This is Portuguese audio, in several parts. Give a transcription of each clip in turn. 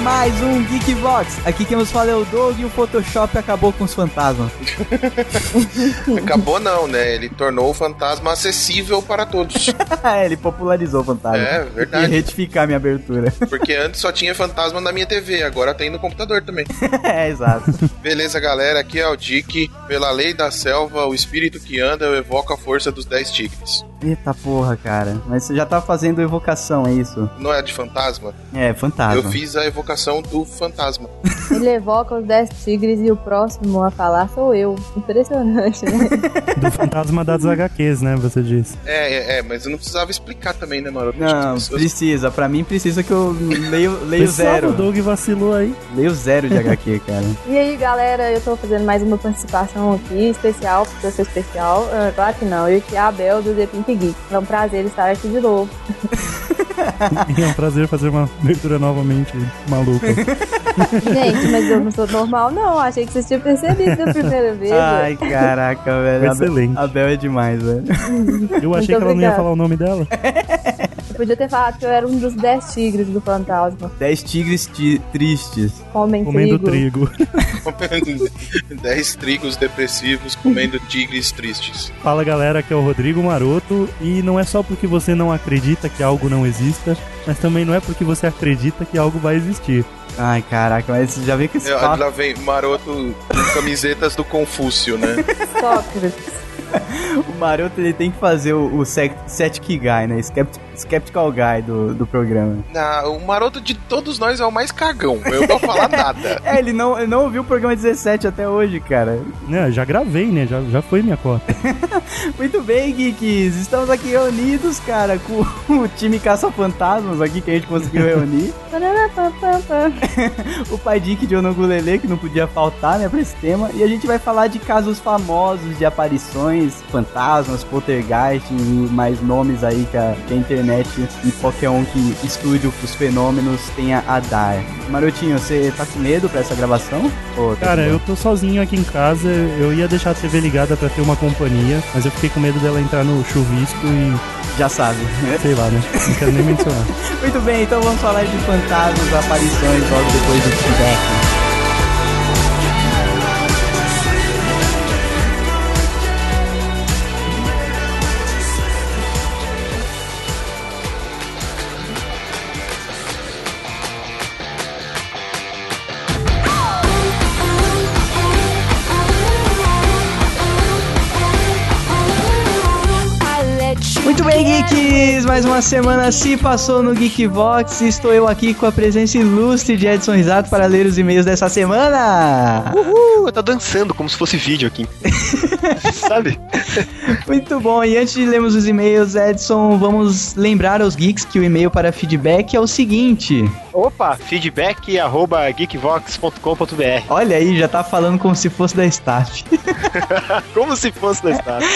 mais um Geekbox. Aqui quem nos fala é o Doug e o Photoshop acabou com os fantasmas. acabou não, né? Ele tornou o fantasma acessível para todos. é, ele popularizou o fantasma. É, verdade. E retificar minha abertura. Porque antes só tinha fantasma na minha TV, agora tem no computador também. é, exato. Beleza, galera, aqui é o Dick. Pela lei da selva, o espírito que anda, eu evoco a força dos 10 tigres. Eita porra, cara. Mas você já tá fazendo evocação, é isso? Não é de fantasma? É, fantasma. Eu fiz a evocação do fantasma. Ele evoca os 10 tigres e o próximo a falar sou eu. Impressionante, né? Do fantasma das HQs, né? Você disse. É, é, é, mas eu não precisava explicar também, né, Maroto? Não, precisa. Pra mim precisa que eu leio, leio zero. O Doug vacilou aí. Leio zero de HQ, cara. E aí, galera, eu tô fazendo mais uma participação aqui, especial, porque eu sou especial. Uh, claro que não, eu e a Abel do The Pink Geek. É um prazer estar aqui de novo. é um prazer fazer uma abertura novamente maluca. Gente, mas eu não sou normal, não. Achei que vocês tinham percebido da primeira vez. Ai, caraca, velho. Excelente. A Bel é demais, velho. Eu achei que ela não ia falar o nome dela. Podia ter falado que eu era um dos 10 tigres do fantasma. 10 tigres tristes. Comem comendo trigo. trigo. 10 trigos depressivos comendo tigres tristes. Fala galera, aqui é o Rodrigo Maroto. E não é só porque você não acredita que algo não exista, mas também não é porque você acredita que algo vai existir. Ai, caraca, mas já vê que esse É, papo... Lá vem maroto com camisetas do Confúcio, né? Sócrates. o Maroto ele tem que fazer o, o Set Guy, né? Skept, Skeptical Guy do, do programa. Não, o maroto de todos nós é o mais cagão. Eu não vou falar nada. É, ele não, ele não ouviu o programa 17 até hoje, cara. É, já gravei, né? Já, já foi minha cota. Muito bem, Geeks. Estamos aqui reunidos, cara, com o time Caça-Fantasmas aqui que a gente conseguiu reunir. o pai Dick de Onogulele, que não podia faltar, né, pra esse tema. E a gente vai falar de casos famosos, de aparições, fantasmas, poltergeist e mais nomes aí que a, que a internet e qualquer um que estude os fenômenos tenha a dar. Marotinho, você tá com medo pra essa gravação? Ou tá Cara, eu tô sozinho aqui em casa, eu ia deixar a TV ligada pra ter uma companhia, mas eu fiquei com medo dela entrar no chuvisco e. Já sabe. Sei lá, né? Não quero nem mencionar. Muito bem, então vamos falar de fantasmas, aparições logo depois do feedback. Mais uma semana se passou no Geekvox e estou eu aqui com a presença ilustre de Edson Risato para ler os e-mails dessa semana! Uhul! Eu tô dançando como se fosse vídeo aqui. Sabe? Muito bom, e antes de lermos os e-mails, Edson, vamos lembrar aos geeks que o e-mail para feedback é o seguinte. Opa, feedback arroba geekvox.com.br Olha aí, já tá falando como se fosse da staff. como se fosse da staff.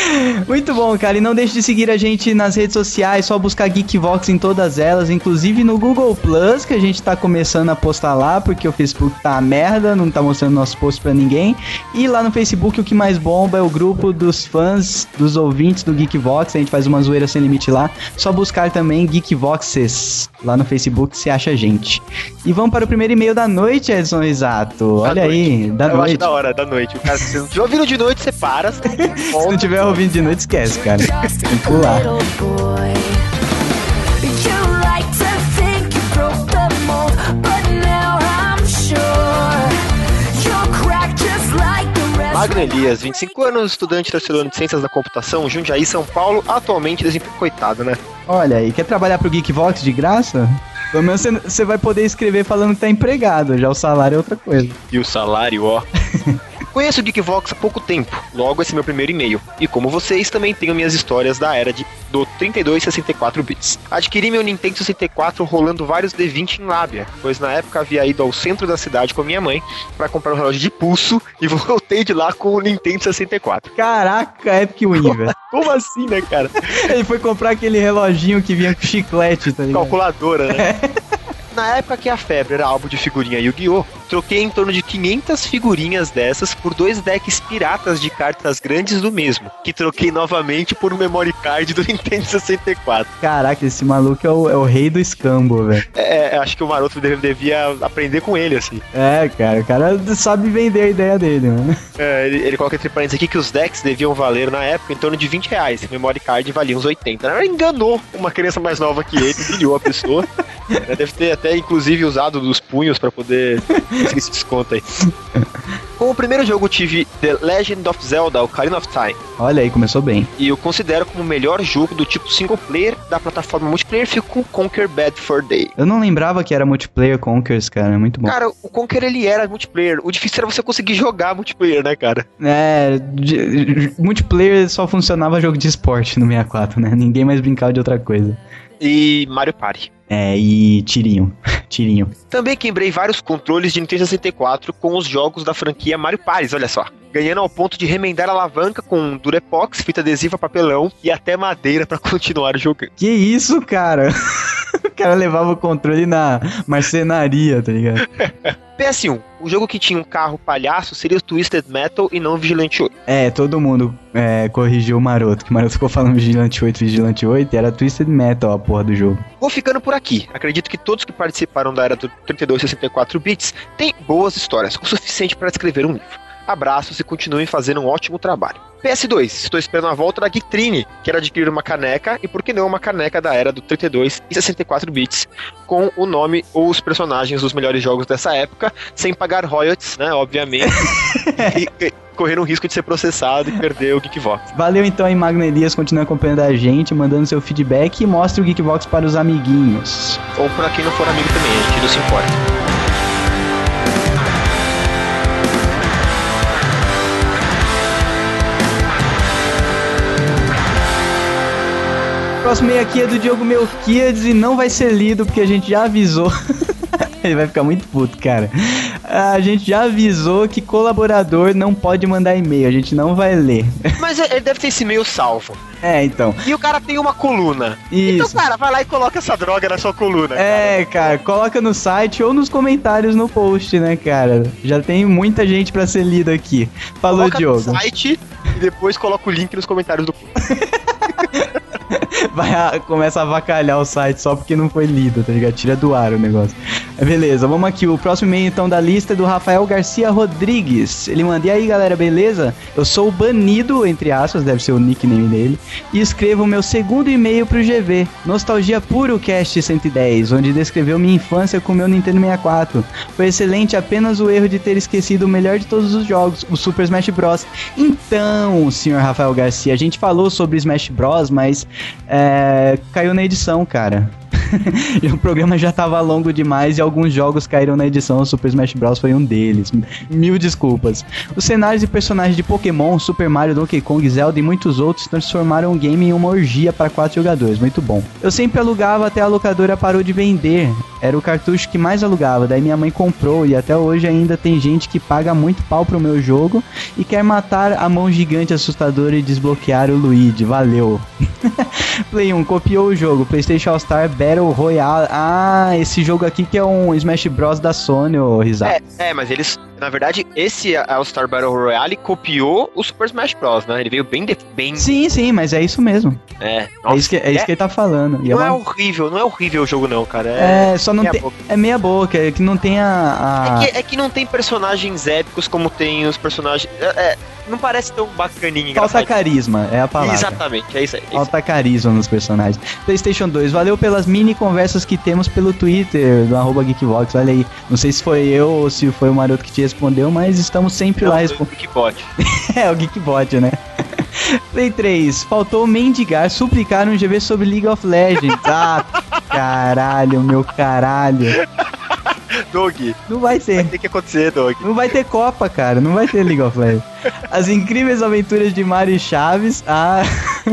Muito bom, cara, e não deixe de seguir a gente nas redes sociais, só buscar Geekvox em todas elas, inclusive no Google Plus, que a gente tá começando a postar lá, porque o Facebook tá merda, não tá mostrando nosso post pra ninguém. E lá no Facebook o que mais bomba é o grupo dos fãs, dos ouvintes do Geekvox, a gente faz uma zoeira sem limite lá. Só buscar também Geekvoxes lá no Facebook, você acha a gente. E vamos para o primeiro e-mail da noite, Edson Exato. Olha da aí, da Eu noite. acho da hora, da noite. O cara, se não estiver ouvindo de noite, você para. Você Se não tiver ouvindo de noite, esquece, cara. Tem que pular. Magno Elias, 25 anos, estudante da Barcelona de Ciências da Computação, Jundiaí, São Paulo, atualmente desempregado. Coitado, né? Olha aí, quer trabalhar pro Geekvox de graça? Pelo menos você- você vai poder escrever falando que tá empregado, já o salário é outra coisa. E o salário, ó. Conheço o Geekvox há pouco tempo, logo esse é meu primeiro e-mail. E como vocês, também tenho minhas histórias da era de, do 32 e 64 bits. Adquiri meu Nintendo 64 rolando vários D20 em Lábia, pois na época havia ido ao centro da cidade com a minha mãe para comprar um relógio de pulso e voltei de lá com o Nintendo 64. Caraca, Epic Win, velho. Como assim, né, cara? Ele foi comprar aquele reloginho que vinha com chiclete, tá ligado? Calculadora, né? Na época que a febre era álbum de figurinha Yu-Gi-Oh! Troquei em torno de 500 figurinhas dessas por dois decks piratas de cartas grandes do mesmo, que troquei novamente por um memory card do Nintendo 64. Caraca, esse maluco é o, é o rei do escambo, velho. É, acho que o Maroto devia aprender com ele, assim. É, cara, o cara sabe vender a ideia dele, mano. É, ele, ele coloca entre parênteses aqui que os decks deviam valer na época em torno de 20 reais. O memory card valia uns 80. Ele enganou uma criança mais nova que ele, humilhou a pessoa. Deve ter até, inclusive, usado dos punhos para poder conseguir esse desconto aí. Com o primeiro jogo tive The Legend of Zelda, Ocarina of Time. Olha aí, começou bem. E eu considero como o melhor jogo do tipo single player da plataforma multiplayer, fico com Conquer Bad for Day. Eu não lembrava que era multiplayer Conquers, cara, é muito bom. Cara, o Conquer ele era multiplayer. O difícil era você conseguir jogar multiplayer, né, cara? É, multiplayer só funcionava jogo de esporte no 64, né? Ninguém mais brincava de outra coisa. E Mario Party. É, e tirinho. tirinho. Também quebrei vários controles de Nintendo 64 com os jogos da franquia Mario Party, olha só. Ganhando ao ponto de remendar a alavanca com Durepox, fita adesiva, papelão e até madeira para continuar jogando. Que isso, cara? o cara levava o controle na marcenaria, tá ligado? PS1, o jogo que tinha um carro palhaço seria o Twisted Metal e não Vigilante 8. É, todo mundo é, corrigiu o Maroto, que o Maroto ficou falando Vigilante 8, Vigilante 8, e era Twisted Metal a porra do jogo. Vou ficando por aqui. Acredito que todos que participaram da era do 32 e 64 bits têm boas histórias, o suficiente para escrever um livro. Abraços e continuem fazendo um ótimo trabalho. PS2, estou esperando a volta da Geektrine, quero adquirir uma caneca e por que não uma caneca da era do 32 e 64 bits, com o nome ou os personagens dos melhores jogos dessa época, sem pagar royalties, né, obviamente, e, correr o risco de ser processado e perder o Geekvox. Valeu então aí, Magno Elias, continue acompanhando a gente, mandando seu feedback e mostre o Geekvox para os amiguinhos. Ou para quem não for amigo também, a gente não se importa. Próximo e aqui é do Diogo Melquiades e não vai ser lido porque a gente já avisou. Ele vai ficar muito puto, cara. A gente já avisou que colaborador não pode mandar e-mail, a gente não vai ler. Mas ele deve ter esse e-mail salvo. É, então. E o cara tem uma coluna. Isso. Então, cara, vai lá e coloca essa droga na sua coluna. É, cara, cara coloca no site ou nos comentários no post, né, cara? Já tem muita gente para ser lida aqui. Falou, coloca Diogo. No site e depois coloca o link nos comentários do post. vai a, começa a avacalhar o site só porque não foi lido, tá ligado? Tira do ar o negócio. Beleza, vamos aqui. O próximo e-mail então da lista é do Rafael Garcia Rodrigues. Ele manda, e aí galera, beleza? Eu sou banido, entre aspas, deve ser o nickname dele, e escrevo o meu segundo e-mail pro GV. Nostalgia Puro Cast 110, onde descreveu minha infância com meu Nintendo 64. Foi excelente, apenas o erro de ter esquecido o melhor de todos os jogos, o Super Smash Bros. Então, senhor Rafael Garcia, a gente falou sobre Smash Bros, mas é, caiu na edição, cara. o programa já tava longo demais e alguns jogos caíram na edição. O Super Smash Bros. foi um deles. Mil desculpas. Os cenários e personagens de Pokémon, Super Mario, Donkey Kong, Zelda e muitos outros transformaram o game em uma orgia para quatro jogadores. Muito bom. Eu sempre alugava até a locadora parou de vender. Era o cartucho que mais alugava. Daí minha mãe comprou e até hoje ainda tem gente que paga muito pau pro meu jogo e quer matar a mão gigante assustadora e desbloquear o Luigi. Valeu. Play 1 copiou o jogo. PlayStation All Star Battle Royale. Ah, esse jogo aqui que é um Smash Bros da Sony, ô Rizal. É, é, mas eles, na verdade, esse All Star Battle Royale copiou o Super Smash Bros, né? Ele veio bem, de, bem... Sim, sim, mas é isso mesmo. É. Nossa, é isso que, é, é isso que ele tá falando. E não é, uma... é, horrível, não é horrível o jogo não, cara. É, é só não meia tem... Boca. É meia boca, é que não tem a... a... É, que, é que não tem personagens épicos como tem os personagens... É, não parece tão bacaninho. Falta carisma, é a palavra. Exatamente, é isso aí. É Falta carisma nos personagens. PlayStation 2, valeu pelas mini conversas que temos pelo Twitter, do arroba Geekvox, olha aí. Não sei se foi eu ou se foi o Maroto que te respondeu, mas estamos sempre Não, lá respondendo. O Geekbot. é, o Geekbot, né? Play 3, faltou mendigar, suplicar um GV sobre League of Legends. Ah, caralho, meu caralho. Doug. Não vai ser. Vai ter que acontecer, Doug. Não vai ter Copa, cara. Não vai ter League of Legends. As incríveis aventuras de Mario Chaves. Ah.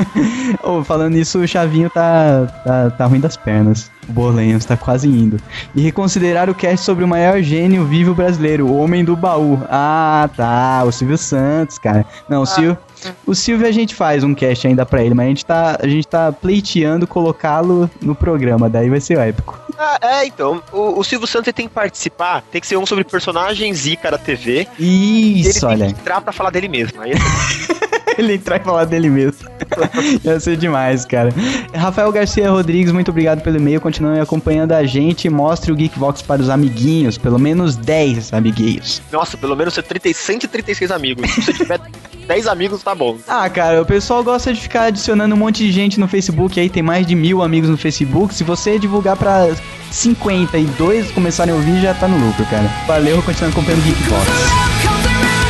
oh, falando nisso, o Chavinho tá, tá, tá ruim das pernas. O Bolenhos tá quase indo. E reconsiderar o cast sobre o maior gênio vivo brasileiro, o homem do baú. Ah, tá. O Silvio Santos, cara. Não, o ah. Silvio. O Silvio a gente faz um cast ainda pra ele, mas a gente tá, a gente tá pleiteando colocá-lo no programa, daí vai ser épico. Ah, é, então. O, o Silvio Santos tem que participar, tem que ser um sobre personagens Ica da TV. Isso, ele olha. Tem que entrar pra falar dele mesmo. Aí... ele entrar e falar dele mesmo. Ia ser demais, cara. Rafael Garcia Rodrigues, muito obrigado pelo e-mail. Continue acompanhando a gente. Mostre o Geekvox para os amiguinhos. Pelo menos 10 amiguinhos. Nossa, pelo menos 30, 136 amigos. Se você tiver 10 amigos, tá bom. Ah, cara, o pessoal gosta de ficar adicionando um monte de gente no Facebook. Aí tem mais de mil amigos no Facebook. Se você divulgar pra 52 começarem a ouvir, já tá no lucro, cara. Valeu, continuando acompanhando o Geekvox.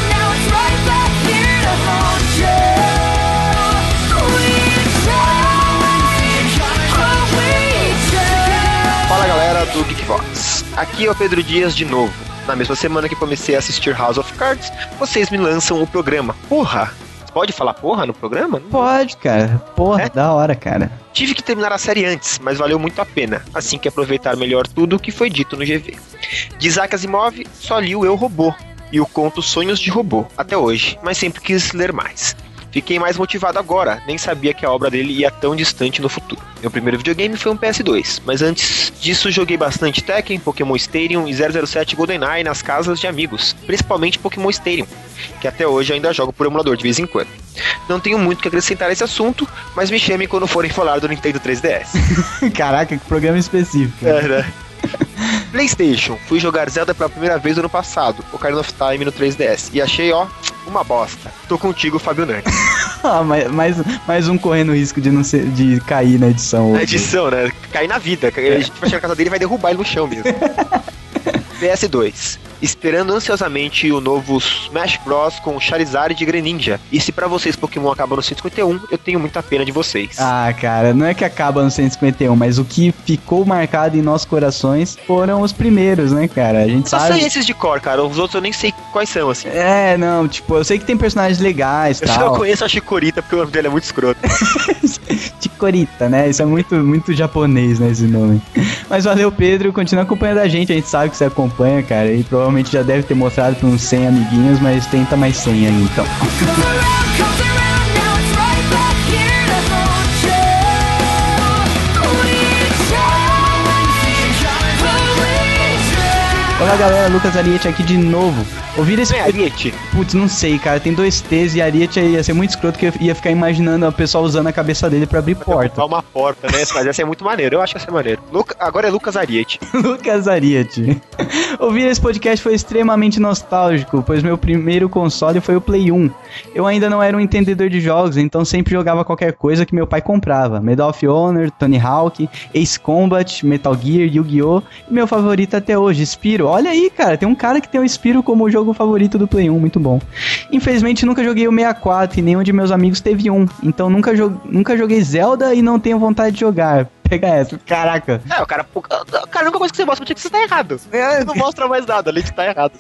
Geekbox. Aqui é o Pedro Dias de novo. Na mesma semana que comecei a assistir House of Cards, vocês me lançam o programa. Porra! Pode falar porra no programa? Pode, cara. Porra, é? da hora, cara. Tive que terminar a série antes, mas valeu muito a pena, assim que aproveitar melhor tudo o que foi dito no GV. De Isaac Asimov, só li o Eu Robô e o conto Sonhos de Robô, até hoje, mas sempre quis ler mais. Fiquei mais motivado agora, nem sabia que a obra dele ia tão distante no futuro. Meu primeiro videogame foi um PS2, mas antes disso joguei bastante Tekken, Pokémon Stadium e 007 GoldenEye nas casas de amigos, principalmente Pokémon Stadium, que até hoje ainda jogo por emulador de vez em quando. Não tenho muito que acrescentar a esse assunto, mas me chamem quando forem falar do Nintendo 3DS. Caraca, que programa específico. É, né? PlayStation, fui jogar Zelda pela primeira vez no ano passado, Ocarina of Time no 3DS, e achei, ó, uma bosta. Tô contigo, Fábio Nerd. ah, mais, mais um correndo risco de não ser, de cair na edição. Na edição, né? Cair na vida. A gente vai chegar na casa dele e vai derrubar ele no chão mesmo. PS2 esperando ansiosamente o novo Smash Bros com Charizard e Greninja. E se para vocês Pokémon acaba no 151, eu tenho muita pena de vocês. Ah, cara, não é que acaba no 151, mas o que ficou marcado em nossos corações foram os primeiros, né, cara? A gente eu sabe. Sei esses de cor, cara. Os outros eu nem sei quais são, assim. É, não, tipo, eu sei que tem personagens legais e tal. Eu conheço a Chikorita porque o nome dele é muito escroto. Chikorita, né? Isso é muito, muito japonês, né, esse nome. Mas valeu, Pedro. Continua acompanhando a gente. A gente sabe que você acompanha, cara. E provavelmente já deve ter mostrado para uns 100 amiguinhos, mas tenta mais 100 aí, então. Olá galera, Lucas Ariete aqui de novo. Ouvir esse. É Ariete? Putz, não sei, cara. Tem dois T's e Ariete ia ser muito escroto que eu ia ficar imaginando o pessoal usando a cabeça dele pra abrir porta. uma porta, né? Mas essa é muito maneiro. Eu acho que essa é maneiro. Luca... Agora é Lucas Ariete. Lucas Ariete. Ouvir esse podcast foi extremamente nostálgico, pois meu primeiro console foi o Play 1. Eu ainda não era um entendedor de jogos, então sempre jogava qualquer coisa que meu pai comprava. Medal of Honor, Tony Hawk, Ace Combat, Metal Gear, Yu-Gi-Oh! E meu favorito até hoje, Spiro. Olha aí, cara, tem um cara que tem o Spiro como jogo jogo favorito do Play 1, muito bom. Infelizmente nunca joguei o 64 e nenhum de meus amigos teve um, então nunca, jo nunca joguei Zelda e não tenho vontade de jogar. Pega essa, caraca. É, o cara, cara, a única coisa que você mostra pra que você tá errado. É. Não mostra mais nada, além de tá errado.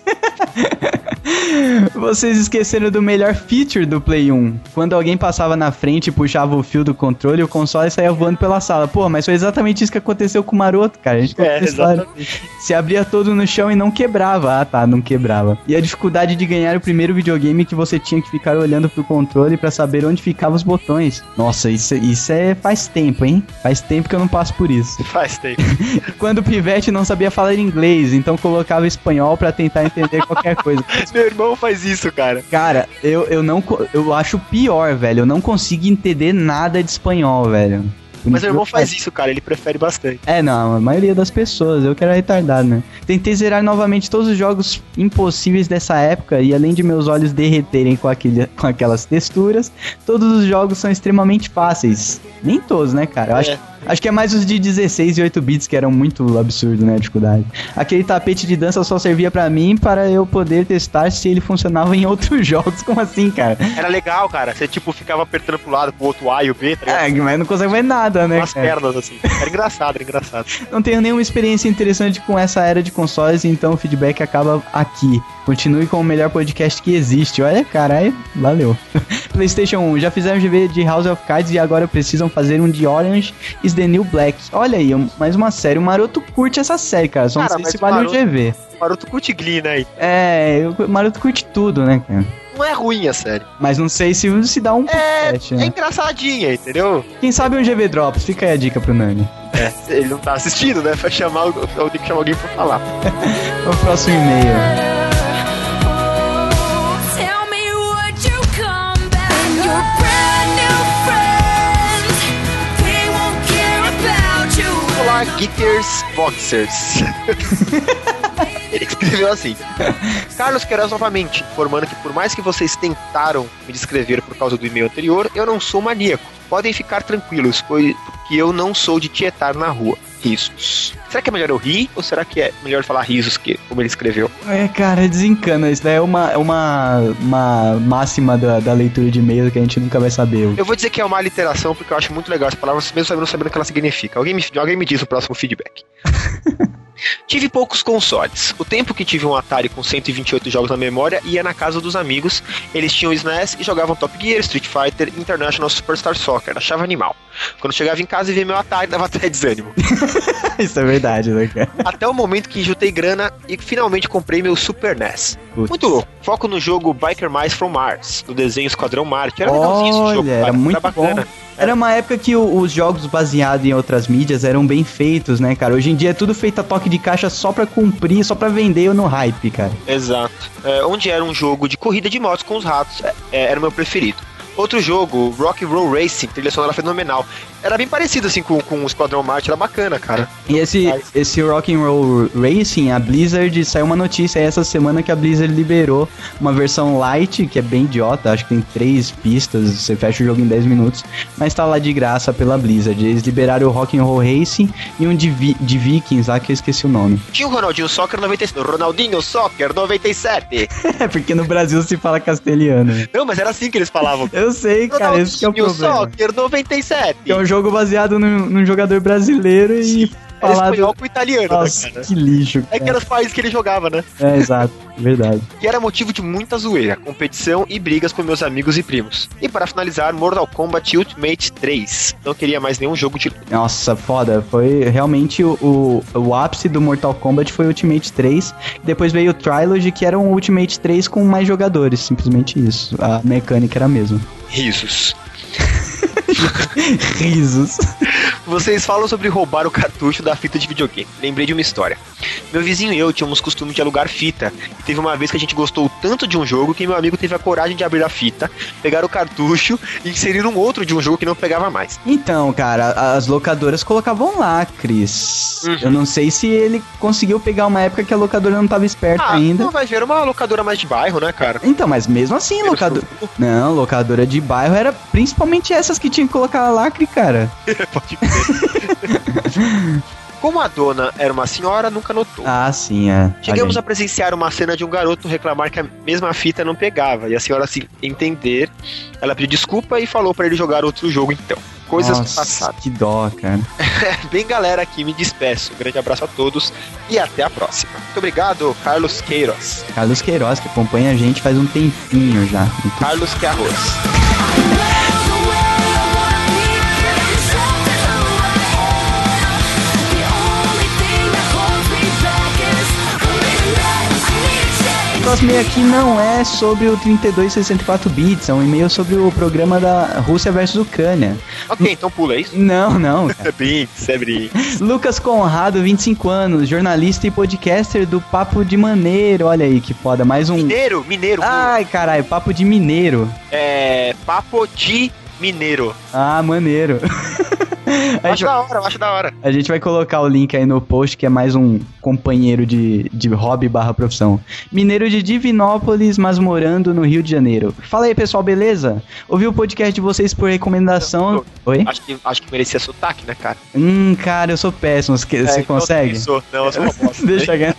Vocês esqueceram do melhor feature do Play 1. Quando alguém passava na frente e puxava o fio do controle, o console saía voando pela sala. Pô, mas foi exatamente isso que aconteceu com o Maroto, cara. A gente é, exatamente. Se abria todo no chão e não quebrava. Ah, tá, não quebrava. E a dificuldade de ganhar o primeiro videogame que você tinha que ficar olhando pro controle para saber onde ficavam os botões. Nossa, isso, isso é faz tempo, hein? Faz tempo que eu não passo por isso. Faz tempo. Quando o Pivete não sabia falar inglês, então colocava espanhol para tentar entender qualquer coisa. Meu irmão faz isso, cara. Cara, eu, eu não. Eu acho pior, velho. Eu não consigo entender nada de espanhol, velho. Mas meu irmão faz isso, cara, ele prefere bastante. É, não, a maioria das pessoas, eu que era retardado, né? Tentei zerar novamente todos os jogos impossíveis dessa época e além de meus olhos derreterem com, aquele, com aquelas texturas, todos os jogos são extremamente fáceis. Nem todos, né, cara? Eu é. acho Acho que é mais os de 16 e 8 bits que eram muito absurdo, né, a dificuldade. Aquele tapete de dança só servia pra mim para eu poder testar se ele funcionava em outros jogos. Como assim, cara? Era legal, cara. Você, tipo, ficava apertando pro lado, pro outro A e o B, tá ligado? É, mas não consegue ver nada, né? Umas cara? pernas, assim. Era engraçado, era engraçado. Não tenho nenhuma experiência interessante com essa era de consoles, então o feedback acaba aqui. Continue com o melhor podcast que existe. Olha, caralho, valeu. PlayStation 1, já fizeram GV de House of Cards e agora precisam fazer um de Orange is the New Black. Olha aí, mais uma série. O Maroto curte essa série, cara. Só Cara, não sei se o vale Maroto- um GV. Maroto curte Glee, né? É, o Maroto curte tudo, né, cara? Não é ruim a série. Mas não sei se se dá um É, podcast, é né? engraçadinha, entendeu? Quem sabe um GV Drops? Fica aí a dica pro Nani. É, ele não tá assistindo, né? Vai chamar, eu tenho que chamar alguém pra falar. O próximo e-mail. Geekers Boxers. Ele escreveu assim: Carlos Queiroz novamente, informando que por mais que vocês tentaram me descrever por causa do e-mail anterior, eu não sou maníaco. Podem ficar tranquilos, pois que eu não sou de tietar na rua. Risos. Será que é melhor eu rir ou será que é melhor falar risos, que, como ele escreveu? É, cara, desencana. Isso daí é uma, é uma, uma máxima da, da leitura de e-mail que a gente nunca vai saber. Eu vou dizer que é uma aliteração porque eu acho muito legal as palavras, mesmo sabendo, sabendo o que ela significa. Alguém me, alguém me diz o próximo feedback. Tive poucos consoles. O tempo que tive um Atari com 128 jogos na memória ia na casa dos amigos. Eles tinham SNES e jogavam Top Gear, Street Fighter International Superstar Soccer. Achava animal. Quando chegava em casa e via meu Atari, dava até desânimo. Isso é verdade, né, cara? Até o momento que juntei grana e finalmente comprei meu Super NES. Putz. Muito louco. Foco no jogo Biker Mice from Mars, no desenho Esquadrão Marte. Era legalzinho esse jogo. Olha, era cara. muito bacana. Era uma época que o- os jogos baseados em outras mídias eram bem feitos, né, cara? Hoje em dia é tudo feito a toque de caixa só pra cumprir, só pra vender no hype, cara. Exato. É, onde era um jogo de corrida de motos com os ratos, é, é, era o meu preferido. Outro jogo, Rock Roll Racing, trilha sonora fenomenal. Era bem parecido assim com, com o Esquadrão Marte, era bacana, cara. E esse, Mas- esse Rock Roll Racing, a Blizzard, saiu uma notícia essa semana que a Blizzard liberou uma versão light, que é bem idiota, acho que tem três pistas, você fecha o jogo em 10 minutos, mas tá lá de graça pela Blizzard. Eles liberaram o Rock Roll Racing e um de, Vi- de Vikings lá, que eu esqueci o nome. Tinha o Ronaldinho Soccer 97. Ronaldinho Soccer 97. É, porque no Brasil se fala castelhano. Não, mas era assim que eles falavam. Eu sei, cara, esse é o problema. Soccer 97. Que é um jogo baseado num, num jogador brasileiro e Era falado... espanhol com italiano, Nossa, né, cara? que lixo, É que cara. era os países que ele jogava, né? É, exato, verdade. que era motivo de muita zoeira, competição e brigas com meus amigos e primos. E para finalizar, Mortal Kombat Ultimate 3. Não queria mais nenhum jogo de. Nossa, foda. Foi realmente o, o, o ápice do Mortal Kombat foi o Ultimate 3. Depois veio o Trilogy, que era um Ultimate 3 com mais jogadores. Simplesmente isso. A mecânica era a mesma. Risos. Risos. Vocês falam sobre roubar o cartucho da fita de videogame. Lembrei de uma história. Meu vizinho e eu tínhamos costume de alugar fita. E teve uma vez que a gente gostou tanto de um jogo que meu amigo teve a coragem de abrir a fita, pegar o cartucho e inserir um outro de um jogo que não pegava mais. Então, cara, as locadoras colocavam lá, Cris. Uhum. Eu não sei se ele conseguiu pegar uma época que a locadora não tava esperta Ah, ainda. não vai ver uma locadora mais de bairro, né, cara? Então, mas mesmo assim, locadora. Não, locadora de bairro era principalmente essas que tinham que colocar lacre, cara. Pode crer. Como a dona era uma senhora, nunca notou. Ah, sim, é. Chegamos Olha a presenciar uma cena de um garoto reclamar que a mesma fita não pegava. E a senhora, se entender, ela pediu desculpa e falou pra ele jogar outro jogo então. Coisas Nossa, passado. que dó, cara. Bem, galera, aqui me despeço. Um grande abraço a todos e até a próxima. Muito obrigado, Carlos Queiroz. Carlos Queiroz, que acompanha a gente faz um tempinho já. Carlos que arroz. Próximo e-mail aqui não é sobre o 3264 bits, é um e-mail sobre o programa da Rússia versus Ucrânia. Ok, então pula isso. Não, não. cara. É é Brinks. Lucas Conrado, 25 anos, jornalista e podcaster do Papo de Maneiro. Olha aí que foda, mais um. Mineiro, mineiro. Ai, caralho, Papo de Mineiro. É. Papo de mineiro. Ah, maneiro. Acho da hora, acho da hora. a gente vai colocar o link aí no post, que é mais um, companheiro de, de hobby barra profissão. Mineiro de Divinópolis, mas morando no Rio de Janeiro. Fala aí, pessoal, beleza? Ouvi o podcast de vocês por recomendação. Oi? Acho que, acho que merecia sotaque, né, cara? Hum, cara, eu sou péssimo. Você, É, você então consegue? pensou. Não, eu sou uma bosta. Deixa né?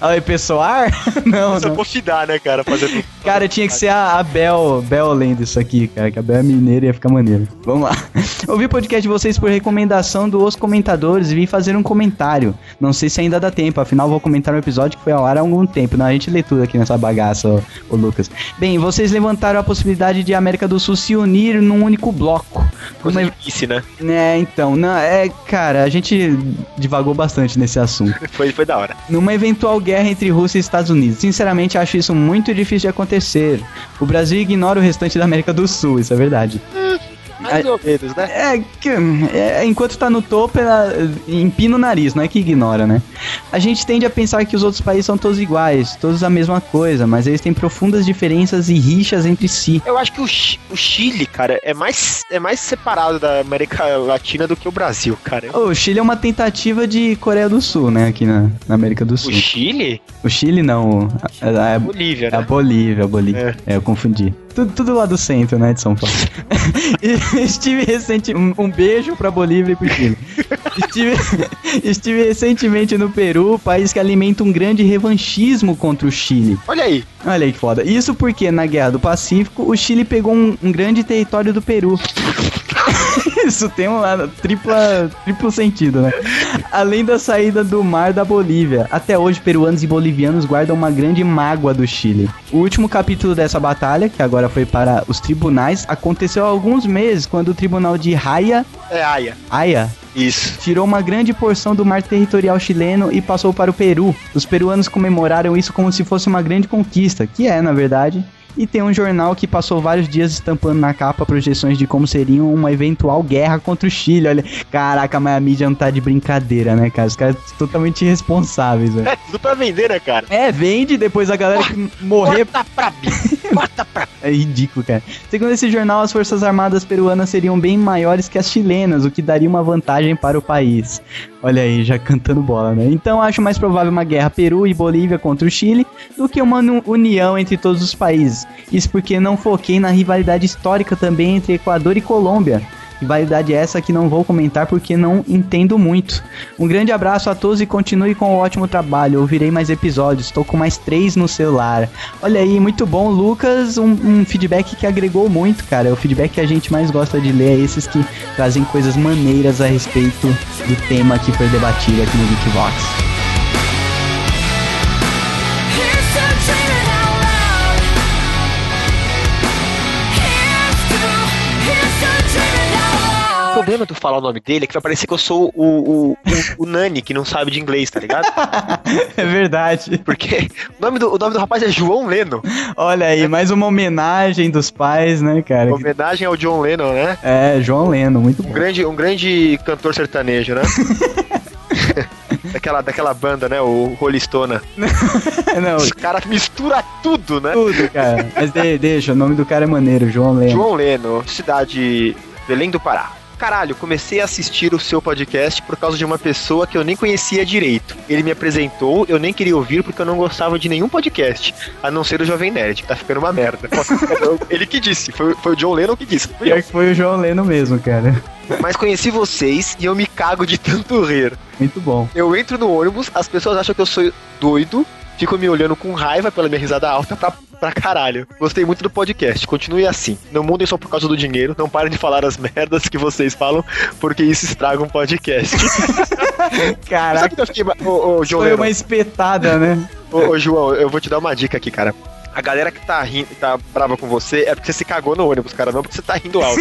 eu Oi, pessoal? Não, Eu só não. fidar, né, cara? Fazer tudo. Cara, tinha que ser a, a Bel, Bel lendo isso aqui, cara, que a Bel é mineira e ia ficar maneiro. Vamos lá. Ouvi o podcast de vocês por recomendação dos comentadores e vim fazer um comentário. Não sei se ainda dá tempo, afinal vou comentar um episódio que foi ao ar há algum tempo. Não, a gente lê tudo aqui nessa bagaça, ô, ô Lucas. Bem, vocês levantaram a possibilidade de a América do Sul se unir num único bloco. Coisa Uma- difícil, né? É, então, não, é, cara, a gente divagou bastante nesse assunto Foi, foi da hora. numa eventual guerra entre Rússia e Estados Unidos. Sinceramente, acho isso muito difícil de acontecer. O Brasil ignora o restante da América do Sul, isso é verdade. Mais ou menos, né? É, que, é, enquanto tá no topo, ela empina o nariz, não é que ignora, né? A gente tende a pensar que os outros países são todos iguais, todos a mesma coisa, mas eles têm profundas diferenças e rixas entre si. Eu acho que o, o Chile, cara, é mais, é mais separado da América Latina do que o Brasil, cara. O Chile é uma tentativa de Coreia do Sul, né? Aqui na, na América do O Sul. Chile? O Chile não. É, é- Bolívia, É a né? Bolívia, a Bolívia. É. eu confundi. Tudo, tudo lá do centro, né, de São Paulo. E estive recente um, um beijo pra Bolívia e pro Chile. Estive, estive recentemente no Peru, país que alimenta um grande revanchismo contra o Chile. Olha aí. Olha aí que foda. Isso porque na Guerra do Pacífico, o Chile pegou um, um grande território do Peru. Isso tem um ah, tripla, triplo sentido, né? Além da saída do mar da Bolívia. Até hoje, peruanos e bolivianos guardam uma grande mágoa do Chile. O último capítulo dessa batalha, que agora foi para os tribunais, aconteceu há alguns meses, quando o tribunal de Haia, É Aia. Haia Isso. tirou uma grande porção do mar territorial chileno e passou para o Peru. Os peruanos comemoraram isso como se fosse uma grande conquista, que é, na verdade. E tem um jornal que passou vários dias estampando na capa projeções de como seria uma eventual guerra contra o Chile. Olha, caraca, mas a mídia não tá de brincadeira, né, cara? Os caras totalmente irresponsáveis, velho. É tudo pra vender, né, cara? É, vende, depois a galera que morrer Corta pra mim. Corta pra é ridículo, cara. Segundo esse jornal, as forças armadas peruanas seriam bem maiores que as chilenas, o que daria uma vantagem para o país. Olha aí, já cantando bola, né? Então acho mais provável uma guerra Peru e Bolívia contra o Chile do que uma união entre todos os países. Isso porque não foquei na rivalidade histórica também entre Equador e Colômbia. Rivalidade essa que não vou comentar porque não entendo muito. Um grande abraço a todos e continue com o ótimo trabalho. Ouvirei mais episódios, estou com mais três no celular. Olha aí, muito bom, Lucas. Um, um feedback que agregou muito, cara. O feedback que a gente mais gosta de ler é esses que trazem coisas maneiras a respeito do tema que foi debatido aqui no Geekbox. Problema de eu falar o nome dele é que vai parecer que eu sou o, o, o, o Nani, que não sabe de inglês, tá ligado? é verdade. Porque o nome do, o nome do rapaz é João Lennon. Olha aí, mais uma homenagem dos pais, né, cara? Homenagem ao John Lennon, né? É, João Leno, muito Um bom. grande, um grande cantor sertanejo, né? daquela, daquela banda, né? O Rolistona. Não, Os caras misturam tudo, né? tudo, cara. Mas de- deixa, o nome do cara é maneiro, João Leno. João Leno, cidade Belém do Pará. Caralho, comecei a assistir o seu podcast por causa de uma pessoa que eu nem conhecia direito. Ele me apresentou, eu nem queria ouvir porque eu não gostava de nenhum podcast, a não ser o Jovem Nerd, que tá ficando uma merda. Ele que disse, foi, foi o John Lennon que disse. fui eu. Pior que foi o João Leno mesmo, cara. Mas conheci vocês e eu me cago de tanto rir. Muito bom. Eu entro no ônibus, as pessoas acham que eu sou doido, ficam me olhando com raiva pela minha risada alta pra, pra caralho. Gostei muito do podcast, continue assim. Não mudem só por causa do dinheiro, não parem de falar as merdas que vocês falam, porque isso estraga um podcast. Sabe Caraca, que eu fiquei. Ô, ô, João, foi uma espetada, né? ô, ô, João, eu vou te dar uma dica aqui, cara. A galera que tá rindo, tá brava com você é porque você se cagou no ônibus, cara, não porque você tá rindo alto.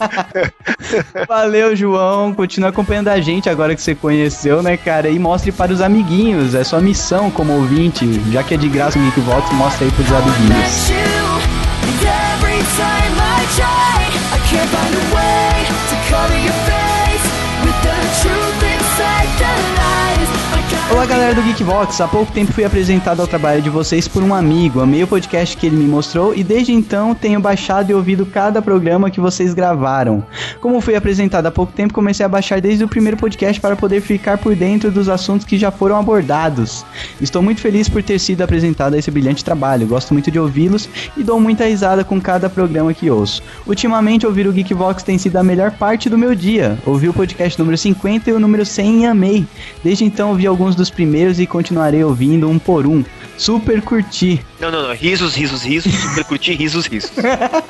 Valeu, João. Continua acompanhando a gente agora que você conheceu, né, cara? E mostre para os amiguinhos. É sua missão como ouvinte. Já que é de graça o Geekvox, mostra aí pros amiguinhos. Olá galera do Geekvox, há pouco tempo fui apresentado ao trabalho de vocês por um amigo, amei o podcast que ele me mostrou e desde então tenho baixado e ouvido cada programa que vocês gravaram. Como fui apresentado há pouco tempo, comecei a baixar desde o primeiro podcast para poder ficar por dentro dos assuntos que já foram abordados. Estou muito feliz por ter sido apresentado a esse brilhante trabalho, gosto muito de ouvi-los e dou muita risada com cada programa que ouço. Ultimamente ouvir o Geekvox tem sido a melhor parte do meu dia. Ouvi o podcast número 50 e o número 100 e amei. Desde então ouvi alguns dos primeiros e continuarei ouvindo um por um. Super curti. Não, não, não. Risos, risos, risos. Super curtir, risos, risos.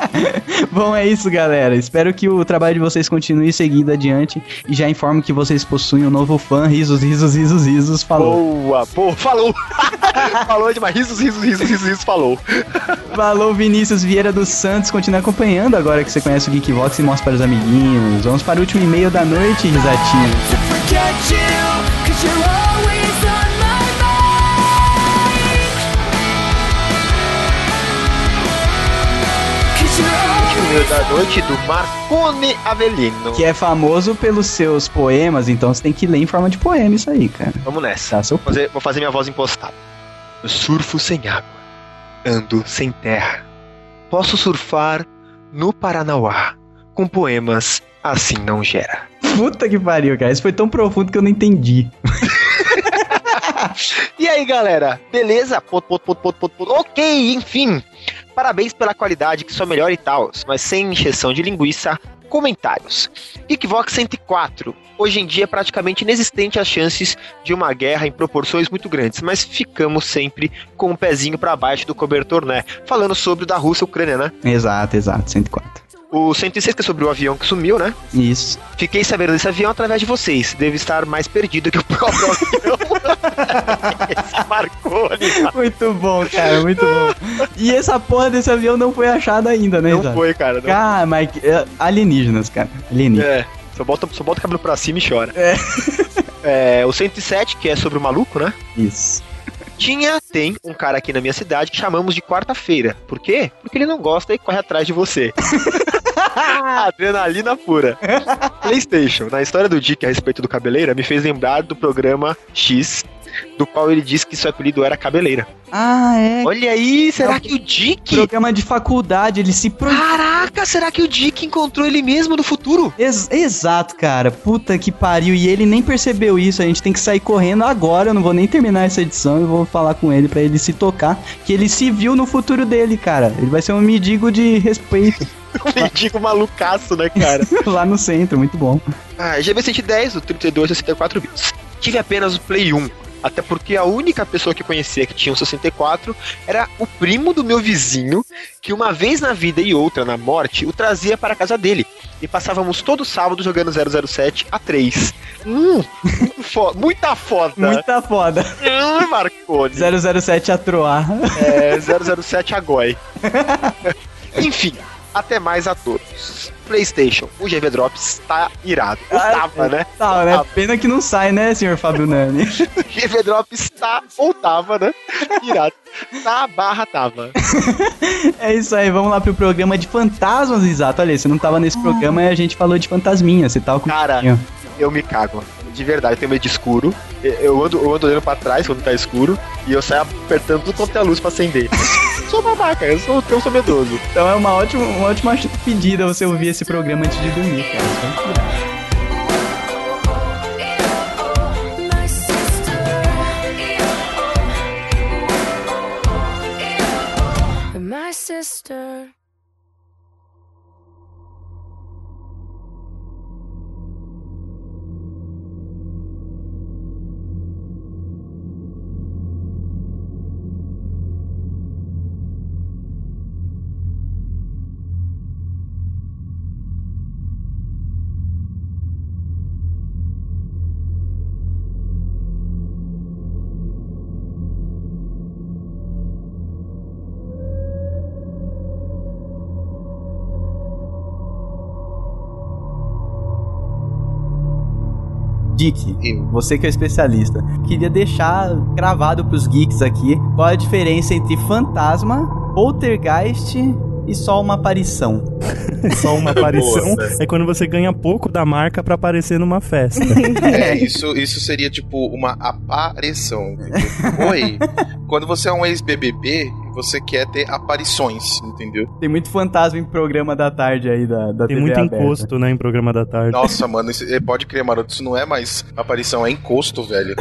Bom, é isso, galera. Espero que o trabalho de vocês continue seguindo adiante e já informo que vocês possuem um novo fã. Risos, risos, risos, risos. Falou. Boa, pô, falou. falou demais. Risos, risos, risos, risos, risos, falou. Falou, Vinícius Vieira dos Santos. Continue acompanhando agora que você conhece o Geekvox e mostra para os amiguinhos. Vamos para o último e-mail da noite, risatinho. to forget you, cause you're da noite do Marcone Avelino. Que é famoso pelos seus poemas, então você tem que ler em forma de poema isso aí, cara. Vamos nessa. Tá, Vou fazer, vou fazer minha voz impostada. Surfo sem água. Ando sem terra. Posso surfar no Paranauá. Com poemas assim não gera. Puta que pariu, cara. Isso foi tão profundo que eu não entendi. E aí, galera? Beleza? Ok, enfim. Parabéns pela qualidade que só melhora e tal, mas sem encheção de linguiça. Comentários. Geekvox 104. Hoje em dia é praticamente inexistente as chances de uma guerra em proporções muito grandes, mas ficamos sempre com o pezinho pra baixo do cobertor, né? Falando sobre o da Rússia e Ucrânia, né? Exato, exato. 104. O 106 que é sobre o avião que sumiu, né? Isso. Fiquei sabendo desse avião através de vocês. Deve estar mais perdido que o próprio avião. Esse marcou ali. Muito bom, cara. Muito bom. E essa porra desse avião não foi achada ainda, né, Não Isaac? foi, cara. Não Cara, mas é, alienígenas, cara. Alienígenas. É, só bota, só bota o cabelo pra cima e chora. É. o 107, que é sobre o maluco, né? Isso. Tinha, tem um cara aqui na minha cidade que chamamos de quarta-feira. Por quê? Porque ele não gosta e corre atrás de você. Adrenalina pura. PlayStation, na história do Dick a respeito do cabeleira, me fez lembrar do programa X, do qual ele disse que seu apelido era cabeleira. Ah, é. Olha aí, será que o Dick. Programa de faculdade, ele se pro... Caraca, será que o Dick encontrou ele mesmo no futuro? Ex- exato, cara. Puta que pariu. E ele nem percebeu isso. A gente tem que sair correndo agora. Eu não vou nem terminar essa edição. Eu vou falar com ele pra ele se tocar. Que ele se viu no futuro dele, cara. Ele vai ser um mendigo de respeito Um mendigo malucaço, né, cara? lá no centro. Muito bom. Ah, GB110 do 32 64 bits. Tive apenas o Play 1. Até porque a única pessoa que eu conhecia que tinha um 64 era o primo do meu vizinho, que uma vez na vida e outra na morte o trazia para a casa dele. E passávamos todo sábado jogando 007 a 3. Hum, muito fo- muita foda. Muita foda. Hum, Marconi. 007 a troar. É, 007 Agoi. Enfim, até mais a todos. PlayStation, o GV Drops está irado. Ou tava, né? Tá, né? Pena que não sai, né, senhor Fábio Nani? GV Drops está ou tava, né? Irado. Tá barra tava. É isso aí, vamos lá pro programa de fantasmas, exato. Olha, você não tava nesse programa e a gente falou de fantasminha. Você tava com. Cara, eu me cago. De verdade, eu tenho medo de escuro. Eu ando, eu ando olhando pra trás quando tá escuro. E eu saio apertando tudo quanto é luz pra acender. Sou babaca, eu sou, sou medroso. Então é uma ótima, uma ótima pedida você ouvir esse programa antes de dormir, cara. Isso é muito legal. My sister, Dick, Eu. você que é especialista, queria deixar gravado pros geeks aqui qual a diferença entre fantasma, poltergeist e só uma aparição. Só uma aparição. Boa, é quando você ganha pouco da marca pra aparecer numa festa. É, isso, isso seria tipo uma aparição. entendeu? Oi, quando você é um ex-BBB, você quer ter aparições, entendeu? Tem muito fantasma em programa da tarde aí da, da Tem TV muito aberta. encosto, né, em programa da tarde. Nossa, mano, isso, é, pode crer, maroto, isso não é mais aparição, é encosto, velho.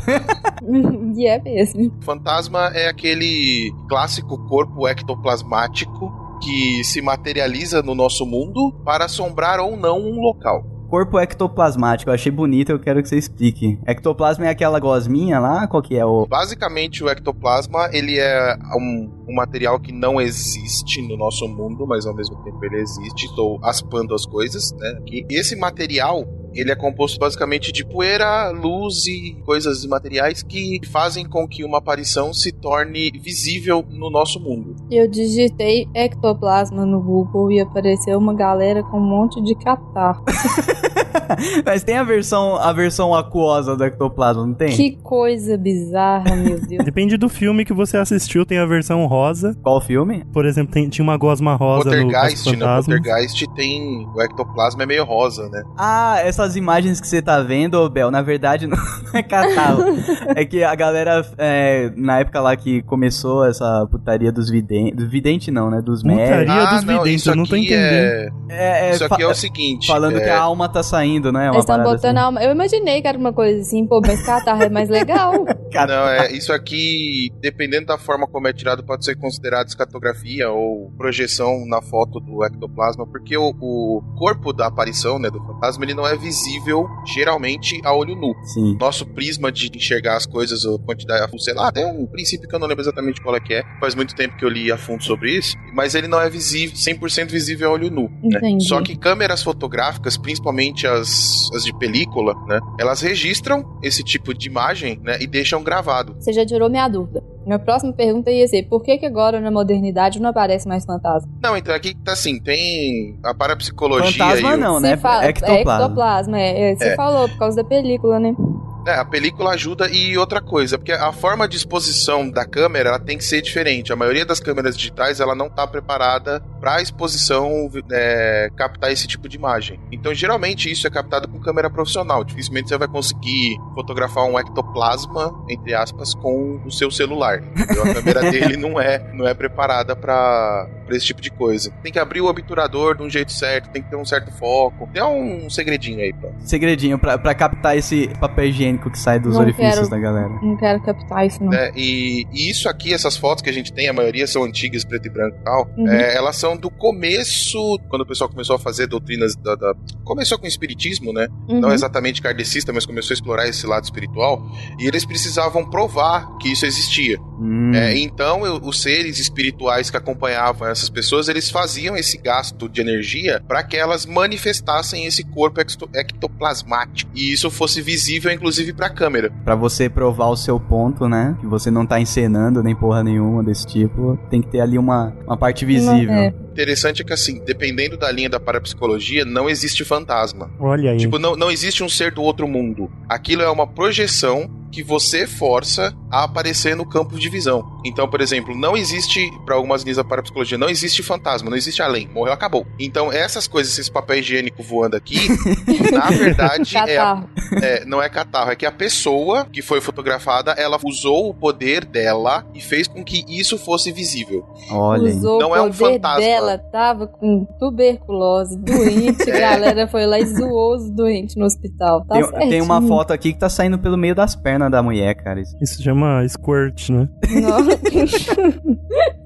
e é mesmo. Fantasma é aquele clássico corpo ectoplasmático que se materializa no nosso mundo para assombrar ou não um local. Corpo ectoplasmático, eu achei bonito, eu quero que você explique. Ectoplasma é aquela gosminha lá? Qual que é o. Basicamente, o ectoplasma ele é um, um material que não existe no nosso mundo, mas ao mesmo tempo ele existe. Estou aspando as coisas, né? E esse material ele é composto basicamente de poeira, luz e coisas materiais que fazem com que uma aparição se torne visível no nosso mundo. Eu digitei ectoplasma no Google e apareceu uma galera com um monte de catarro. Mas tem a versão, a versão aquosa do ectoplasma, não tem? Que coisa bizarra, meu Deus. Depende do filme que você assistiu, tem a versão rosa. Qual filme? Por exemplo, tem- tinha uma gosma rosa no Poltergeist, no Fantasmas. Poltergeist tem o ectoplasma é meio rosa, né? Ah, essas imagens que você tá vendo, ô Bel, na verdade não é catálogo. é que a galera, é, na época lá que começou essa putaria dos videntes. Do vidente não, né? Dos médicos. Putaria dos videntes, Ah, isso eu não tô entendendo. é, É, é, isso aqui é o seguinte. Falando é, que a alma tá saindo, né? Uma Eles estão botando assim. a alma. Eu imaginei que era uma coisa assim, pô, mas catarro é mais legal. Não, é, isso aqui, dependendo da forma como é tirado, pode ser considerado escatografia ou projeção na foto do ectoplasma, porque o, o corpo da aparição, né, do fantasma, ele não é visível geralmente a olho nu. Sim. Nosso prisma de enxergar as coisas, a quantidade, sei lá, tem um princípio que eu não lembro exatamente qual é que é, faz muito tempo que eu li a fundo sobre isso, mas ele não é visível, 100% visível a olho nu. né? Só que câmeras fotográficas, principalmente as, as de película, né, elas registram esse tipo de imagem, né, e deixam gravado. Você já tirou minha dúvida. Minha próxima pergunta ia ser: por que, que agora na modernidade não aparece mais fantasma? Não, então aqui tá assim, tem a parapsicologia Fantasma e o- não, né? fala- Ectoplasma. É ectoplasma, é. é, Você É. falou, por causa da película, né? É, a película ajuda e outra coisa, porque a forma de exposição da câmera ela tem que ser diferente. A maioria das câmeras digitais ela não está preparada para a exposição é, captar esse tipo de imagem. Então, geralmente isso é captado com câmera profissional. Dificilmente você vai conseguir fotografar um ectoplasma entre aspas com o seu celular. entendeu? A câmera dele não é não é preparada para esse tipo de coisa. Tem que abrir o obturador de um jeito certo, tem que ter um certo foco. Tem um segredinho aí, pô. Segredinho, pra, pra captar esse papel higiênico que sai dos Não orifícios quero. da galera. Não quero captar isso, não. né? E, e isso aqui, essas fotos que a gente tem, a maioria são antigas, preto e branco e tal, Uhum. é, elas são do começo, quando o pessoal começou a fazer doutrinas da. da- começou com o espiritismo, né? Não Uhum. exatamente kardecista, mas começou a explorar esse lado espiritual. E eles precisavam provar que isso existia. Hum. É, então, eu- os seres espirituais que acompanhavam essas pessoas, eles faziam esse gasto de energia para que elas manifestassem esse corpo ecto- ectoplasmático. E isso fosse visível, inclusive, para a câmera. Pra você provar o seu ponto, né? Que você não tá encenando nem porra nenhuma desse tipo. Tem que ter ali uma, uma parte visível. É. Interessante é que, assim, dependendo da linha da parapsicologia, não existe fantasma. Olha aí. Tipo, não, não existe um ser do outro mundo. Aquilo é uma projeção que você força a aparecer no campo de visão. Então, por exemplo, não existe, para algumas linhas da parapsicologia, não existe fantasma, não existe além. Morreu, acabou. Então, essas coisas, esse papel higiênico voando aqui, na verdade, é, a- é, não é catarro, é que a pessoa que foi fotografada, ela usou o poder dela e fez com que isso fosse visível. Olha. Usou Não o é um poder fantasma. dela, tava com tuberculose, doente, É. a galera foi lá e zoou os doentes no hospital. Tá Tem, tem uma foto aqui que tá saindo pelo meio das pernas da mulher, cara. Isso- Isso chama squirt, né?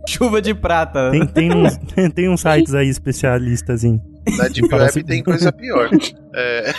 Chuva de prata. Tem, tem, uns, tem uns sites aí especialistas em. Na Deep Web tem coisa pior. É,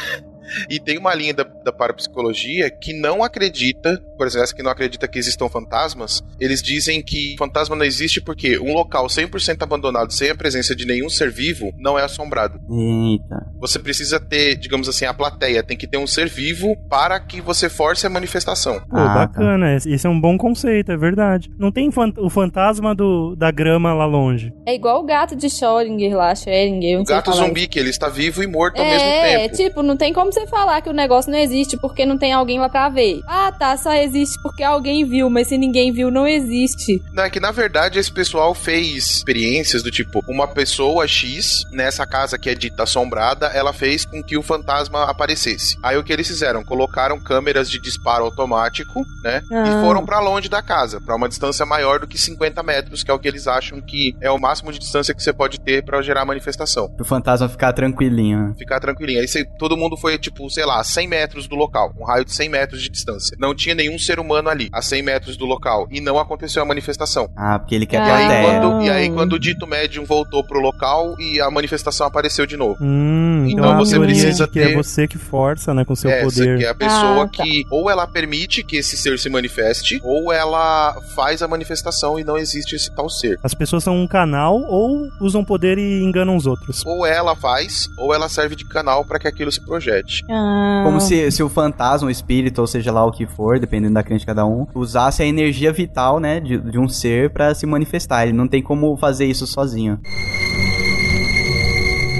E tem uma linha da, da parapsicologia que não acredita, por exemplo, essa que não acredita que existam fantasmas, eles dizem que fantasma não existe porque um local 100% abandonado, sem a presença de nenhum ser vivo, não é assombrado. Eita. Você precisa ter, digamos assim, a plateia, tem que ter um ser vivo para que você force a manifestação. Pô, Ah, bacana. Esse esse é um bom conceito, é verdade. Não tem fan- o fantasma do, da grama lá longe. É igual o gato de Schrödinger lá, Schrödinger, O gato zumbi, que ele está vivo e morto ao É, mesmo tempo. tipo, não tem como você falar que o negócio não existe porque não tem alguém lá pra ver. Ah, tá, só existe porque alguém viu, mas se ninguém viu, não existe. Não, é que na verdade esse pessoal fez experiências do tipo, uma pessoa X nessa casa que é dita assombrada, ela fez com que o fantasma aparecesse. Aí o que eles fizeram? Colocaram câmeras de disparo automático, né? Ah. E foram pra longe da casa, pra uma distância maior do que 50 metros, que é o que eles acham que é o máximo de distância que você pode ter pra gerar manifestação. Pro fantasma ficar tranquilinho. né? Ficar tranquilinho. Aí você- todo mundo foi, tipo, sei lá, 100 metros do local, um raio de 100 metros de distância. Não tinha nenhum ser humano ali, a 100 metros do local. E não aconteceu a manifestação. Ah, porque ele quer Ah. E aí, quando, e aí, quando o dito médium voltou pro local e a manifestação apareceu de novo. Hum, Então então, você precisa é ter- você que força, né, com seu é, essa poder. que é a pessoa Ah, tá. que ou ela permite que esse ser se manifeste, ou ela faz a manifestação e não existe esse tal ser. As pessoas são um canal ou usam poder e enganam os outros. Ou ela faz, ou ela serve de canal para que aquilo se projete. Ah, Como se, se o fantasma, o espírito, ou seja lá o que for, dependendo da crença de cada um, usasse a energia vital, né, de, de um ser pra se manifestar. Ele não tem como fazer isso sozinho.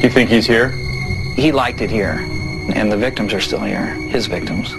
You think he's here? He liked it here, and the victims are still here, his victims.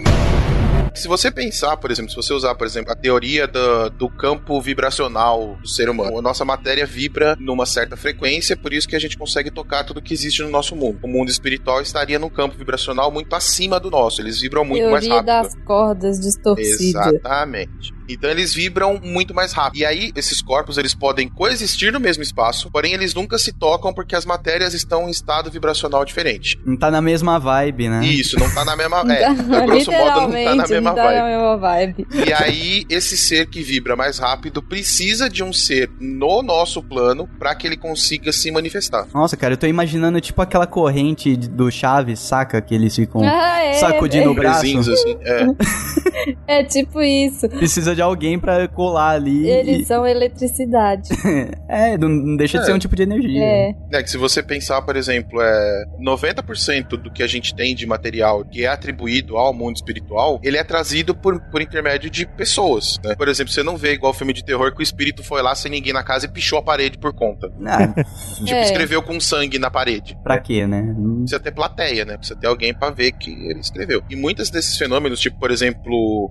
Se você pensar, por exemplo, se você usar, por exemplo, a teoria do, do campo vibracional do ser humano, a nossa matéria vibra numa certa frequência, por isso que a gente consegue tocar tudo que existe no nosso mundo. O mundo espiritual estaria num campo vibracional muito acima do nosso, eles vibram muito mais teoria rápido. das cordas distorcidas. Exatamente. Então eles vibram muito mais rápido. E aí esses corpos eles podem coexistir no mesmo espaço, porém eles nunca se tocam porque as matérias estão em estado vibracional diferente. Não tá na mesma vibe, né? Isso, não tá na mesma, é, a grosso modo não tá na Literalmente, mesma não tá vibe. na mesma vibe. E aí, esse ser que vibra mais rápido precisa de um ser no nosso plano para que ele consiga se manifestar. Nossa, cara, eu tô imaginando tipo aquela corrente do Chaves, saca? Que eles ficam Ah, é, sacudindo o braço. Assim. É. É tipo isso. Precisa de alguém pra colar ali. Eles e- são eletricidade. É, não, não deixa de ser É. um tipo de energia. É. É que se você pensar, por exemplo, é 90% do que a gente tem de material que é atribuído ao mundo espiritual, ele é trazido por, por intermédio de pessoas, né? Por exemplo, você não vê igual filme de terror que o espírito foi lá sem ninguém na casa e pichou a parede por conta. Ah, Tipo, É. escreveu com sangue na parede. pra quê, né? Hum, Precisa ter plateia, né? Precisa ter alguém pra ver que ele escreveu. E muitos desses fenômenos, tipo, por exemplo,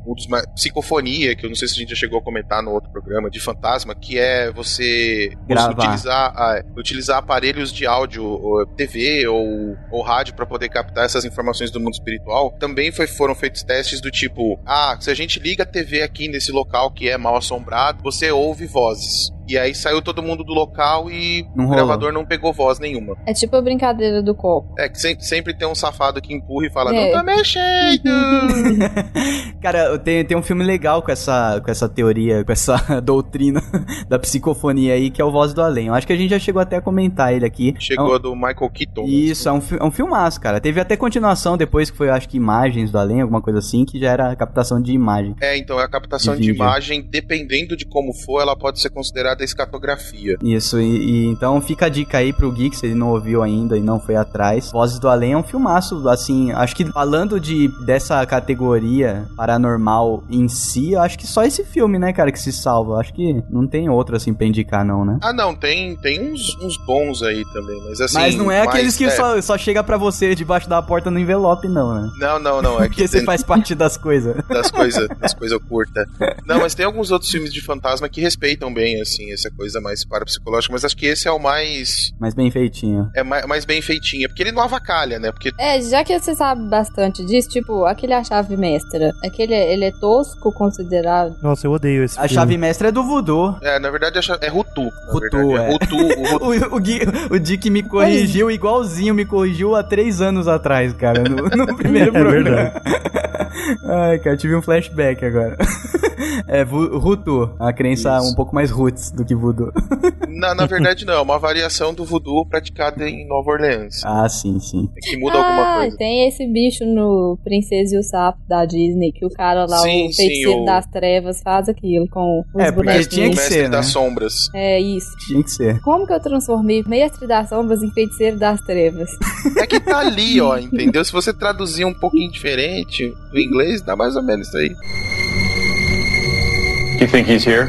psicofonia, que eu não sei se a gente já chegou a comentar no outro programa, de fantasma, que é você Gravar. utilizar, ah, utilizar aparelhos de áudio, ou TV ou, ou rádio pra poder captar essas informações do mundo espiritual. Também foi- foram feitos testes do tipo, ah, se a gente liga a TV aqui nesse local que é mal assombrado, você ouve vozes. E aí saiu todo mundo do local e Não o rolou. gravador não pegou voz nenhuma. É tipo a brincadeira do copo. É que sempre, sempre tem um safado que empurra e fala, É. não tá mexendo. Cara, tem, tem um filme legal com essa, com essa teoria, com essa doutrina da psicofonia aí, que é o Voz do Além. Eu acho que a gente já chegou até a comentar ele aqui. Chegou É a do Michael Keaton. um- Isso, é um, é um filmaço, cara. Teve até continuação depois, que foi, acho que Imagens do Além, alguma coisa assim, que já era captação de imagem. É, então a captação De de, imagem, dependendo de como for, ela pode ser considerada escatografia. Isso, e, e então fica a dica aí pro Geek, se ele não ouviu ainda e não foi atrás. Vozes do Além é um filmaço, assim, acho que falando de dessa categoria paranormal em si, eu acho que só esse filme, né, cara, que se salva. Acho que não tem outro, assim, pra indicar, não, né? Ah, não, tem, tem uns, uns bons aí também, mas assim. Mas não é mais- aqueles que é. só, só chega pra você debaixo da porta no envelope, não, né? Não, não, não. É que Porque você tem faz parte das coisas. das coisas das coisas curtas. Não, mas tem alguns outros filmes de fantasma que respeitam bem, assim, essa coisa mais parapsicológica, mas acho que esse é o mais. Mas bem feitinho. É mais, mais bem feitinho. Porque ele não avacalha, né? Porque É, já que você sabe bastante disso, tipo, aquele A Chave Mestra, aquele, ele é tosco considerado. Nossa, eu odeio esse A filme. chave mestra é do voodoo. É, na verdade é Rutu. Rutu, verdade, é. Rutu, o Rutu. O, o, Gui- o Dick me corrigiu igualzinho, me corrigiu há três anos atrás, cara, no, no primeiro É programa. Ai, cara, tive um flashback agora. É, Rutu, a crença Isso. um pouco mais roots do que voodoo. Na, na verdade, não, é uma variação do voodoo praticada em Nova Orleans. Ah, sim, sim. Que muda alguma ah, coisa. tem esse bicho no Princesa e o Sapo da Disney, que o cara lá, Sim, o sim, feiticeiro o- das trevas, faz aquilo com os É, porque bonequinhos. tinha que Mestre ser, das né? sombras. É isso. Tinha que ser. Como que eu transformei Mestre das Sombras em Feiticeiro das Trevas? É que tá ali, ó, entendeu? Se você traduzir um pouquinho diferente do inglês, dá mais ou menos isso aí. You think he's here?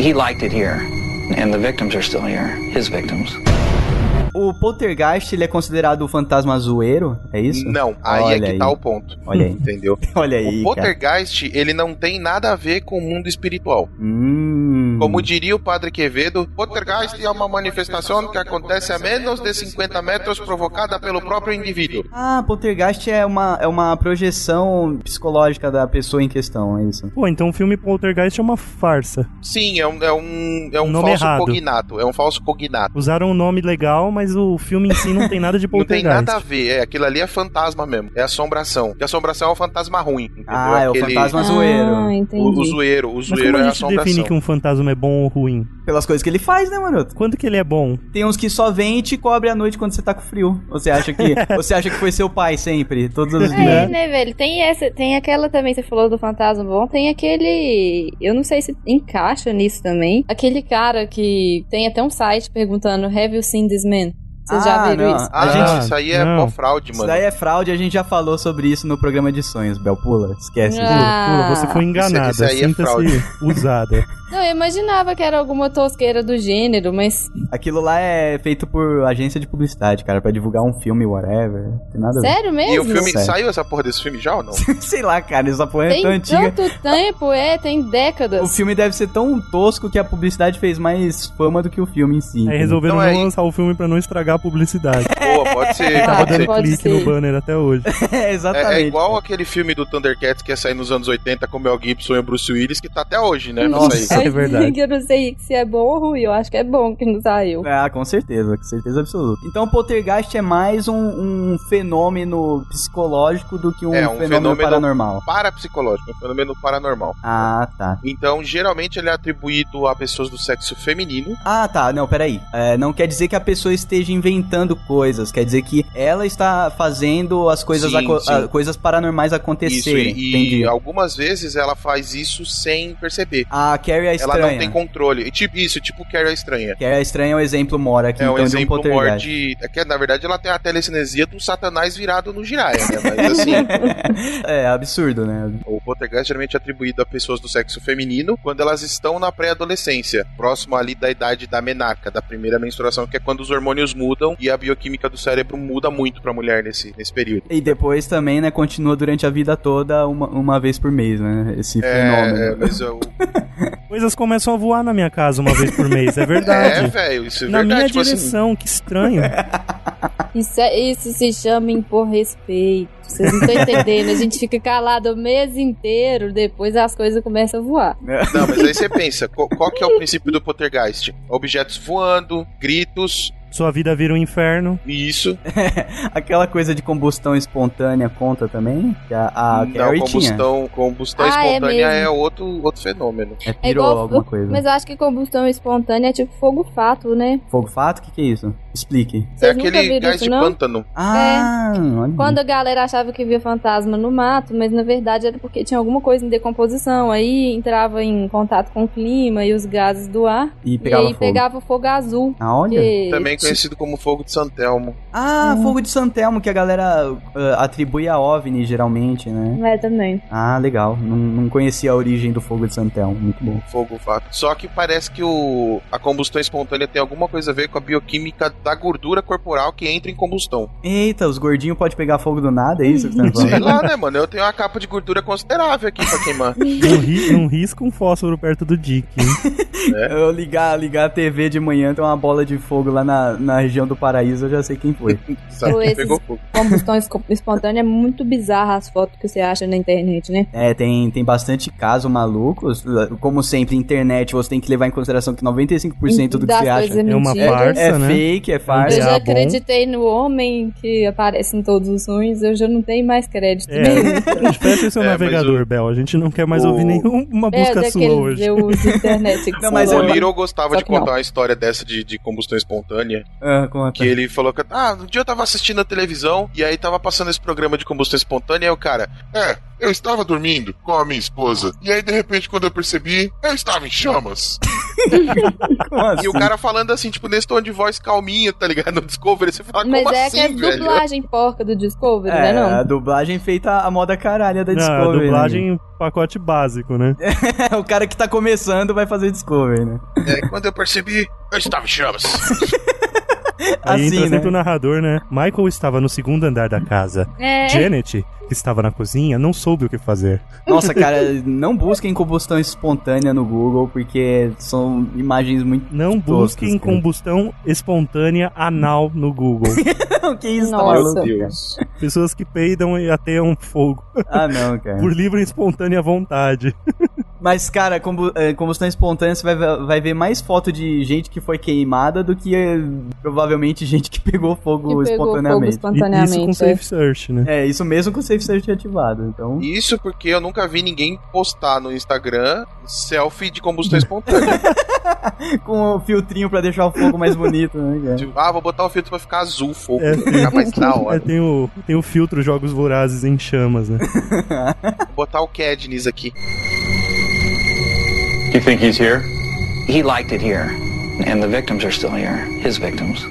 He liked it here, and the victims are still here, his victims. O Poltergeist, ele é considerado o fantasma zoeiro? É isso? Não, aí Olha é que aí. tá o ponto. Olha aí. Entendeu? Olha aí, o Poltergeist, ele não tem nada a ver com o mundo espiritual. cara. Hum. Como diria o padre Quevedo, Poltergeist é uma manifestação que acontece a menos de 50 metros provocada pelo próprio indivíduo. Ah, Poltergeist é uma, é uma projeção psicológica da pessoa em questão, é isso? Pô, então o filme Poltergeist é uma farsa. Sim, é um, é um, é um Nome falso errado. cognato. É um falso cognato. Usaram um nome legal, mas o filme em si não tem nada de Não tem Poltergeist. nada a ver, é, aquilo ali é fantasma mesmo, é assombração. E assombração é um fantasma ruim, entendeu? Ah, é o Aquele- fantasma Ah, zoeiro. entendi. O, o zoeiro, o Mas zoeiro como é a a gente assombração. define que um fantasma é bom ou ruim? Pelas coisas que ele faz, né, maroto? Quando que ele é bom? Tem uns que só vem e te cobre à noite quando você tá com frio. Você acha que você acha que foi seu pai sempre, todos os É, dias? né, velho? Tem essa, tem aquela também, você falou do fantasma bom, tem aquele. Eu não sei se encaixa nisso também. Aquele cara que tem até um site perguntando: Have you seen this man? Vocês já Ah, viram não. isso? Ah, Ah, gente, isso aí é não. pó fraude, Isso mano. daí é fraude, a gente já falou sobre isso no programa de sonhos, Bel. Pula, esquece. Ah. Pula, pula, você foi enganada. Isso- isso aí é Sinta-se usada. Não, eu imaginava que era alguma tosqueira do gênero, mas. Aquilo lá é feito por agência de publicidade, cara, pra divulgar um filme, whatever. Tem nada. Sério mesmo? E o filme, Sério. saiu essa porra desse filme já ou não? Sei lá, cara, essa porra é Tem tão antiga. tanto tempo, é, tem décadas. O filme deve ser tão tosco que a publicidade fez mais fama do que o filme em si. Aí entendeu? resolveram Então não é- lançar o filme pra não estragar a publicidade. Boa, pode ser. Ah, Tava dando pode clique ser. no banner até hoje. É, É, exatamente. é igual aquele filme do Thundercats que ia sair nos anos 80 com o Mel Gibson e o Bruce Willis, que tá até hoje, né? Nossa. é verdade. Eu não sei se é bom ou ruim, eu acho que é bom que não saiu. Ah, com certeza, com certeza absoluta. Então, o poltergeist é mais um, um fenômeno psicológico do que um, É, um fenômeno, fenômeno- paranormal. Parapsicológico, um fenômeno paranormal. Ah, tá. Então, geralmente ele é atribuído a pessoas do sexo feminino. Ah, tá. Não, peraí. É, não quer dizer que a pessoa esteja inventando coisas. Quer dizer que ela está fazendo as coisas, Sim, a- coisas paranormais Isso, acontecerem. e, Entendi. e algumas vezes ela faz isso sem perceber. A Carrie é Ela estranha. não tem controle. E, tipo, isso, tipo Carrie é estranha. Carrie é estranha é um exemplo mora aqui, É um então, exemplo de um poltergeist. de. É que, na verdade, ela tem a telecinesia do satanás virado no giraia, né? Mas assim, é, absurdo, né? o poltergeist geralmente é atribuído a pessoas do sexo feminino quando elas estão na pré-adolescência, próximo ali da idade da menarca, da primeira menstruação, que é quando os hormônios mudam e a bioquímica do cérebro muda muito pra mulher nesse, nesse período. E depois também, né, continua durante a vida toda uma, uma vez por mês, né? Esse É, fenômeno. é, mas eu, Coisas começam a voar na minha casa uma vez por mês, é é, verdade. velho, isso é na verdade. minha tipo assim, direção, que estranho. Isso, é- isso se chama impor respeito. Vocês não estão entendendo. A gente fica calado o mês inteiro, depois as coisas começam a voar. Não, mas aí você pensa, qual, qual que é o princípio do poltergeist? Objetos voando, gritos, Sua vida vira um inferno. e isso. Aquela coisa de combustão espontânea conta também? Que a, a não, Carrie tinha. combustão, combustão Ah, é espontânea mesmo. é, outro, outro fenômeno. É É pirou igual. alguma coisa. Mas eu acho que combustão espontânea é tipo fogo-fato, né? Fogo fato? O que, que é isso? Explique. É Vocês nunca aquele gás isso, de não? pântano. Ah, olha. Quando a galera achava que via fantasma no mato, mas na verdade era porque tinha alguma coisa em decomposição. Aí entrava em contato com o clima e os gases do ar. E E, pegava aí fogo. pegava fogo azul. Ah, olha. que- Também conhecido como fogo de Santelmo. Ah, fogo de Santelmo, que a galera ah, atribui a OVNI, geralmente, né? É, também. Ah, legal. Não, não conhecia a origem do fogo de Santelmo. Muito bom. Fogo fato. Só que parece que o, a combustão espontânea tem alguma coisa a ver com a bioquímica da gordura corporal que entra em combustão. Eita, os gordinhos podem pegar fogo do nada, é isso que você tá Sei lá, né, mano? Eu tenho uma capa de gordura considerável aqui pra queimar. Não, ri, não risca um fósforo perto do Dick. hein? Eu ligar, ligar a TV de manhã, tem uma bola de fogo lá na, na região do paraíso, eu já sei quem foi. Sabe? Pegou fogo. Combustão espontânea é muito bizarra as fotos que você acha na internet, né? É, tem, tem bastante caso malucos. Como sempre, internet, você tem que levar em consideração que 95% do que você acha coisas É uma mentiras. farsa. é né? fake, é Eu farsa. É, já bom. acreditei no homem que aparece em todos os sonhos, eu já não tenho mais crédito. É, fecha seu É, navegador, o- Bel. A gente não quer mais o- ouvir nenhuma É, busca sua daqueles hoje. eu uso internet. Não, mas o eu- Little gostava Só de que não. contar uma história dessa de, de combustão espontânea. Ah, conta. Que ele falou que, ah, um dia eu tava assistindo a televisão e aí tava passando esse programa de combustão espontânea e aí o cara, É, eu estava dormindo com a minha esposa. E aí, de repente, quando eu percebi, eu estava em chamas. Assim? e o cara falando assim, tipo, nesse tom de voz calminha, tá ligado? No Discovery, você fala, Mas como é assim, aquela velho? dublagem porca do Discovery, É, né? a Não? dublagem feita a moda caralha da Não, a Discovery. dublagem pacote básico, né? né? o cara que tá começando vai fazer Discovery, né? É, quando eu percebi, eu estava em chamas. Aí Assim, entra né? sempre o narrador, né? Michael estava no segundo andar da casa. É. Janet, que estava na cozinha, não soube o que fazer. Nossa, cara, não busquem combustão espontânea no Google, porque são imagens muito. Não toscas, busquem cara. combustão espontânea anal no Google. que isso, tá Nossa. Deus. Pessoas que peidam e ateam fogo. Ah, não, cara. Por livre e espontânea vontade. Mas, cara, combu- eh, combustão espontânea, você vai, ver- vai ver mais foto de gente que foi queimada do que provavelmente gente que pegou fogo Que pegou fogo espontaneamente. E isso com espontaneamente. é. Safe Search, né? É, isso mesmo com o Safe Search ativado. Então, Isso porque eu nunca vi ninguém postar no Instagram selfie de combustão espontânea. com o filtrinho pra deixar o fogo mais bonito, né, cara? Tipo, ah, vou botar o filtro pra ficar azul o fogo, É, pra ficar mais da É, hora. tem, o, tem o filtro Jogos Vorazes em chamas, né? Vou botar o Cadnis aqui. You think he's here? He liked it here. And the victims are still here. His victims.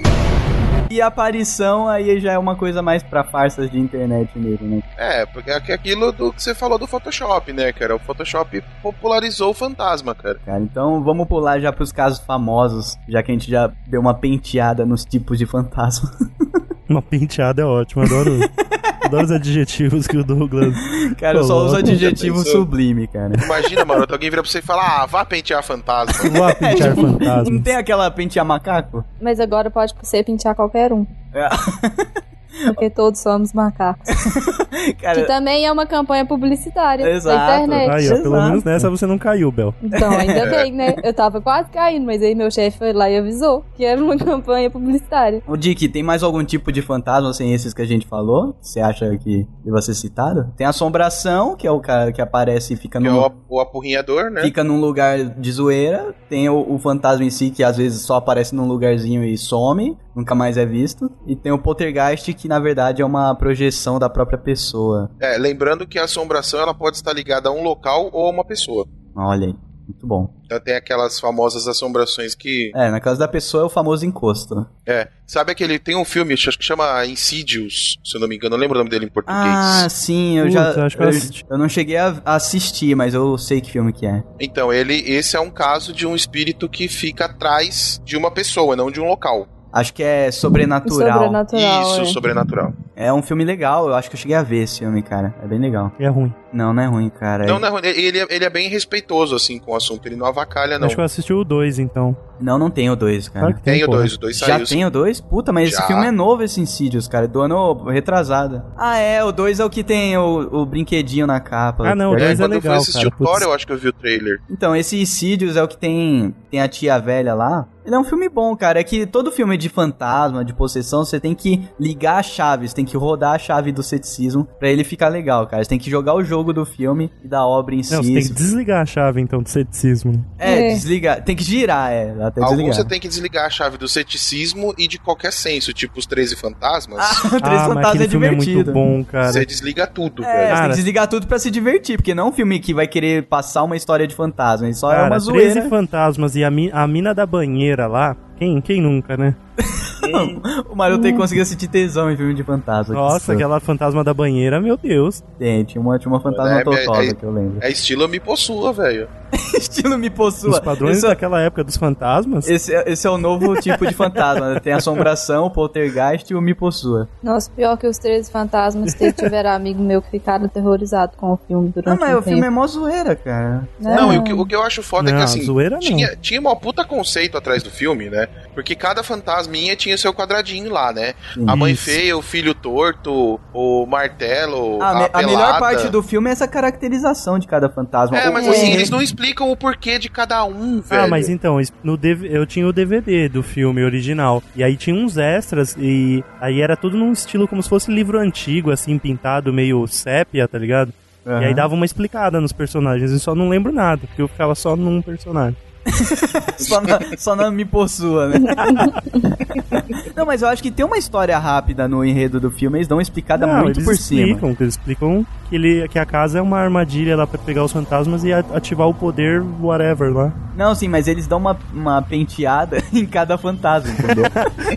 E a aparição aí já é uma coisa mais pra farsas de internet nele, né? É, porque é aquilo do que você falou do Photoshop, né, cara? O Photoshop popularizou o fantasma, cara. Cara, então vamos pular já pros casos famosos, já que a gente já deu uma penteada nos tipos de fantasma. Uma penteada é ótima, adoro, adoro os adjetivos que o Douglas. Cara, eu só uso adjetivo sublime, cara. Imagina, mano, alguém vira pra você e fala, ah, vá pentear fantasma. Vou pentear Não fantasmas. tem aquela pentear macaco? Mas agora pode ser pentear qualquer um. É. Porque todos somos macacos. Que Cara, também é uma campanha publicitária Exato. da internet. Aí, ó, pelo Exato. menos nessa você não caiu, Bel. Então, ainda bem, né? Eu tava quase caindo, mas aí meu chefe foi lá e avisou que era uma campanha publicitária. o Dick, tem mais algum tipo de fantasma sem esses que a gente falou? Você acha que deva ser citado? Tem assombração, que é o cara que aparece e fica Que é o apurrinhador, né? fica num lugar de zoeira. Tem o, o fantasma em si, que às vezes só aparece num lugarzinho e some, nunca mais é visto. E tem o poltergeist, que na verdade é uma projeção da própria pessoa. É, lembrando que a assombração ela pode estar ligada a um local ou a uma pessoa. Olha aí, muito bom. Então tem aquelas famosas assombrações que. É, na casa da pessoa é o famoso encosto. É. Sabe aquele. Tem um filme, acho que chama Insidious, se eu não me engano, eu lembro o nome dele em português. Ah, sim, eu Putz, já. eu acho que eu eu, eu não cheguei a assistir, mas eu sei que filme que é. Então, ele. Esse é um caso de um espírito que fica atrás de uma pessoa, não de um local. Acho que é sobrenatural. Sobrenatural. Isso, é. sobrenatural. É um filme legal, eu acho que eu cheguei a ver esse filme, cara. É bem legal. É ruim. Não, não é ruim, cara. Não, É- não é ruim. ele, é- ele é bem respeitoso, assim, com o assunto. Ele não avacalha, não. Acho que eu assisti o 2, então. Não, não tem o dois, cara. Claro que Tem o porra. 2, o 2 Já saiu. tem o dois? Puta, mas esse Já. filme é novo, esse Insidious, cara. Do ano retrasado. Ah, é, o dois é o que tem o, o brinquedinho na capa. Ah, não, o É, dois é quando eu fui legal, assistir cara. o Thor, eu acho que eu vi o trailer. Então, esse Insidious é o que tem, tem a tia velha lá. Ele é um filme bom, cara. É que todo filme de fantasma, de possessão, você tem que ligar as chaves, tem que rodar a chave do ceticismo pra ele ficar legal, cara. Você tem que jogar o jogo do filme e da obra em si. Não, você tem que desligar a chave, então, do ceticismo. É, É. desligar. Tem que girar, é. Até Alguns desligar. você tem que desligar a chave do ceticismo e de qualquer senso, tipo os 13 fantasmas. Ah, mas Fantasmas aquele é filme é divertido. muito bom, cara. Você desliga tudo, É, velho. você tem que desligar tudo pra se divertir, porque não é um filme que vai querer passar uma história de fantasma, ele só é Cara, uma 13 zoeira. fantasmas e a, mi- a mina da banheira lá. Quem, quem nunca, né? o Mario tem que conseguir assistir tesão em filme de fantasma. Nossa, aquela fantasma da banheira, meu Deus. Tem, tinha uma, tinha uma fantasma É, totosa é- que eu lembro. É estilo me possua, velho. Estilo me possua. Os padrões Esse, é- daquela época dos fantasmas. esse, é- esse é o novo tipo de fantasma. né? Tem assombração, o poltergeist e o me possua. Nossa, pior que os 13 fantasmas, que tiveram amigo meu que ficaram aterrorizados com o filme Não, durante mas um o filme é mó zoeira, cara. Não, e o que, o que eu acho foda é Não, que assim. zoeira não. tinha, tinha um puta conceito atrás do filme, né? Porque cada fantasminha tinha seu quadradinho lá, né? A mãe Isso. feia, o filho torto, o martelo, A, a, me- a melhor parte do filme é essa caracterização de cada fantasma. É, mas assim, eles não explicam o porquê de cada um, velho. Ah, mas então, no DV eu tinha o DVD do filme original. E aí tinha uns extras e aí era tudo num estilo como se fosse livro antigo, assim, pintado meio sépia, tá ligado? E aí dava uma explicada nos personagens. E só não lembro nada, porque eu ficava só num personagem. só, na, só na me possua, né? não, mas eu acho que tem uma história rápida no enredo do filme, eles dão uma explicada Não, muito por cima. explicam, que eles explicam que, ele, que a casa é uma armadilha lá pra pegar os fantasmas e ativar o poder whatever lá. Não, sim, mas eles dão uma, uma penteada em cada fantasma, entendeu?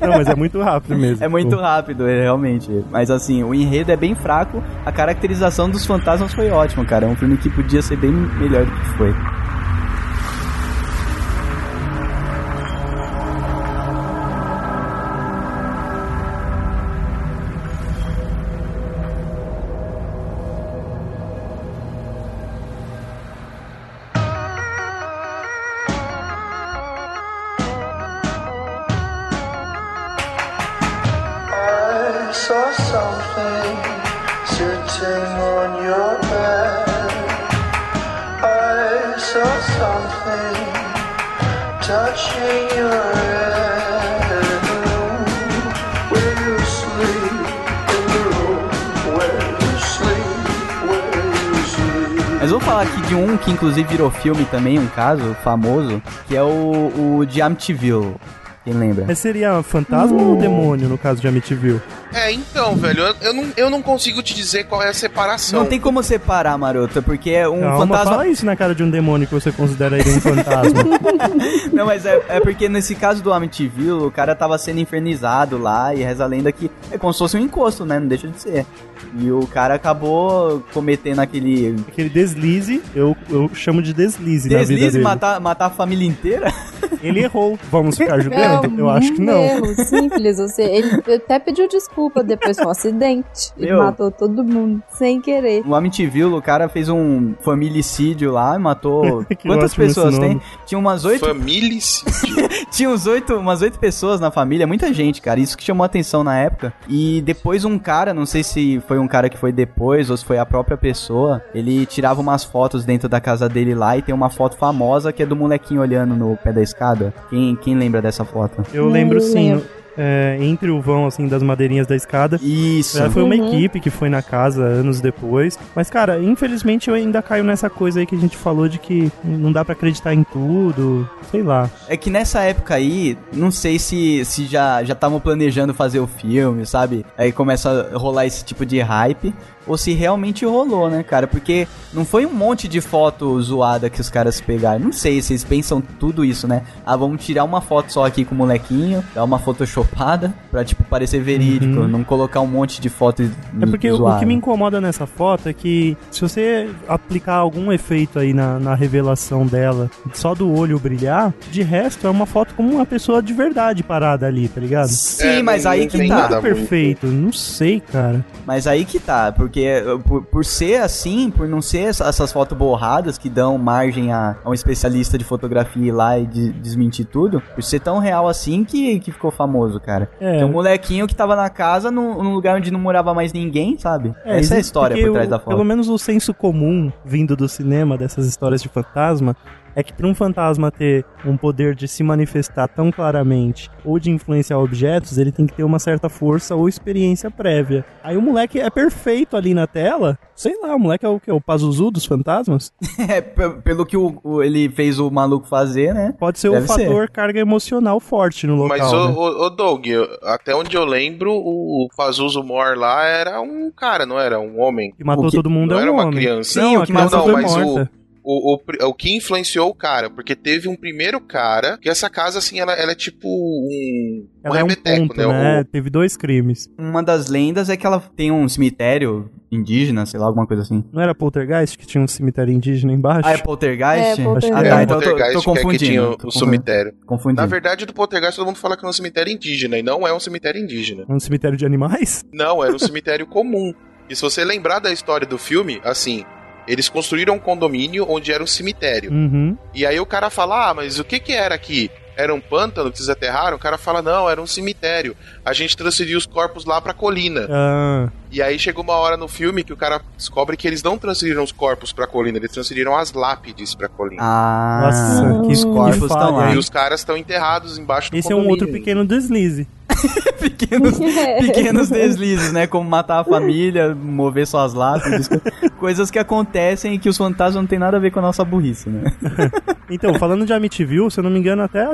Não, mas é muito rápido mesmo. é muito rápido, é, realmente. Mas assim, o enredo é bem fraco, a caracterização dos fantasmas foi ótima, cara. É um filme que podia ser bem melhor do que foi. Virou filme também, um caso famoso, que é o, o de Amityville. Quem lembra? Mas seria fantasma ou demônio no caso de Amityville? É, então, velho, eu, eu não, eu não consigo te dizer qual é a separação. Não tem como separar, marota, porque é um Calma, fantasma. fala isso na cara de um demônio que você considera ele um fantasma. Não, mas é, é porque nesse caso do Amityville, o cara tava sendo infernizado lá e reza a lenda que é como se fosse um encosto, né? Não deixa de ser. E o cara acabou cometendo aquele. Aquele deslize, eu, eu chamo de deslize, na vida Deslize, dele. matar, matar a família inteira? Ele errou. Vamos ficar julgando? É eu acho que não. erro simples. Você, ele até pediu desculpa depois foi um acidente. Ele Meu. matou todo mundo sem querer. No Amityville, o cara fez um familicídio lá e matou. Quantas pessoas tem? Tinha umas oito. Famílicídio. Tinha uns oito, umas oito pessoas na família, muita gente, cara. Isso que chamou a atenção na época. E depois um cara, não sei se foi um cara que foi depois ou se foi a própria pessoa, ele tirava umas fotos dentro da casa dele lá e tem uma foto famosa que é do molequinho olhando no pé da escada. Quem, quem lembra dessa foto? Eu lembro sim, é, entre o vão, assim, das madeirinhas da escada. Isso. É, foi uma Uhum. equipe que foi na casa anos depois. Mas, cara, infelizmente eu ainda caio nessa coisa aí que a gente falou de que não dá pra acreditar em tudo. Sei lá. É que nessa época aí, não sei se, se já já estavam planejando fazer o filme, sabe? Aí começa a rolar esse tipo de hype. Ou se realmente rolou, né, cara? Porque não foi um monte de foto zoada que os caras pegaram. Não sei, vocês pensam tudo isso, né? Ah, vamos tirar uma foto só aqui com o molequinho, dar uma photoshopada pra, tipo, parecer verídico. Uhum. Não colocar um monte de foto É porque o- o zoada. que me incomoda nessa foto é que se você aplicar algum efeito aí na, na revelação dela, só do olho brilhar, de resto é uma foto como uma pessoa de verdade parada ali, tá ligado? Sim, É, mas não- aí não que tem tá. nada muito. Perfeito, não sei, cara. Mas aí que tá, porque uh, por, por ser assim, por não ser essa- essas fotos borradas que dão margem a, a um especialista de fotografia ir lá e de- desmentir tudo, por ser tão real assim que, que ficou famoso, cara. É. Tem um molequinho que tava na casa num, num lugar onde não morava mais ninguém, sabe? Essa é a história porque por trás o- da foto. Pelo menos o senso comum vindo do cinema dessas histórias de fantasma é que para um fantasma ter um poder de se manifestar tão claramente ou de influenciar objetos, ele tem que ter uma certa força ou experiência prévia. Aí o moleque é perfeito ali na tela. Sei lá, o moleque é o que? O Pazuzu dos fantasmas? É, pe- pelo que o- o- ele fez o maluco fazer, né? Pode ser Deve um fator carga emocional forte no local. Mas, ô, né? ô, ô, Doug, até onde eu lembro, o Pazuzu Mor lá era um cara, não era? Um homem. Que matou o que- todo mundo não é era um uma homem. criança. Não, Sim, a o que matou- foi mas o- morta. O, o, o que influenciou o cara, porque teve um primeiro cara, que essa casa, assim, ela, ela é tipo um, um Ela é um ponto, né? né? O- Teve dois crimes. Uma das lendas é que ela tem um cemitério indígena, sei lá, alguma coisa assim. Não era Poltergeist que tinha um cemitério indígena embaixo? Ah, é Poltergeist? É, Poltergeist. Ah, é, tá, o então eu tô, Poltergeist, tô que é que confundindo. tinha tô o confundindo. cemitério. Confundindo. Na verdade, do Poltergeist, todo mundo fala que é um cemitério indígena, e não é um cemitério indígena. Um cemitério de animais? Não, era um cemitério comum. E se você lembrar da história do filme, assim, eles construíram um condomínio onde era um cemitério. Uhum. E aí o cara fala, ah, mas o que que era aqui? Era um pântano que vocês aterraram? O cara fala, não, era um cemitério. A gente transferiu os corpos lá pra colina. Ah, E aí chegou uma hora no filme que o cara descobre que eles não transferiram os corpos pra colina, eles transferiram as lápides pra colina. Ah, Nossa, que- os que corpos estão lá. E os caras estão enterrados embaixo do esse é um outro pequeno deslize. pequenos, pequenos deslizes, né? Como matar a família, mover suas lápides, co- coisas que acontecem e que os fantasmas não tem nada a ver com a nossa burrice, né? Então, falando de Amityville, se eu não me engano, até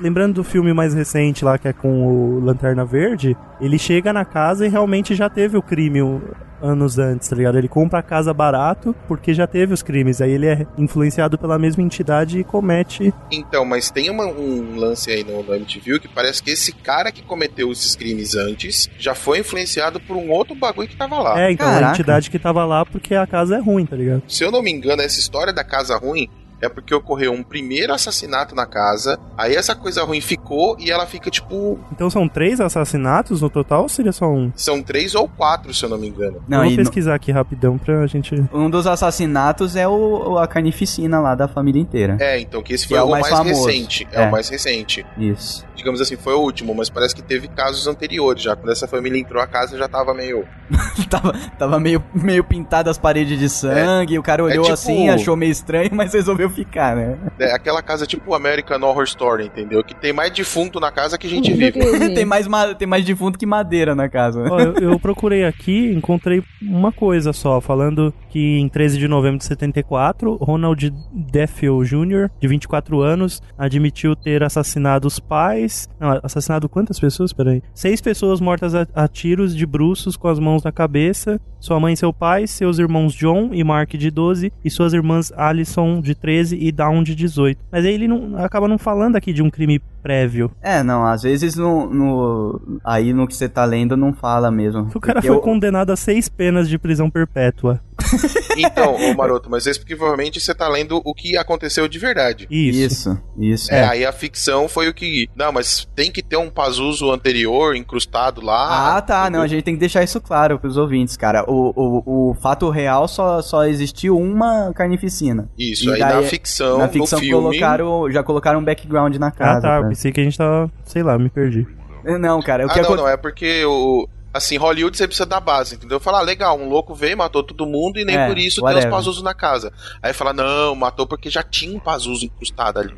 lembrando do filme mais recente lá, que é com o Lanterna Verde, ele chega na casa e realmente já teve o crime o- anos antes, tá ligado? Ele compra a casa barato porque já teve os crimes. Aí ele é influenciado pela mesma entidade e comete. Então, mas tem uma- um lance aí no, no MTV que parece que esse cara que cometeu esses crimes antes já foi influenciado por um outro bagulho que tava lá. É, então a Caraca. entidade que tava lá porque a casa é ruim, tá ligado? Se eu não me engano, essa história da casa ruim é porque ocorreu um primeiro assassinato na casa, aí essa coisa ruim ficou e ela fica tipo. Então são três assassinatos no total ou seria só um? São três ou quatro, se eu não me engano. Não, Vamos no- pesquisar aqui rapidão pra gente. um dos assassinatos é o, a carnificina lá da família inteira. É, então que esse Que foi é o o mais, mais famoso. recente. É. É. o mais recente. Isso. Digamos assim, foi o último, mas parece que teve casos anteriores já. Quando essa família entrou, a casa já tava meio. tava tava meio, meio pintado as paredes de sangue, o cara olhou tipo- assim, achou meio estranho, mas resolveu ficar, né? É aquela casa tipo American Horror Story, entendeu? Que tem mais defunto na casa que gente vive. tem, mais ma- tem mais defunto que madeira na casa. né? Ó, eu, eu procurei aqui, encontrei uma coisa só, falando que em 13 de novembro de 74, Ronald Deffield Jr., de 24 anos, admitiu ter assassinado os pais. Não, assassinado quantas pessoas? Peraí. Seis pessoas mortas a, a tiros de bruços com as mãos na cabeça. Sua mãe e seu pai, seus irmãos John e Mark, de 12, e suas irmãs Alison, de 13, e Dawn, de 18. Mas aí ele não, acaba não falando aqui de um crime prévio. É, não, às vezes no, no- aí no que você tá lendo não fala mesmo. O cara foi eu- condenado a seis penas de prisão perpétua. Então, ô Maroto, mas esse porque provavelmente você tá lendo o que aconteceu de verdade. Isso. Isso, isso. É, aí a ficção foi o que. Não, mas tem que ter um Pazuzu anterior incrustado lá. Ah, tá. Não, a gente tem que deixar isso claro pros ouvintes, cara. O, o, o fato real só, só existiu uma carnificina. Isso, E aí daí- na ficção, Na ficção no filme. colocaram, já colocaram um background na Ah, casa. tá. Pensei que a gente tava. Sei lá, me perdi. Não, cara, o Ah, não, acon- não, é porque o. Assim, Hollywood você precisa da base, entendeu? Falar, ah, legal, um louco veio, matou todo mundo e nem É, por isso tem whatever. os Pazuzu na casa. Aí fala, não, matou porque já tinha um Pazuzu incrustado ali.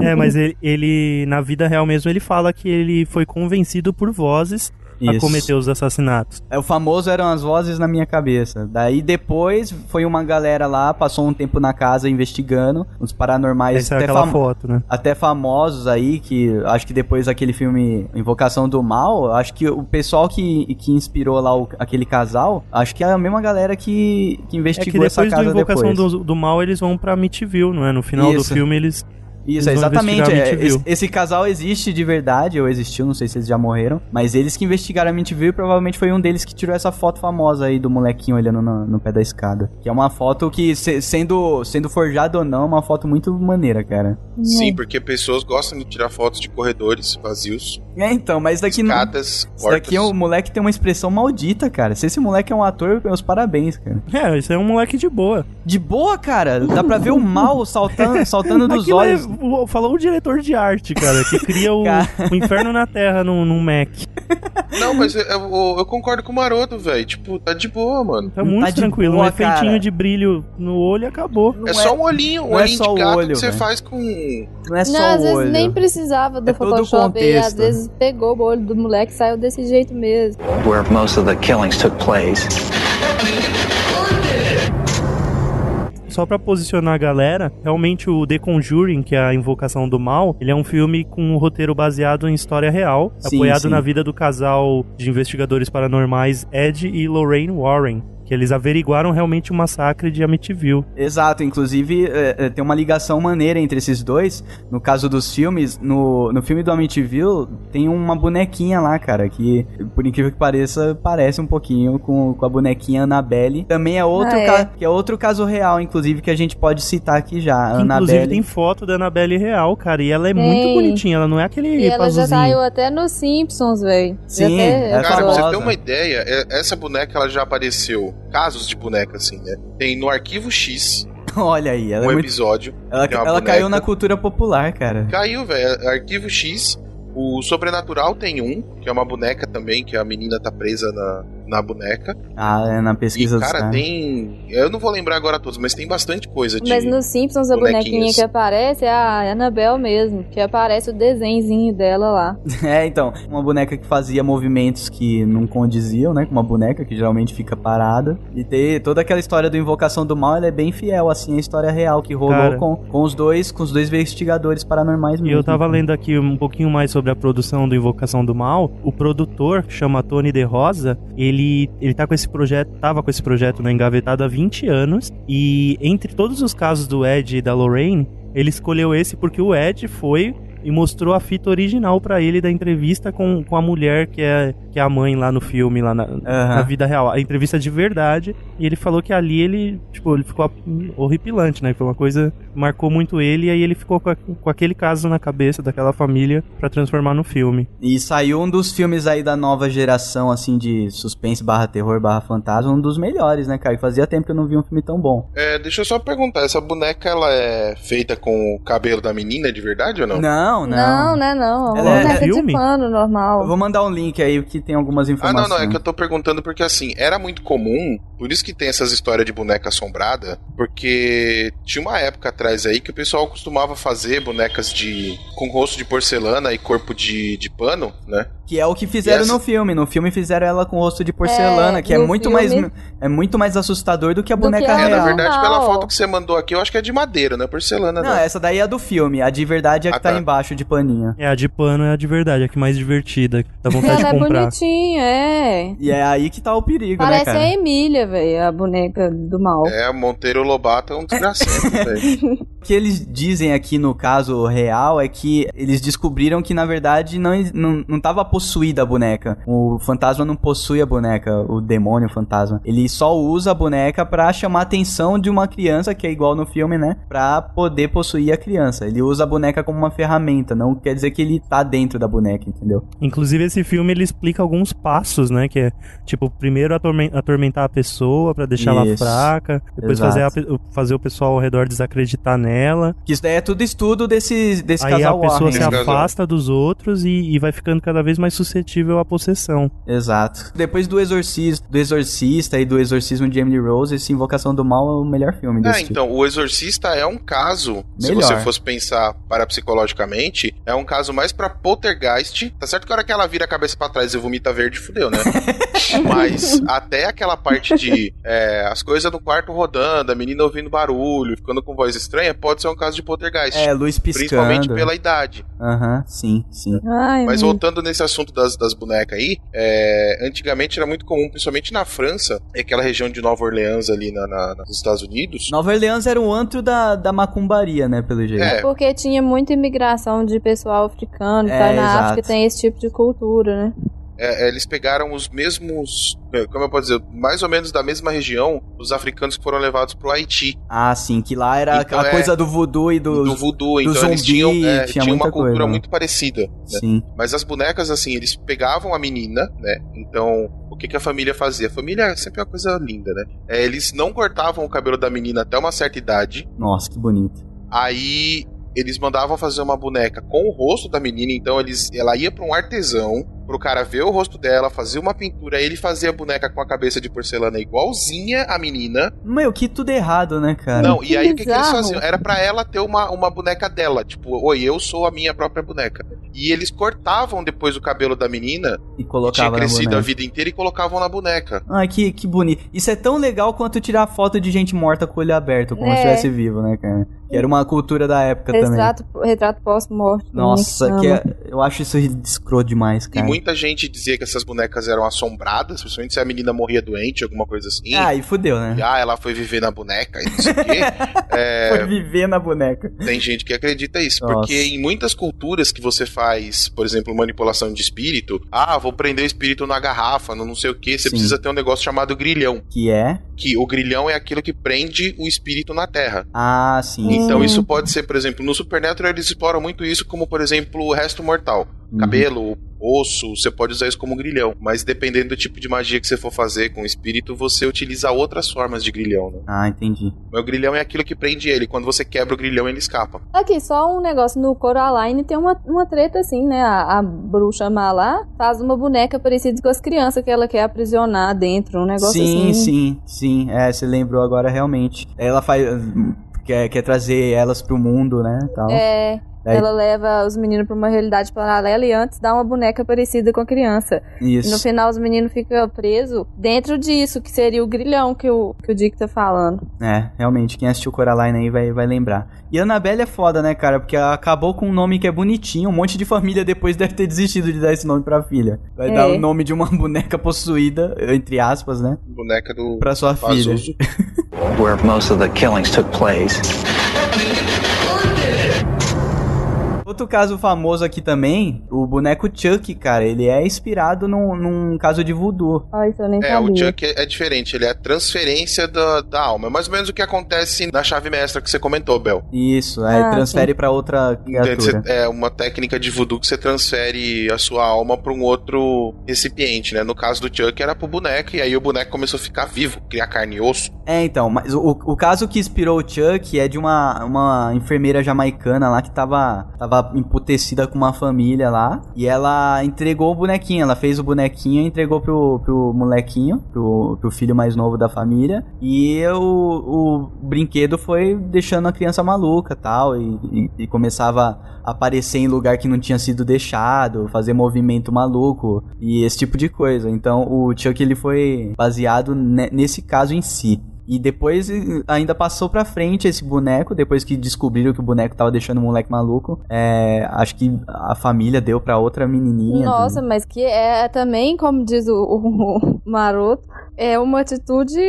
É, mas ele, ele, na vida real mesmo, ele fala que ele foi convencido por vozes a Isso. cometer os assassinatos. É, o famoso eram as vozes na minha cabeça. Daí depois foi uma galera lá, passou um tempo na casa investigando, os paranormais Essa é até, aquela fam- foto, né? até famosos aí, que acho que depois daquele filme Invocação do Mal, acho que o pessoal que, que inspirou lá o- aquele casal, acho que é a mesma galera que, que É investigou que essa depois casa da invocação depois. do, do mal, eles vão pra Amityville, não é? No final Isso. do filme, eles. Isso, exatamente. é, esse, esse casal existe de verdade, ou existiu, não sei se eles já morreram. Mas eles que investigaram a Amityville, provavelmente foi um deles que tirou essa foto famosa aí do molequinho olhando no, no pé da escada. Que é uma foto que, se- sendo, sendo forjada ou não, é uma foto muito maneira, cara. Sim, porque pessoas gostam de tirar fotos de corredores vazios, É, então, mas daqui não. escadas, Isso daqui é portas. o moleque tem uma expressão maldita, cara. Se esse moleque é um ator, meus parabéns, cara. É, isso é um moleque de boa. De boa, cara. Dá pra ver o mal saltando, saltando dos é- olhos. o- falou o diretor de arte, cara, que cria o, o inferno na terra num, num Mac. Não, mas eu, eu- eu concordo com o Maroto, velho. Tipo, tá de boa, mano. Tá muito Tá tranquilo. boa, um efeitinho cara. de brilho no olho e acabou. é só um olhinho, um é olhinho só o de gato olho, que você velho. faz com. Não é só Não, às vezes olho. nem precisava do É Photoshop aí, às vezes pegou o olho do moleque e saiu desse jeito mesmo. Where most of the killings took place. Só pra posicionar a galera, realmente o The Conjuring, que é a invocação do mal, ele é um filme com um roteiro baseado em história real, Sim, apoiado sim. na vida do casal de investigadores paranormais Ed e Lorraine Warren, que eles averiguaram realmente o massacre de Amityville. Exato, inclusive é, é, tem uma ligação maneira entre esses dois. No caso dos filmes, no, no filme do Amityville, tem uma bonequinha lá, cara, que, por incrível que pareça, parece um pouquinho com, com a bonequinha Annabelle. Também é outro, Ah, é? que é outro caso real, inclusive, que a gente pode citar aqui já. Que, inclusive tem foto da Annabelle real, cara, e ela é Tem. muito bonitinha, ela não é aquele E ela já saiu até nos Simpsons, velho. Sim, até- é Cara, pra você ter uma ideia, é- essa boneca ela já apareceu. Casos de boneca, assim, né? Tem no Arquivo X Olha aí, ela, um é muito- episódio. ela, ela caiu na cultura popular, cara. Caiu, velho. Arquivo X. O Sobrenatural tem um, que é uma boneca também, que a menina tá presa na, na boneca. Ah, é na E, pesquisa cara, tem. Eu não vou lembrar agora todos, mas tem bastante coisa de. Mas nos Simpsons a bonequinha que aparece é a Annabelle mesmo, que aparece o desenhozinho dela lá. É, então, uma boneca que fazia movimentos que não condiziam, né? Com uma boneca que geralmente fica parada. E ter toda aquela história do Invocação do Mal, ela é bem fiel, assim, à história real que rolou Cara. com, com os dois, com os dois investigadores paranormais E mesmo. eu tava lendo aqui um pouquinho mais sobre a produção do Invocação do Mal. O produtor, chama Tony De Rosa, ele, ele tá com esse projeto, tava com esse projeto né, engavetado há 20 anos. E entre todos os casos do Ed e da Lorraine, ele escolheu esse porque o Ed foi e mostrou a fita original pra ele da entrevista com, com a mulher que, é, que é a mãe lá no filme, lá na, na vida real. A entrevista de verdade. E ele falou que ali ele, tipo, ele ficou horripilante, né? Foi uma coisa que marcou muito ele. E aí ele ficou com, a- com aquele caso na cabeça daquela família pra transformar no filme. E saiu um dos filmes aí da nova geração, assim, de suspense barra terror barra fantasma, um dos melhores, né, cara? E fazia tempo que eu não vi um filme tão bom. É, deixa eu só perguntar, essa boneca ela é feita com o cabelo da menina de verdade ou não? Não, Não, né, não. É Ela uma é- é de filme? pano normal. Eu vou mandar um link aí que tem algumas Ah, informações. não, não, é que eu tô perguntando porque assim, era muito comum, por isso que tem essas histórias de boneca assombrada, porque tinha uma época atrás aí que o pessoal costumava fazer bonecas de com rosto de porcelana e corpo de, de pano, né? Que é o que fizeram essa- no filme. No filme fizeram ela com rosto de porcelana, É, que é muito filme- mais é muito mais assustador do que a Do boneca que a É, real. na verdade, pela foto que você mandou aqui, eu acho que é de madeira, não é porcelana, Não, não. essa daí é a do filme. A de verdade é que Ah, tá. tá. embaixo de paninho. É, a de pano é a de verdade, a que mais divertida, que dá vontade Ela é de comprar. bonitinha, é. E é aí que tá o perigo, Parece né, cara? a Emília, velho, a boneca do mal. É, Monteiro Lobato é um desgraçado, velho. O que eles dizem aqui no caso real é que eles descobriram que, na verdade, não, não, não tava possuída a boneca. O fantasma não possui a boneca, o demônio o fantasma. Ele só usa a boneca pra chamar a atenção de uma criança, que é igual no filme, né? Pra poder possuir a criança. Ele usa a boneca como uma ferramenta, não quer dizer que ele tá dentro da boneca, entendeu? Inclusive, esse filme ele explica alguns passos, né? Que é, tipo, primeiro atormen- atormentar a pessoa pra deixar ela Isso. fraca, depois Exato. fazer, a fazer o pessoal ao redor desacreditar nela. Que isso daí é tudo estudo desse, desse Aí a casal pessoa Warren. se afasta dos outros e, e vai ficando cada vez mais suscetível à possessão. Exato. Depois do Exorcista, do Exorcista e do Exorcismo de Emily Rose, esse Invocação do Mal é o melhor filme desse É, tipo. então, o Exorcista é um caso, se Melhor. você fosse pensar parapsicologicamente, é um caso mais pra poltergeist. Tá certo que a hora que ela vira a cabeça pra trás e vomita verde, fudeu, né? Mas até aquela parte de é, as coisas no quarto rodando, a menina ouvindo barulho, ficando com voz estranha, pode ser um caso de poltergeist. É, luz piscando. Principalmente pela idade. Aham, sim, sim. Ai, Mas voltando nesse assunto das, das bonecas aí, é, antigamente era muito comum, principalmente na França, e aquela região de Nova Orleans ali na, na- nos Estados Unidos. Nova Orleans era o antro da, da macumbaria, né, pelo jeito. É. Porque tinha muita imigração de pessoal africano, É, tá? Na exato. África tem esse tipo de cultura, né? É, é, eles pegaram os mesmos, é, como eu posso dizer, mais ou menos da mesma região, os africanos que foram levados pro Haiti, Ah, sim, que lá era Então a é- coisa do voodoo e do... do voodoo. do Então eles zumbi, tinham, é, tinha tinham uma cultura coisa, né? muito parecida. né? Sim. Mas as bonecas, assim, eles pegavam a menina, né? Então, o que, que a família fazia? A família é sempre uma coisa linda, né? É, eles não cortavam o cabelo da menina até uma certa idade. Nossa, que bonito. Aí eles mandavam fazer uma boneca com o rosto da menina, então eles, ela ia pra um artesão, pro cara ver o rosto dela, fazer uma pintura, aí ele fazia a boneca com a cabeça de porcelana igualzinha a menina. Meu, que tudo errado, né, cara? Não, que e aí o que, que eles faziam? Era pra ela ter uma, uma boneca dela, tipo, oi, eu sou a minha própria boneca. E eles cortavam depois o cabelo da menina, E que tinha crescido a vida inteira, e colocavam na boneca. Ai, que, que bonito. Isso é tão legal quanto tirar foto de gente morta com o olho aberto, como É. se estivesse vivo, né, cara? Que era uma cultura da época também. Retrato, retrato pós-morte. Nossa, que é- eu acho isso escroto demais, E cara. Muita gente dizia que essas bonecas eram assombradas, principalmente se a menina morria doente, alguma coisa assim. Ah, e fudeu, né? E, ah, ela foi viver na boneca e não sei o quê. É, Foi viver na boneca. Tem gente que acredita isso, Nossa. porque em muitas culturas que você faz, por exemplo, manipulação de espírito, ah, vou prender o espírito na garrafa, no não sei o que, você Sim. precisa ter um negócio chamado grilhão, Que é? que o grilhão é aquilo que prende o espírito na terra. Ah, sim. Então Hum. isso pode ser, por exemplo, no Supernatural eles exploram muito isso como, por exemplo, o resto mortal. Uhum. Cabelo, osso, você pode usar isso como grilhão, mas dependendo do tipo de magia que você for fazer com o espírito, você utiliza outras formas de grilhão, né? Ah, entendi. Mas o grilhão é aquilo que prende ele, quando você quebra o grilhão ele escapa. Aqui, só um negócio. No Coraline tem uma, uma treta assim, né? A, a bruxa má lá faz uma boneca parecida com as crianças que ela quer aprisionar dentro. Um negócio sim, assim. sim, sim. É, você lembrou agora realmente. Ela faz. Quer, quer trazer elas pro mundo, né? Tal. É. Daí- Ela leva os meninos pra uma realidade paralela e antes dá uma boneca parecida com a criança. E no Isso. final os meninos ficam presos dentro disso, que seria o grilhão que o, que o Dick tá falando. É, realmente, quem assistiu Coraline aí vai, vai lembrar. E Annabelle é foda, né, cara? Porque ela acabou com um nome que é bonitinho. Um monte de família depois deve ter desistido de dar esse nome pra filha. Vai É. dar o nome de uma boneca possuída, entre aspas, né? Boneca do Pra sua filha. Where most of the killings took place. Outro caso famoso aqui também, o boneco Chuck, cara, ele é inspirado num, num caso de voodoo. Ah, isso eu nem É, o sabia. Chuck é, é diferente, ele é a transferência da, da alma. É mais ou menos o que acontece na chave mestra que você comentou, Bel. Isso, aí Ah, transfere pra outra Então, você- criatura. é uma técnica de voodoo que você transfere a sua alma pra um outro recipiente, né? No caso do Chuck era pro boneco, e aí o boneco começou a ficar vivo, criar carne e osso. É, então, mas o, o caso que inspirou o Chuck é de uma, uma enfermeira jamaicana lá que tava, tava emputecida com uma família lá. E ela entregou o bonequinho. Ela fez o bonequinho e entregou pro, pro molequinho, pro, pro filho mais novo da família. E o, o brinquedo foi deixando a criança maluca tal. E, e, e começava a aparecer em lugar que não tinha sido deixado, fazer movimento maluco e esse tipo de coisa. Então o Chuck ele foi baseado ne- nesse caso em si. E depois ainda passou pra frente esse boneco, depois que descobriram que o boneco tava deixando o moleque maluco. É, acho que a família deu pra outra menininha. Nossa, mas que é também, como diz o, o Maroto, é uma atitude,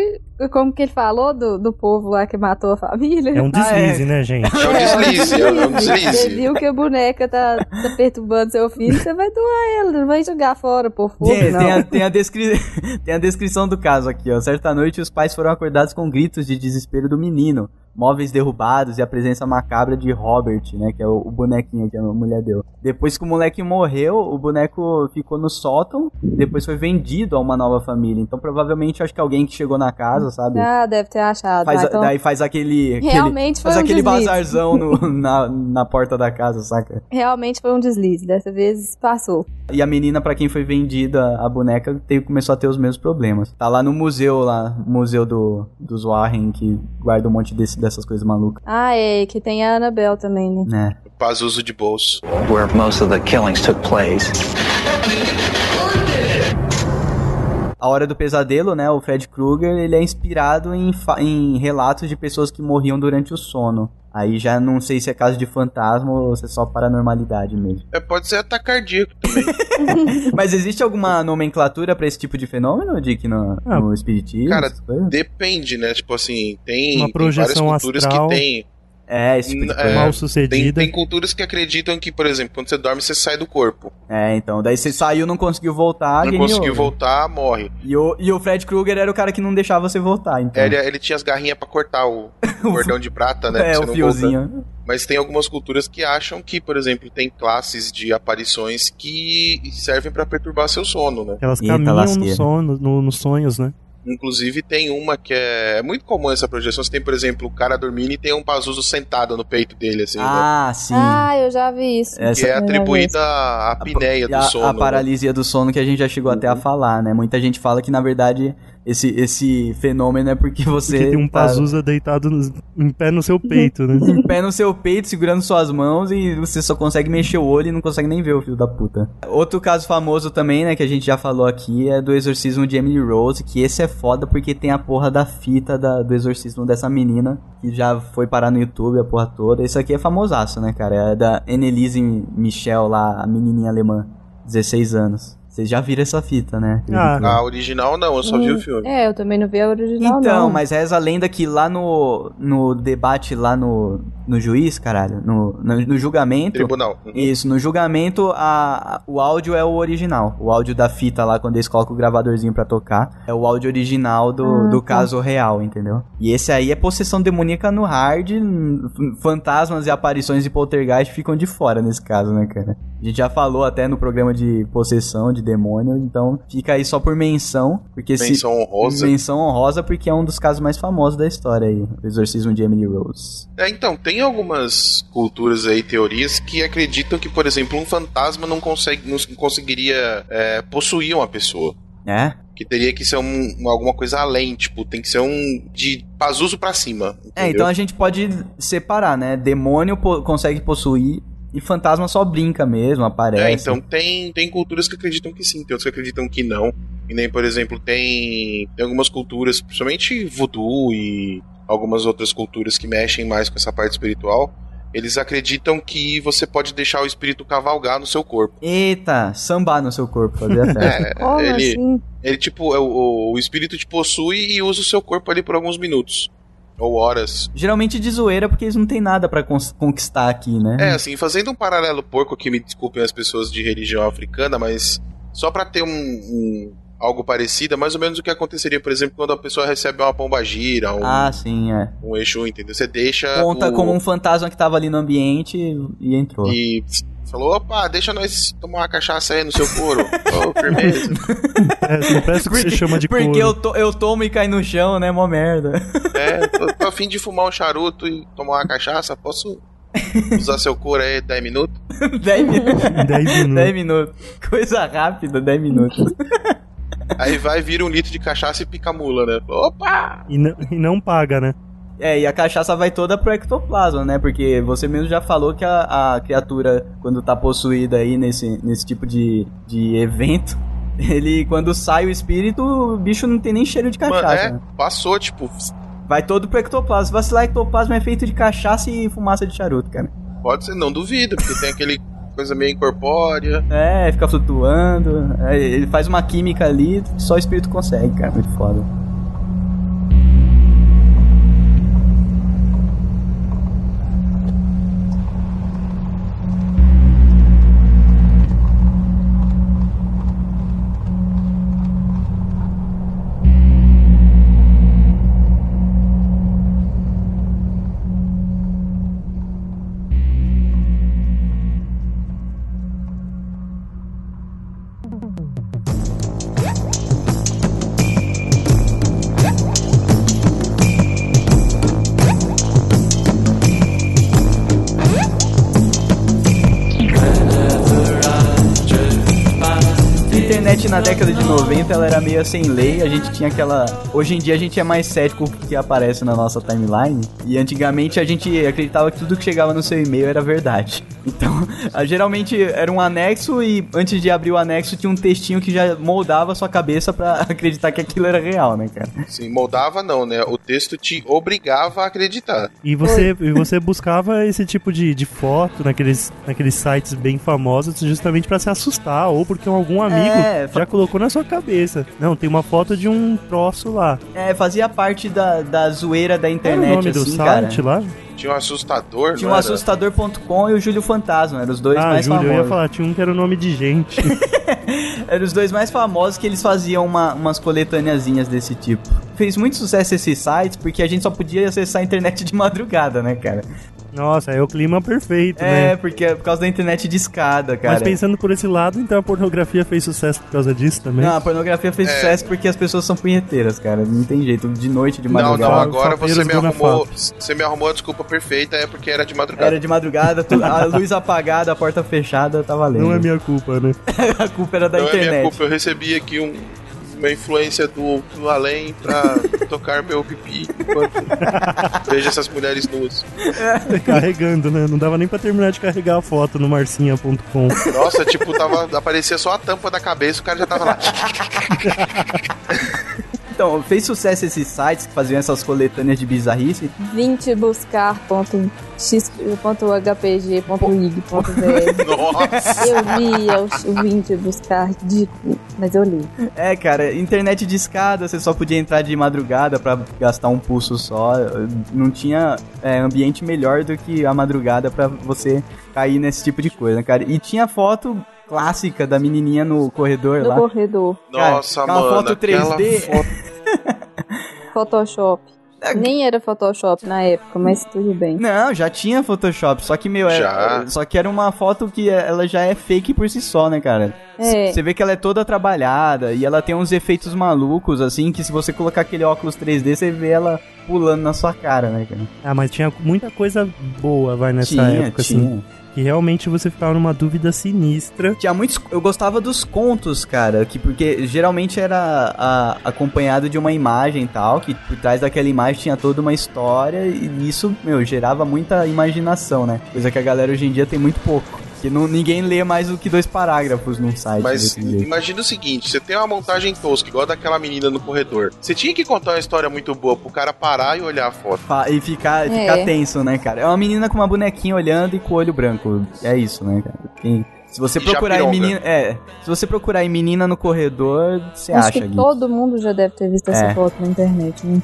como que ele falou, do, do povo lá que matou a família. É um deslize, Ah, né, gente? É um deslize, é um Você deslize. viu que a boneca tá, tá perturbando seu filho, você vai doar ela, não vai jogar fora por fogo, Tem, não. tem a, tem, a descri- tem a descrição do caso aqui, ó. Certa noite, os pais foram acordados com gritos de desespero do menino, móveis derrubados e a presença macabra de Robert, né? Que é o, o bonequinho que a mulher deu. Depois que o moleque morreu, o boneco ficou no sótão, depois foi vendido a uma nova família. Então, provavelmente, acho que alguém que chegou na casa, sabe? Ah, deve ter achado. Faz, Ah, então, Daí faz aquele. aquele- Realmente foi Faz um aquele deslize. bazarzão no- na, na porta da casa, saca? Realmente foi um deslize, dessa vez passou. E a menina, pra quem foi vendida a boneca, teve, começou a ter os mesmos problemas. Tá lá no museu, lá, museu do, dos Warren, que guarda um monte desse, dessas coisas malucas. Ah, é, que tem a Annabelle também, né? Né? Pazuso de bolso. Where most of the killings took place. A Hora do Pesadelo, né? O Fred Krueger, ele é inspirado em, em relatos de pessoas que morriam durante o sono. Aí já não sei se é caso de fantasma ou se é só paranormalidade mesmo. É, pode ser ataque cardíaco também. Mas existe alguma nomenclatura pra esse tipo de fenômeno, Dick, no, Ah, no espiritismo? Cara? Depende, né? Tipo assim, tem, Uma tem várias projeção culturas astral. que tem. É, esse tipo de É, coisa. Mal Tem, sucedida. tem culturas que acreditam que, por exemplo, quando você dorme, você sai do corpo. É, então. Daí você saiu, não conseguiu voltar. não conseguiu over. voltar, morre. E o, e o Fred Krueger era o cara que não deixava você voltar, então. Ele, ele tinha as garrinhas pra cortar o, o cordão de prata, né? é, o fiozinho. voltar. Mas tem algumas culturas que acham que, por exemplo, tem classes de aparições que servem pra perturbar seu sono, né? Elas Eita, caminham no sono, no- nos sonhos, né? Inclusive tem uma que é, é muito comum essa projeção. Você tem, por exemplo, o cara dormindo e tem um Pazuzu sentado no peito dele, assim, né? Ah, sim. Ah, eu já vi isso. Essa- Que é vi atribuída à apneia E do a, sono. a né? paralisia do sono que a gente já chegou até a falar, né? Muita gente fala que, na verdade, esse, esse fenômeno é porque você Porque tem um tá Pazuza deitado no- em pé no seu peito, né? em pé no seu peito, segurando suas mãos e você só consegue mexer o olho e não consegue nem ver o filho da puta. Outro caso famoso também, né, que a gente já falou aqui, é do exorcismo de Emily Rose, que esse é foda porque tem a porra da fita da- do exorcismo dessa menina, que já foi parar no YouTube, a porra toda. Isso aqui é famosaço, né, cara? É da Annelise Michel lá, a menininha alemã, 16 anos. Vocês já viram essa fita, né? Ah, A original não, eu só vi o filme. É, eu também não vi a original, Então, não. mas reza a lenda que lá no, no debate, lá no, no juiz, caralho, no, no, no julgamento. Tribunal. Uhum. Isso, no julgamento a, a- o áudio é o original. O áudio da fita lá, quando eles colocam o gravadorzinho pra tocar, é o áudio original do, Ah, do tá. caso real, entendeu? E esse aí é possessão demoníaca no hard. Fantasmas e aparições de poltergeist ficam de fora nesse caso, né, cara? A gente já falou até no programa de possessão de demônio, então fica aí só por menção, porque se Menção honrosa. Menção honrosa porque é um dos casos mais famosos da história aí, o exorcismo de Emily Rose. É, então, tem algumas culturas aí, teorias, que acreditam que, por exemplo, um fantasma não, consegue, não conseguiria é, possuir uma pessoa. É? Que teria que ser um, alguma coisa além, tipo, tem que ser um de Pazuzu pra cima. É, entendeu? então a gente pode separar, né? Demônio po- consegue possuir e fantasma só brinca mesmo, aparece. É, então tem, tem culturas que acreditam que sim, tem outras que acreditam que não. E nem, por exemplo, tem, tem algumas culturas, principalmente voodoo e algumas outras culturas que mexem mais com essa parte espiritual. Eles acreditam que você pode deixar o espírito cavalgar no seu corpo. Eita, sambar no seu corpo, fazer a festa. É, Como ele, assim? ele tipo, é o, o espírito te possui e usa o seu corpo ali por alguns minutos. Ou horas. Geralmente de zoeira, porque eles não têm nada pra cons- conquistar aqui, né? É, assim, fazendo um paralelo porco que me desculpem as pessoas de religião africana, mas só pra ter um, um- algo parecido, é mais ou menos o que aconteceria, por exemplo, quando a pessoa recebe uma pomba gira, um, Ah, sim, é. um Exu, entendeu? Você deixa Conta o- como um fantasma que tava ali no ambiente e entrou. e falou, opa, deixa nós tomar uma cachaça aí no seu couro. Ô, firmeza. É, assim, parece que você chama de Porque couro. eu, to- eu tomo e cai no chão, né? Mó merda. É, tô, tô a fim de fumar um charuto e tomar uma cachaça, posso usar seu couro aí 10 minutos? 10 minutos. 10 minutos. 10 minutos. Coisa rápida, 10 minutos. Aí vai, vira um litro de cachaça e pica a mula, né? Opa! E não, e não paga, né? É, e a cachaça vai toda pro ectoplasma, né? Porque você mesmo já falou que a, a criatura, quando tá possuída aí nesse, nesse tipo de, de evento, ele, quando sai o espírito, o bicho não tem nem cheiro de Mano, cachaça. é, né? passou, tipo, Vai todo pro ectoplasma. Se vacilar, ectoplasma é feito de cachaça e fumaça de charuto, cara. pode ser, não duvido, porque tem aquele coisa meio incorpórea. É, fica flutuando. é, ele faz uma química ali, só o espírito consegue, cara. Muito foda. Meio sem lei, a gente tinha aquela. Hoje em dia a gente é mais cético com o que aparece na nossa timeline. E antigamente a gente acreditava que tudo que chegava no seu e-mail era verdade. Então, a- geralmente era um anexo e antes de abrir o anexo tinha um textinho que já moldava a sua cabeça pra acreditar que aquilo era real, né, cara? Assim, moldava não, né? O texto te obrigava a acreditar. E você, e você buscava esse tipo de, de foto naqueles, naqueles sites bem famosos justamente pra se assustar, ou porque algum amigo É, já colocou na sua cabeça. Não, tem uma foto de um troço lá. É, fazia parte da, da zoeira da internet, o nome do assim, cara. site lá? Tinha um assustador, Tinha era? assustador.com e o Júlio Fantasma, eram os dois ah, mais Júlio, eu ia famosos. falar, tinha um que era o nome de gente. Eram os dois mais famosos que eles faziam uma- umas coletâneazinhas desse tipo. Fez muito sucesso esses sites porque a gente só podia acessar a internet de madrugada, né, cara? Nossa, é o clima perfeito, É, né? porque é por causa da internet de escada, cara. Mas pensando por esse lado, então a pornografia fez sucesso por causa disso também. Não, a pornografia fez É. sucesso porque as pessoas são punheteiras, cara. Não tem jeito. De noite, de Não, madrugada. não, agora você me arrumou. Você me arrumou a desculpa perfeita, é porque era de madrugada. Era de madrugada, a luz apagada, a porta fechada, tá valendo. Não é minha culpa, né? a culpa era da não é minha internet. culpa, eu recebi aqui um, uma influência do, do além pra tocar meu pipi enquanto vejo essas mulheres nuas. Carregando, né? Não dava nem pra terminar de carregar a foto no marcinha.com. Nossa, tipo, tava, aparecia só a tampa da cabeça, o cara já tava lá. Então, fez sucesso esses sites que faziam essas coletâneas de bizarrice. 20 buscar.x.hpg.ig.br Nossa! Eu li o, o 20 buscar ridículo, mas eu li. É, cara, internet de escada, você só podia entrar de madrugada pra gastar um pulso só. Não tinha é, ambiente melhor do que a madrugada pra você cair nesse tipo de coisa, cara. E tinha foto clássica da menininha no corredor No lá. corredor. Cara, Nossa, aquela mano. foto aquela 3D. foto- Photoshop. Nem era Photoshop na época, mas tudo bem. Não, já tinha Photoshop, só que, meu, é, Já. só que era uma foto que ela já é fake por si só, né, cara? É. Você vê que ela é toda trabalhada e ela tem uns efeitos malucos, assim, que se você colocar aquele óculos 3D, você vê ela pulando na sua cara, né, cara? Ah, mas tinha muita coisa boa, vai, nessa tinha, época, tinha. assim. Que realmente você ficava numa dúvida sinistra. Tinha muitos. Eu gostava dos contos, cara, que porque geralmente era a- acompanhado de uma imagem e tal, que por trás daquela imagem tinha toda uma história, e isso, meu, gerava muita imaginação, né? Coisa que a galera hoje em dia tem muito pouco. Que não, ninguém lê mais do que dois parágrafos num site. Mas imagina o seguinte: você tem uma montagem tosca, igual a daquela menina no corredor. Você tinha que contar uma história muito boa pro cara parar e olhar a foto. Fa- E ficar, É. ficar tenso, né, cara? É uma menina com uma bonequinha olhando e com o olho branco. É isso, né, cara? Tem- Se você procurar em menina. É. Se você procurar em menina no corredor, você Acho acha que ali. todo mundo já deve ter visto essa É. foto na internet, né?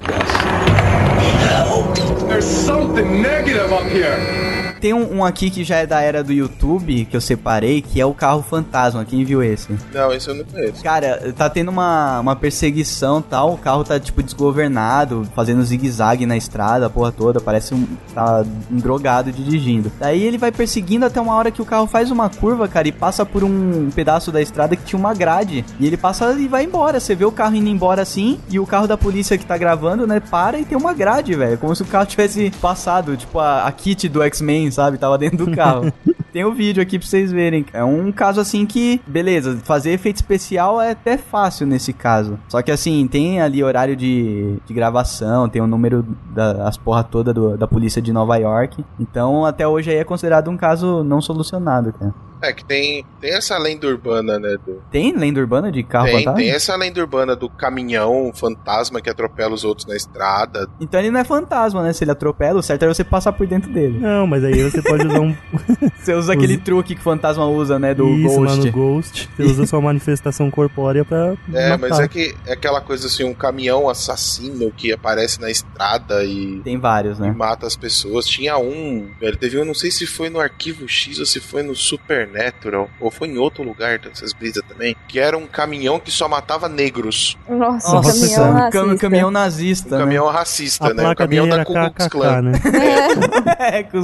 There's something negative up here. Tem um, um aqui que já é da era do YouTube, que eu separei, que é o carro fantasma. Quem viu esse? Não, esse eu não conheço. Cara, tá tendo uma, uma perseguição e tal, o carro tá, tipo, desgovernado, fazendo zigue-zague na estrada, a porra toda, parece um... tá um drogado dirigindo. Daí ele vai perseguindo até uma hora que o carro faz uma curva, cara, e passa por um pedaço da estrada que tinha uma grade. E ele passa e vai embora, você vê o carro indo embora assim, e o carro da polícia que tá gravando, né, para e tem uma grade, velho, como se o carro tivesse passado, tipo, a, a kit do X-Men, sabe, tava dentro do carro. Tem o vídeo aqui pra vocês verem. É um caso assim que, beleza, fazer efeito especial é até fácil nesse caso. Só que assim, tem ali horário de, de gravação, tem o número das porra toda do- da polícia de Nova York. Então, até hoje aí é considerado um caso não solucionado, cara. É que tem, tem essa lenda urbana, né? Do, Tem lenda urbana de carro tem, fantasma? tem essa lenda urbana do caminhão fantasma que atropela os outros na estrada. Então ele não é fantasma, né? Se ele atropela, o certo é você passar por dentro dele. Não, mas aí você pode usar um. Você usa aquele truque que o fantasma usa, né? Do Isso, Ghost. no Ghost. Você usa sua manifestação corpórea pra. É, matar. mas é que é aquela coisa assim, um caminhão assassino que aparece na estrada e, Tem vários, e né? mata as pessoas. Tinha um, velho, teve um, não sei se foi no Arquivo X ou se foi no Supernatural, ou foi em outro lugar dessas brisas também, que era um caminhão que só matava negros. Nossa, Nossa, caminhão um cam- caminhão Um nazista, né? caminhão racista, A né? Um caminhão da Ku Klux Klan. né? é, com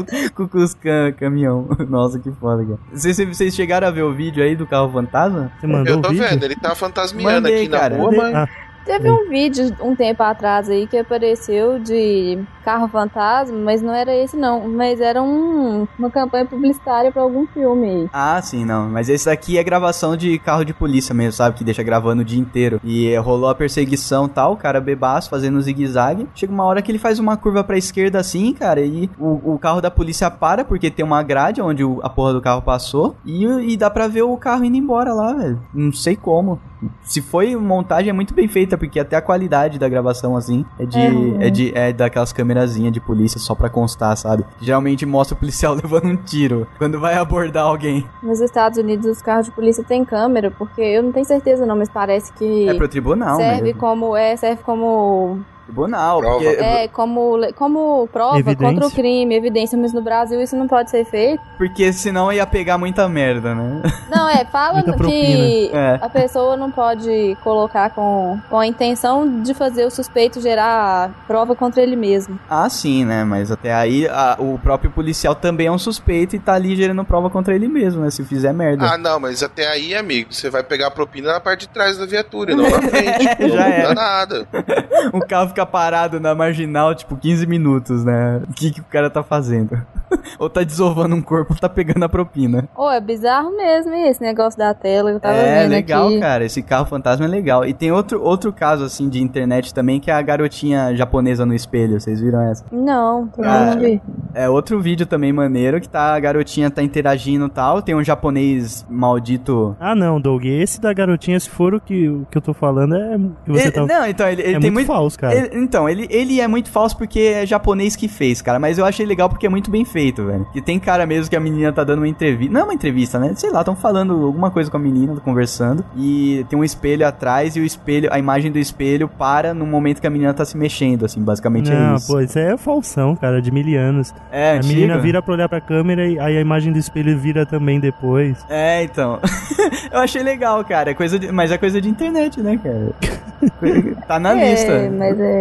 os cam- caminhão. Nossa, que foda, cara. Vocês, vocês chegaram a ver o vídeo aí do carro fantasma? Você mandou Eu tô o vídeo? vendo, ele tá fantasmeando Mandei, aqui na cara. rua, mas. Ah, Teve um vídeo um tempo atrás aí que apareceu de carro fantasma, mas não era esse não, mas era um, uma campanha publicitária pra algum filme aí. Ah, sim, não. Mas esse daqui é gravação de carro de polícia mesmo, sabe? Que deixa gravando o dia inteiro. E rolou a perseguição e tal, o cara bebaço fazendo zigue-zague. Chega uma hora que ele faz uma curva pra esquerda assim, cara, e o, o carro da polícia para, porque tem uma grade onde o- a porra do carro passou. E, e dá pra ver o carro indo embora lá, velho. Não sei como. Se foi montagem, é muito bem feita, porque até a qualidade da gravação, assim, é de. Uhum. É, de, é daquelas câmerazinhas de polícia só pra constar, sabe? Geralmente mostra o policial levando um tiro quando vai abordar alguém. Nos Estados Unidos os carros de polícia têm câmera, porque eu não tenho certeza não, mas parece que É pro tribunal, serve mesmo. como é, serve como Tribunal, Prova. porque, é, como como prova Evidência. contra o crime, evidência, mas no Brasil isso não pode ser feito. porque senão ia pegar muita merda, né? Não, é, fala que. É. a pessoa não pode colocar com, com a intenção de fazer o suspeito gerar prova contra ele mesmo. Ah, sim, né? Mas até aí a- o próprio policial também é um suspeito e tá ali gerando prova contra ele mesmo, né? Se fizer merda. Ah, não, mas até aí, amigo, você vai pegar a propina na parte de trás da viatura e não na frente. Já não era. dá nada. o carro fica parado na marginal, tipo, 15 minutos, né? O que, que o cara tá fazendo? ou tá desovando um corpo ou tá pegando a propina. Ô, é bizarro mesmo esse negócio da tela, eu tava é, vendo legal, aqui. cara. Esse carro fantasma é legal. E tem outro, outro caso, assim, de internet também, que é a garotinha japonesa no espelho. Vocês viram essa? Não, também Ah, não vi. É outro vídeo também maneiro, que tá a garotinha tá interagindo e tal. Tem um japonês maldito. Ah, não, Doug. Esse da garotinha, se for o que, o que eu tô falando, é. Que você Ele- tá... Não, então, ele, ele é tem muito muito. falso, cara. ele- então, ele, ele é muito falso porque é japonês que fez, cara. Mas eu achei legal porque é muito bem feito, velho. Que tem cara mesmo que a menina tá dando uma entrevista. Não é uma entrevista, né? Sei lá, estão falando alguma coisa com a menina, conversando. E tem um espelho atrás e o espelho, a imagem do espelho para no momento que a menina tá se mexendo, assim. Basicamente Não, é isso. pô, isso aí é falsão, cara, de milianos. É, a antigo. menina vira pra olhar pra câmera e aí a imagem do espelho vira também depois. É, então. eu achei legal, cara. É coisa de- mas é coisa de internet, né, cara? tá na é, lista. mas é.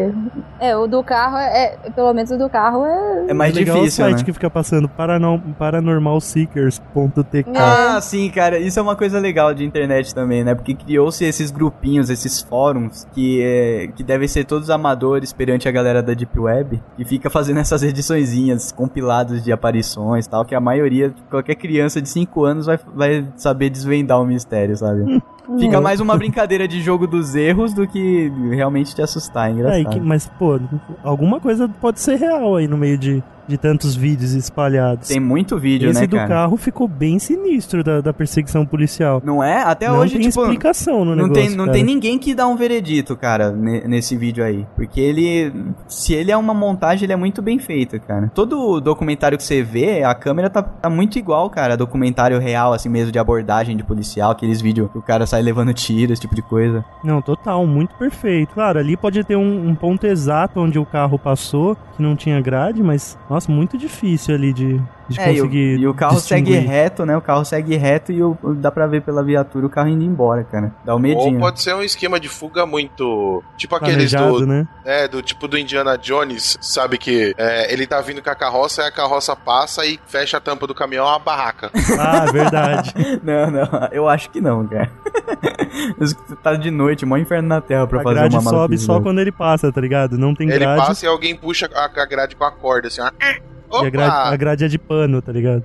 É, o do carro é. é- Pelo menos o do carro é. É mais é legal difícil, o site né? que fica passando paranorm, paranormalseekers.tk. Ah, sim, cara, isso é uma coisa legal de internet também, né? Porque criou-se esses grupinhos, esses fóruns que, é, que devem ser todos amadores perante a galera da Deep Web, que fica fazendo essas ediçõezinhas, compilados de aparições e tal, que a maioria, qualquer criança de 5 anos vai, vai saber desvendar o mistério, sabe? Fica mais uma brincadeira de jogo dos erros do que realmente te assustar, é É, engraçado. que- mas, pô, alguma coisa pode ser real aí no meio de, de tantos vídeos espalhados. Tem muito vídeo, Esse né, do cara? carro ficou bem sinistro da, da perseguição policial. Não é? Até não hoje, tem tipo, explicação no não negócio, tem, não cara. tem ninguém que dá um veredito, cara, ne- nesse vídeo aí. Porque ele. Se ele é uma montagem, ele é muito bem feito, cara. Todo documentário que você vê, a câmera tá, tá muito igual, cara. Documentário real, assim mesmo, de abordagem de policial, aqueles vídeos que o cara sai levando tiro, esse tipo de coisa. Não, total, muito perfeito. Claro, ali pode ter um, um ponto exato onde o carro passou, que não tinha grade, mas, nossa, muito difícil ali de, de É, e o, conseguir. e o carro segue distinguir. reto, né? O carro segue reto e o, dá pra ver pela viatura o carro indo embora, cara. Dá um medinho. Ou pode ser um esquema de fuga muito. Tipo aqueles Planejado, do. né? É, do tipo do Indiana Jones, sabe que é, ele tá vindo com a carroça e a carroça passa e fecha a tampa do caminhão é uma barraca. Ah, verdade. Não, não, eu acho que não, cara. tá de noite, mó inferno na terra pra A fazer grade uma sobe só quando ele passa, tá ligado? Não tem ele grade. passa e alguém puxa a, a grade com a corda, assim, ó. E a grade, a grade é de pano, tá ligado?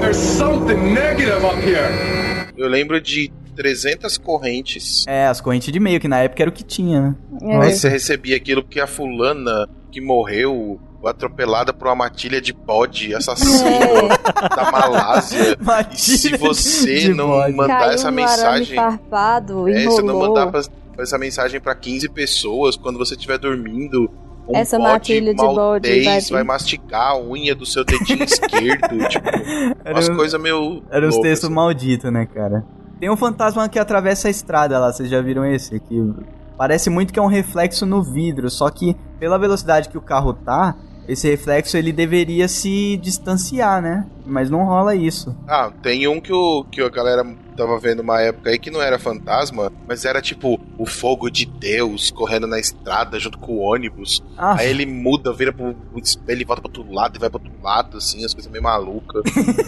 There's something negative up here. Eu lembro de 300 correntes. É, as correntes de meio, que na época era o que tinha, né? Aí você recebia aquilo porque a fulana que morreu atropelada por uma matilha de bode assassino da Malásia. e se você não bode. mandar Caiu essa um mensagem. farpado, É, se você não mandar pra- essa mensagem pra 15 pessoas quando você estiver dormindo. Um Essa matilha de bode vai vai, vir. masticar a unha do seu dedinho esquerdo. Tipo, umas um- coisas meio. Era os loucas, textos assim. malditos, né, cara? Tem um fantasma que atravessa a estrada lá, vocês já viram esse? Que parece muito que é um reflexo no vidro, só que pela velocidade que o carro tá, esse reflexo ele deveria se distanciar, né? Mas não rola isso. Ah, tem um que, o, que a galera tava vendo uma época aí que não era fantasma, mas era tipo o fogo de Deus correndo na estrada junto com o ônibus. Ah. Aí ele muda, vira pro espelho volta pro outro lado e vai pro outro lado, assim, as coisas meio malucas.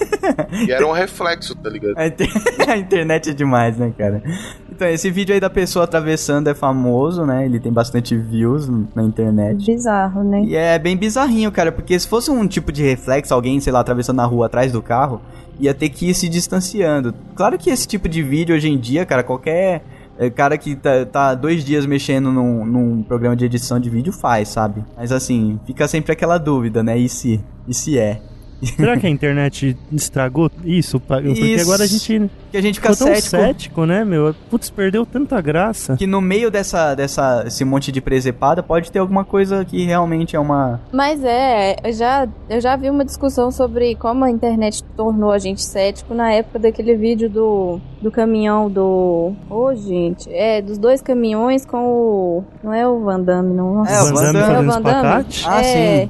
e era um reflexo, tá ligado? A, inter- a internet é demais, né, cara? Então, esse vídeo aí da pessoa atravessando é famoso, né? Ele tem bastante views na internet. Bizarro, né? E é bem bizarrinho, cara, porque se fosse um tipo de reflexo, alguém, sei lá, atravessando na rua atrás do carro, ia ter que ir se distanciando. Claro que esse tipo de vídeo hoje em dia, cara, qualquer eh, cara que tá, tá dois dias mexendo num, num programa de edição de vídeo faz, sabe? Mas assim, fica sempre aquela dúvida, né? E se? E se é? Será que a internet estragou isso? Porque Isso. agora a gente. Que a gente fica ficou tão cético. cético, né, meu? Putz, perdeu tanta graça. Que no meio dessa, dessa, esse monte de presepada pode ter alguma coisa que realmente é uma. Mas é, eu já, eu já vi uma discussão sobre como a internet tornou a gente cético na época daquele vídeo do, do caminhão do. Ô, gente, é, dos dois caminhões com o. Não é o Van Damme, não. Nossa. É, o Van Damme é o Van Damme? espacate? Ah, é,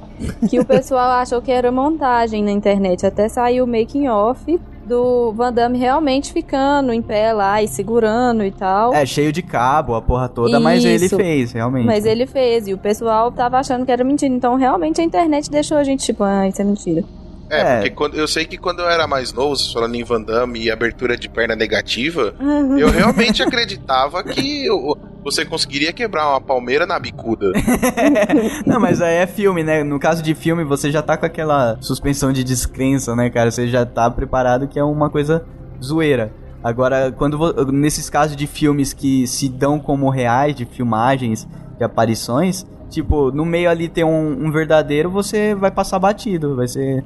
Que o pessoal achou que era montagem na internet. Até saiu o making off do Van Damme realmente ficando em pé lá e segurando e tal. É, cheio de cabo, a porra toda, mas ele Isso. fez, realmente. Mas ele fez, e o pessoal tava achando que era mentira. Então, realmente, a internet deixou a gente, tipo, ah, isso é mentira. É, É. porque quando, eu sei que quando eu era mais novo, falando em Van Damme e abertura de perna negativa, eu realmente acreditava que o- você conseguiria quebrar uma palmeira na bicuda. Não, mas aí é filme, né? No caso de filme, você já tá com aquela suspensão de descrença, né, cara? Você já tá preparado que é uma coisa zoeira. Agora, quando nesses casos de filmes que se dão como reais, de filmagens, de aparições, tipo, no meio ali tem um, um verdadeiro, você vai passar batido, vai ser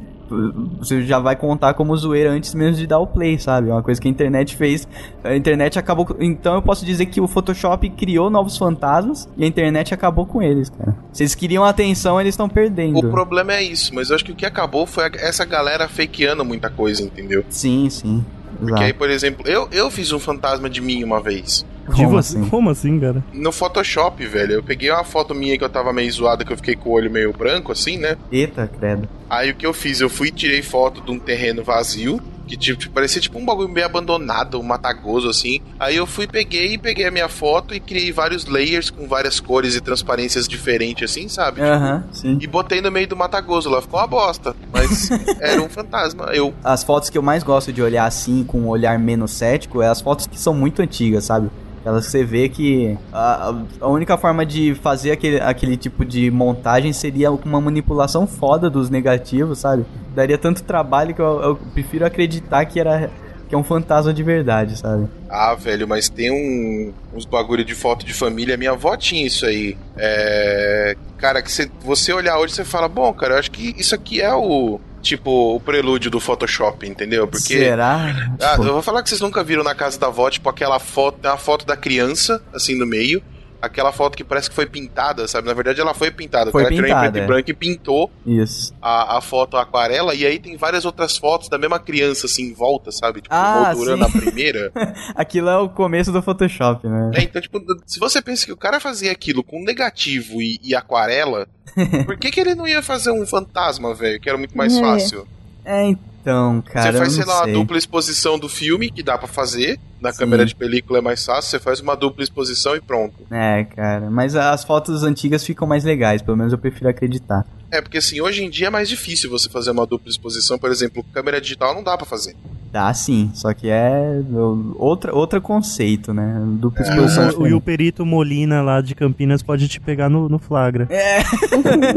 você já vai contar como zoeira antes mesmo de dar o play, sabe? É uma coisa que a internet fez. A internet acabou. Então eu posso dizer que o Photoshop criou novos fantasmas e a internet acabou com eles, cara. Se eles queriam atenção, eles estão perdendo. O problema é isso, mas eu acho que o que acabou foi essa galera fakeando muita coisa, entendeu? Sim, sim. Porque aí, por exemplo, eu, eu fiz um fantasma de mim uma vez. De Como você- assim? Como assim, cara? No Photoshop, velho. Eu peguei uma foto minha que eu tava meio zoada, que eu fiquei com o olho meio branco, assim, né? Eita, credo. Aí o que eu fiz? Eu fui e tirei foto de um terreno vazio, que tipo, parecia tipo um bagulho meio abandonado, um matagoso assim. Aí eu fui, peguei, peguei a minha foto e criei vários layers com várias cores e transparências diferentes, assim, sabe? Aham, sim. E botei no meio do matagoso lá, ficou uma bosta. Mas era um fantasma. Eu. As fotos que eu mais gosto de olhar assim, com um olhar menos cético, é as fotos que são muito antigas, sabe? Que você vê que a, a única forma de fazer aquele, aquele tipo de montagem seria uma manipulação foda dos negativos, sabe? Daria tanto trabalho que eu, eu prefiro acreditar que era que é um fantasma de verdade, sabe? Ah, velho, mas tem um, uns bagulho de foto de família. Minha avó tinha isso aí. É. Cara, que cê- você olhar hoje você fala, bom, cara, eu acho que isso aqui é o. Tipo, o prelúdio do Photoshop, entendeu? Porque. Será? Ah, Tipo, eu vou falar que vocês nunca viram na casa da avó, tipo, aquela foto, uma foto da criança, assim, no meio. Aquela foto que parece que foi pintada, sabe? Na verdade, ela foi pintada. Foi o cara tirou em pintada, preto é. e branco e pintou Isso. a, a foto aquarela. E aí tem várias outras fotos da mesma criança, assim, em volta, sabe? Tipo, Ah, moldurando sim. a primeira. Aquilo é o começo do Photoshop, né? É, então, tipo, se você pensa que o cara fazia aquilo com negativo e, e aquarela, por que, que ele não ia fazer um fantasma, velho? Que era muito mais É. fácil. É, então, cara. você faz, sei lá, uma dupla exposição do filme, que dá pra fazer. Na Sim. câmera de película é mais fácil, você faz uma dupla exposição e pronto. É, cara. Mas as fotos antigas ficam mais legais, pelo menos eu prefiro acreditar. É, porque assim, hoje em dia é mais difícil você fazer uma dupla exposição, por exemplo, câmera digital não dá pra fazer. Dá sim, só que é o- outra, outro conceito, né? Dupla É. exposição. O, o, e o diferente. perito Molina lá de Campinas pode te pegar no, no flagra. É.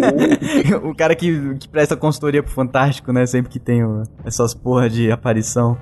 o cara que, que presta consultoria pro Fantástico, né? Sempre que tem o- essas porra de aparição.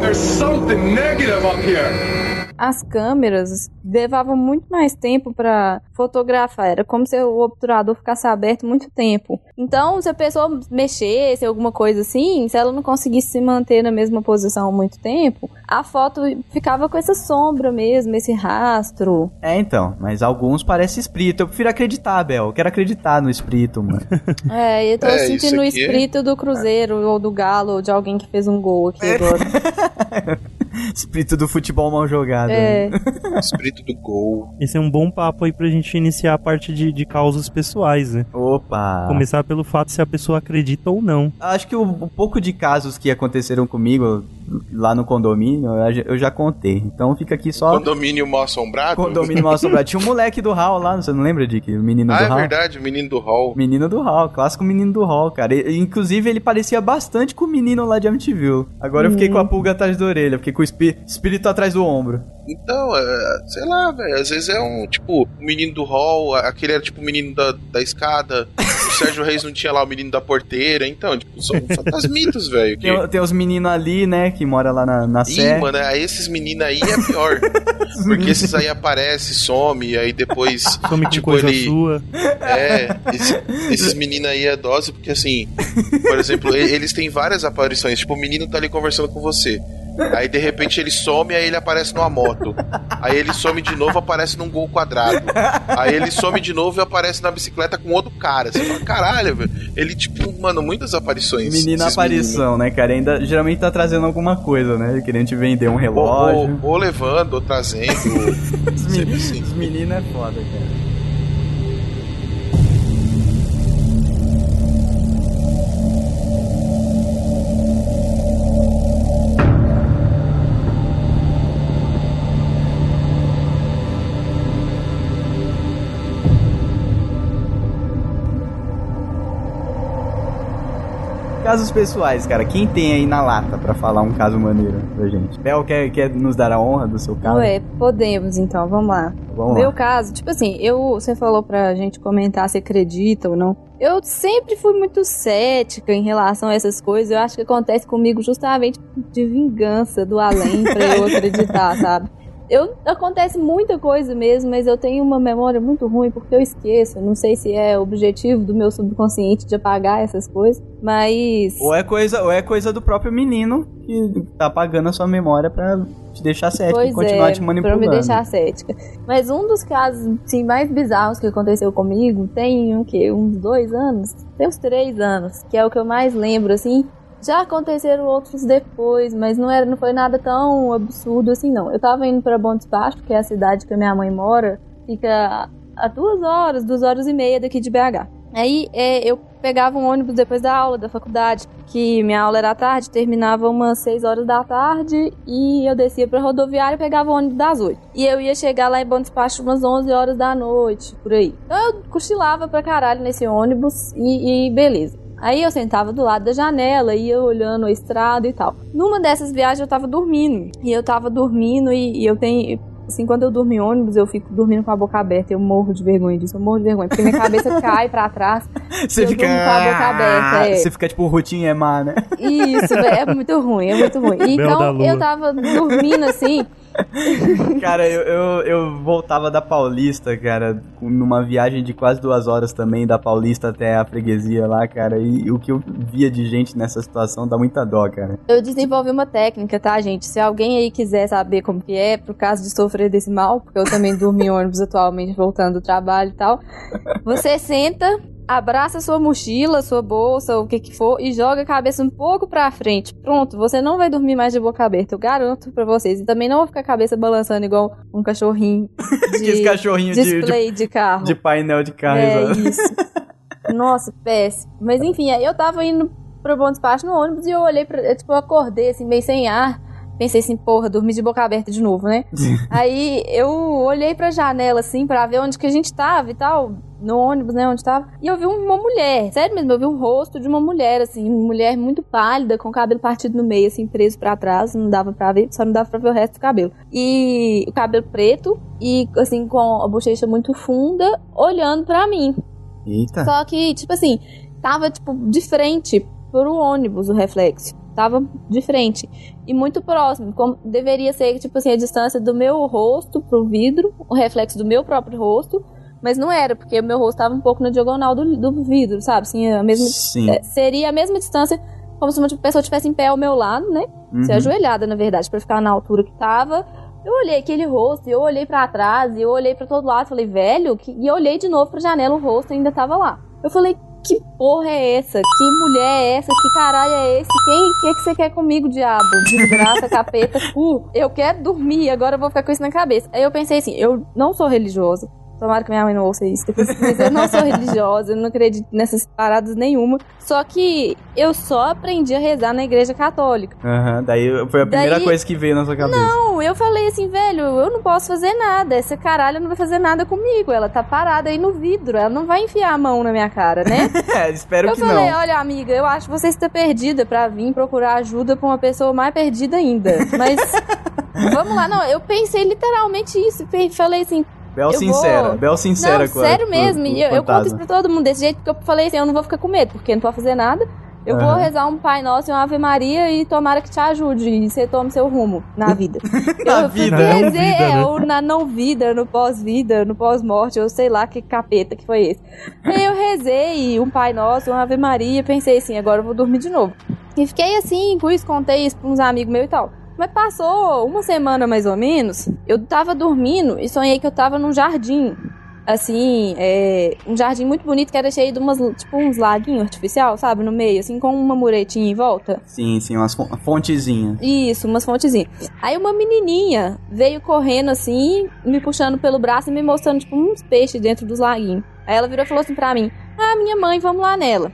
There's something negative up here. As câmeras levavam muito mais tempo pra fotografar. Era como se o obturador ficasse aberto muito tempo. Então, se a pessoa mexesse, alguma coisa assim, se ela não conseguisse se manter na mesma posição muito tempo, a foto ficava com essa sombra mesmo, esse rastro. É, então, mas alguns parecem espírito. Eu prefiro acreditar, Bel. Eu quero acreditar no espírito, mano. É, eu tô É, sentindo o é- espírito do Cruzeiro ou do Galo ou de alguém que fez um gol aqui agora. espírito do futebol mal jogado. É. Espírito do gol. Esse é um bom papo aí pra gente iniciar a parte de, de causas pessoais, né? Opa! Começar pelo fato se a pessoa acredita ou não. Acho que o, o pouco de casos que aconteceram comigo lá no condomínio, eu já- contei. Então fica aqui só. Condomínio mal assombrado? Condomínio mal assombrado. Tinha um moleque do Hall lá, você não lembra, Dick? O menino Ah, do é Hall. verdade, o menino do hall. Menino do Hall, clássico menino do Hall, cara. E- inclusive, ele parecia bastante com o menino lá de Amityville. Agora eu fiquei com a pulga atrás da orelha, fiquei com o espí- espírito atrás do ombro. Então, é, sei lá, velho. Às vezes é um, tipo, o menino do hall, aquele era tipo o menino da, da escada. O Sérgio Reis não tinha lá o menino da porteira. Então, tipo, são fantasmitos, velho. que- Tem, tem os meninos ali, né, que mora lá na, na Ih, Sé. mano, aí esses meninos aí é pior. Porque esses aí aparecem, some, e aí depois. Some tipo, coisa ele. sua. É, esse- esses meninos aí é dose, porque assim, por exemplo, eles têm várias aparições. Tipo, o menino tá ali conversando com você. Aí de repente ele some, aí ele aparece numa moto. Aí ele some de novo, aparece num gol quadrado. Aí ele some de novo e aparece na bicicleta com outro cara. Você fala, caralho, velho. Ele, tipo, mano, muitas aparições. Esses aparição, né, cara? Ainda geralmente tá trazendo alguma coisa, né? Querendo te vender um meninos. Ou, relógio. ou, ou levando, ou trazendo. Os meninos assim. os meninos é foda, cara. Casos pessoais, cara. Quem tem aí na lata pra falar um caso maneiro pra gente? Bel, quer, quer nos dar a honra do seu caso? Ué, podemos então, vamos lá. Vamos Meu lá. caso, tipo assim, eu, você falou pra gente comentar se acredita ou não. Eu sempre fui muito cética em relação a essas coisas. Eu acho que acontece comigo justamente de vingança do além pra eu acreditar, sabe? Eu, acontece muita coisa mesmo, mas eu tenho uma memória muito ruim porque eu esqueço. Não sei se é objetivo do meu subconsciente de apagar essas coisas, mas. Ou é coisa, ou é coisa do próprio menino que tá apagando a sua memória pra te deixar cético e Pois continuar é, te manipulando. Pra me deixar cética. Mas um dos casos assim, mais bizarros que aconteceu comigo tem um quê? Uns dois anos? Tem uns três anos, que é o que eu mais lembro, assim. Já aconteceram outros depois, mas não, era, não foi nada tão absurdo assim, não. Eu tava indo pra Bom Despacho, que é a cidade que a minha mãe mora, fica a duas horas, duas horas e meia daqui de BH. Aí é, eu pegava um ônibus depois da aula da faculdade, que minha aula era à tarde, terminava umas 6 horas da tarde, e eu descia pra rodoviária e pegava o ônibus das 8. E eu ia chegar lá em Bom Despacho umas 11 horas da noite, por aí. Então eu cochilava pra caralho nesse ônibus e, e beleza. Aí eu sentava do lado da janela, ia olhando a estrada e tal. Numa dessas viagens eu tava dormindo. E eu tava dormindo e, e eu tenho. assim, quando eu durmo em ônibus, eu fico dormindo com a boca aberta. Eu morro de vergonha disso, eu morro de vergonha. Porque minha cabeça cai pra trás. Você fica. com a boca aberta. É. Você fica tipo Rutinha Emar, né? Isso, é muito ruim, é muito ruim. Então, eu tava dormindo assim. Cara, eu, eu, eu voltava da Paulista, cara, numa viagem de quase duas horas também, da Paulista até a freguesia lá, cara, e o que eu via de gente nessa situação dá muita dó, cara. Eu desenvolvi uma técnica, tá, gente? Se alguém aí quiser saber como que é, pro caso de sofrer desse mal, porque eu também durmo em ônibus atualmente, voltando do trabalho e tal. Você senta, abraça sua mochila, sua bolsa, o que que for, e joga a cabeça um pouco pra frente. Pronto, você não vai dormir mais de boca aberta, eu garanto pra vocês. E também não vai ficar a cabeça balançando igual um cachorrinho de Aqueles cachorrinhos de- display de, carro. De painel de carro, É exato. isso. Nossa, péssimo. Mas enfim, aí eu tava indo pro bom despacho no ônibus e eu olhei pra. eu, Tipo, eu acordei assim, meio sem ar. Pensei assim, porra, dormi de boca aberta de novo, né? aí eu olhei pra janela assim pra ver onde que a gente tava e tal. No ônibus, né? Onde tava. E eu vi uma mulher. Sério mesmo, eu vi o rosto de uma mulher, assim. Uma mulher muito pálida, com o cabelo partido no meio, assim, preso pra trás. Não dava pra ver, só não dava pra ver o resto do cabelo. E o cabelo preto e, assim, com a bochecha muito funda, olhando pra mim. Eita. Só que, tipo assim, tava, tipo, de frente pro ônibus o reflexo. Tava de frente. E muito próximo. Como deveria ser, tipo assim, a distância do meu rosto pro vidro, o reflexo do meu próprio rosto. Mas não era, porque o meu rosto tava um pouco na diagonal do, do vidro, sabe? Assim, a mesma, Sim. é, seria a mesma distância, como se uma pessoa estivesse em pé ao meu lado, né? Se Uhum. ajoelhada, na verdade, pra ficar na altura que tava. Eu olhei aquele rosto, e eu olhei pra trás, e eu olhei pra todo lado, falei, velho, que... e eu olhei de novo pra janela, o rosto ainda tava lá. Eu falei, que porra é essa? Que mulher é essa? Que caralho é esse? Quem que, que você quer comigo, diabo? Desgraça, capeta, cu. Eu quero dormir, agora eu vou ficar com isso na cabeça. Aí eu pensei assim, eu não sou religiosa. Tomara que minha mãe não ouça isso depois. Mas eu não sou religiosa, eu não acredito nessas paradas nenhuma. Só que eu só aprendi a rezar na igreja católica. Aham, daí foi a primeira Daí- coisa que veio na sua cabeça. Não, eu falei assim, velho, eu não posso fazer nada. Essa caralho não vai fazer nada comigo. Ela tá parada aí no vidro. Ela não vai enfiar a mão na minha cara, né? É, espero eu que falei, não. olha, amiga, eu acho que você está perdida pra vir procurar ajuda pra uma pessoa mais perdida ainda. Mas vamos lá, não, eu pensei literalmente isso. Falei assim. Bel sincera, vou... Bel sincera Não, com sério mesmo. com o e eu, eu conto isso pra todo mundo desse jeito, porque eu falei assim, eu não vou ficar com medo, porque não posso fazer nada. Eu vou Aham. rezar um Pai Nosso e uma Ave Maria e tomara que te ajude e você tome seu rumo na vida. Na eu vida. não dizer, vida, é, né? ou na não vida, no pós-vida, no pós-morte, eu sei lá que capeta que foi esse. Aí eu rezei um Pai Nosso, uma Ave Maria, pensei assim, agora eu vou dormir de novo. E fiquei assim, com isso, contei isso pra uns amigos meus e tal. Mas passou uma semana mais ou menos, eu tava dormindo e sonhei que eu tava num jardim. Assim, é, um jardim muito bonito que era cheio de umas, tipo, uns laguinhos artificial, sabe? No meio, assim, com uma muretinha em volta. Sim, sim, umas fon- fontezinhas. Isso, umas fontezinhas. Aí uma menininha veio correndo assim, me puxando pelo braço e me mostrando, tipo, uns peixes dentro dos laguinhos. Aí ela virou e falou assim pra mim: Ah, minha mãe, vamos lá nela.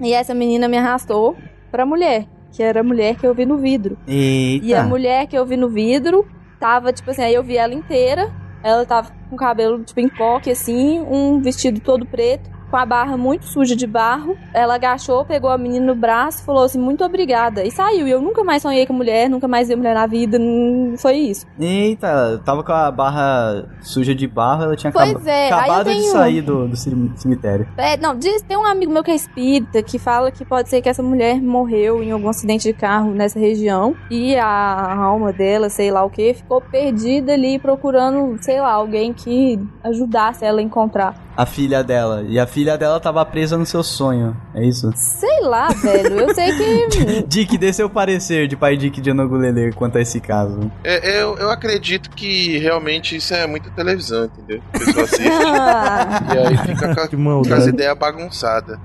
E essa menina me arrastou pra mulher, que era a mulher que eu vi no vidro. Eita. E a mulher que eu vi no vidro tava, tipo assim, aí eu vi ela inteira. Ela tava com o cabelo, tipo, em coque, assim, um vestido todo preto, com a barra muito suja de barro. Ela agachou, pegou a menina no braço, falou assim, muito obrigada. E saiu. E eu nunca mais sonhei com mulher, nunca mais vi mulher na vida. Não foi isso. Eita, tava com a barra suja de barro, ela tinha Pois acaba- é, acabado de sair do, do cem- cemitério. É, não, diz, tem um amigo meu que é espírita que fala que pode ser que essa mulher morreu em algum acidente de carro nessa região e a alma dela, sei lá o que, ficou perdida ali procurando, sei lá, alguém que ajudasse ela a encontrar. A filha dela. E a filha dela tava presa no seu sonho. É isso? Sei lá, velho, eu sei que. Dick, dê seu parecer de pai Dick de Anogulele quanto a esse caso. É, eu, eu acredito que realmente isso é muita televisão, entendeu? A pessoa assiste e aí fica com, a- com as ideias bagunçadas.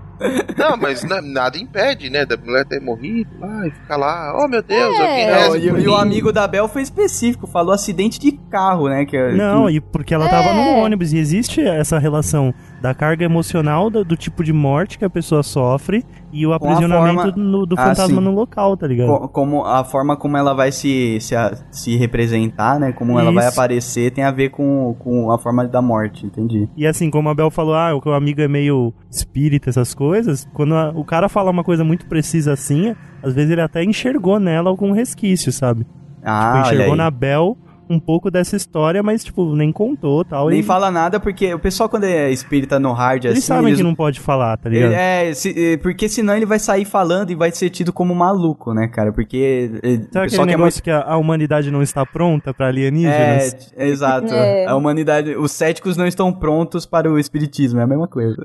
Não, mas na- nada impede, né? Da mulher ter morrido lá e ficar lá, oh meu Deus, É. alguém É, reza e, por e o amigo da Bel foi específico, falou acidente de carro, né? Que, Não, que- e porque ela tava É. no ônibus e existe essa relação da carga emocional do, do tipo de morte que a pessoa sofre e o aprisionamento forma- no- do Ah, fantasma no local, tá ligado? co- como a forma como ela vai se, se, se representar, né? Como ela vai Isso. aparecer tem a ver com, com a forma da morte, entendi. E assim, como a Bel falou, ah, o amigo é meio espírita, essas coisas, quando a- o cara fala uma coisa muito precisa assim, às vezes ele até enxergou nela algum resquício, sabe? Ah, tipo, enxergou na Bel um pouco dessa história, mas, tipo, nem contou tal. Nem e fala nada, porque o pessoal, quando é espírita no hard, Eles assim. sabem eles- que não pode falar, tá ligado? É, se- é, porque senão ele vai sair falando e vai ser tido como maluco, né, cara? Porque é, o Sabe pessoal aquele que é negócio que a, a humanidade não está pronta pra É, alienígenas? é, exato. É. A humanidade, os céticos não estão prontos para o espiritismo, é a mesma coisa.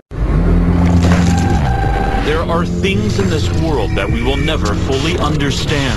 There are things in this world that we will never fully understand.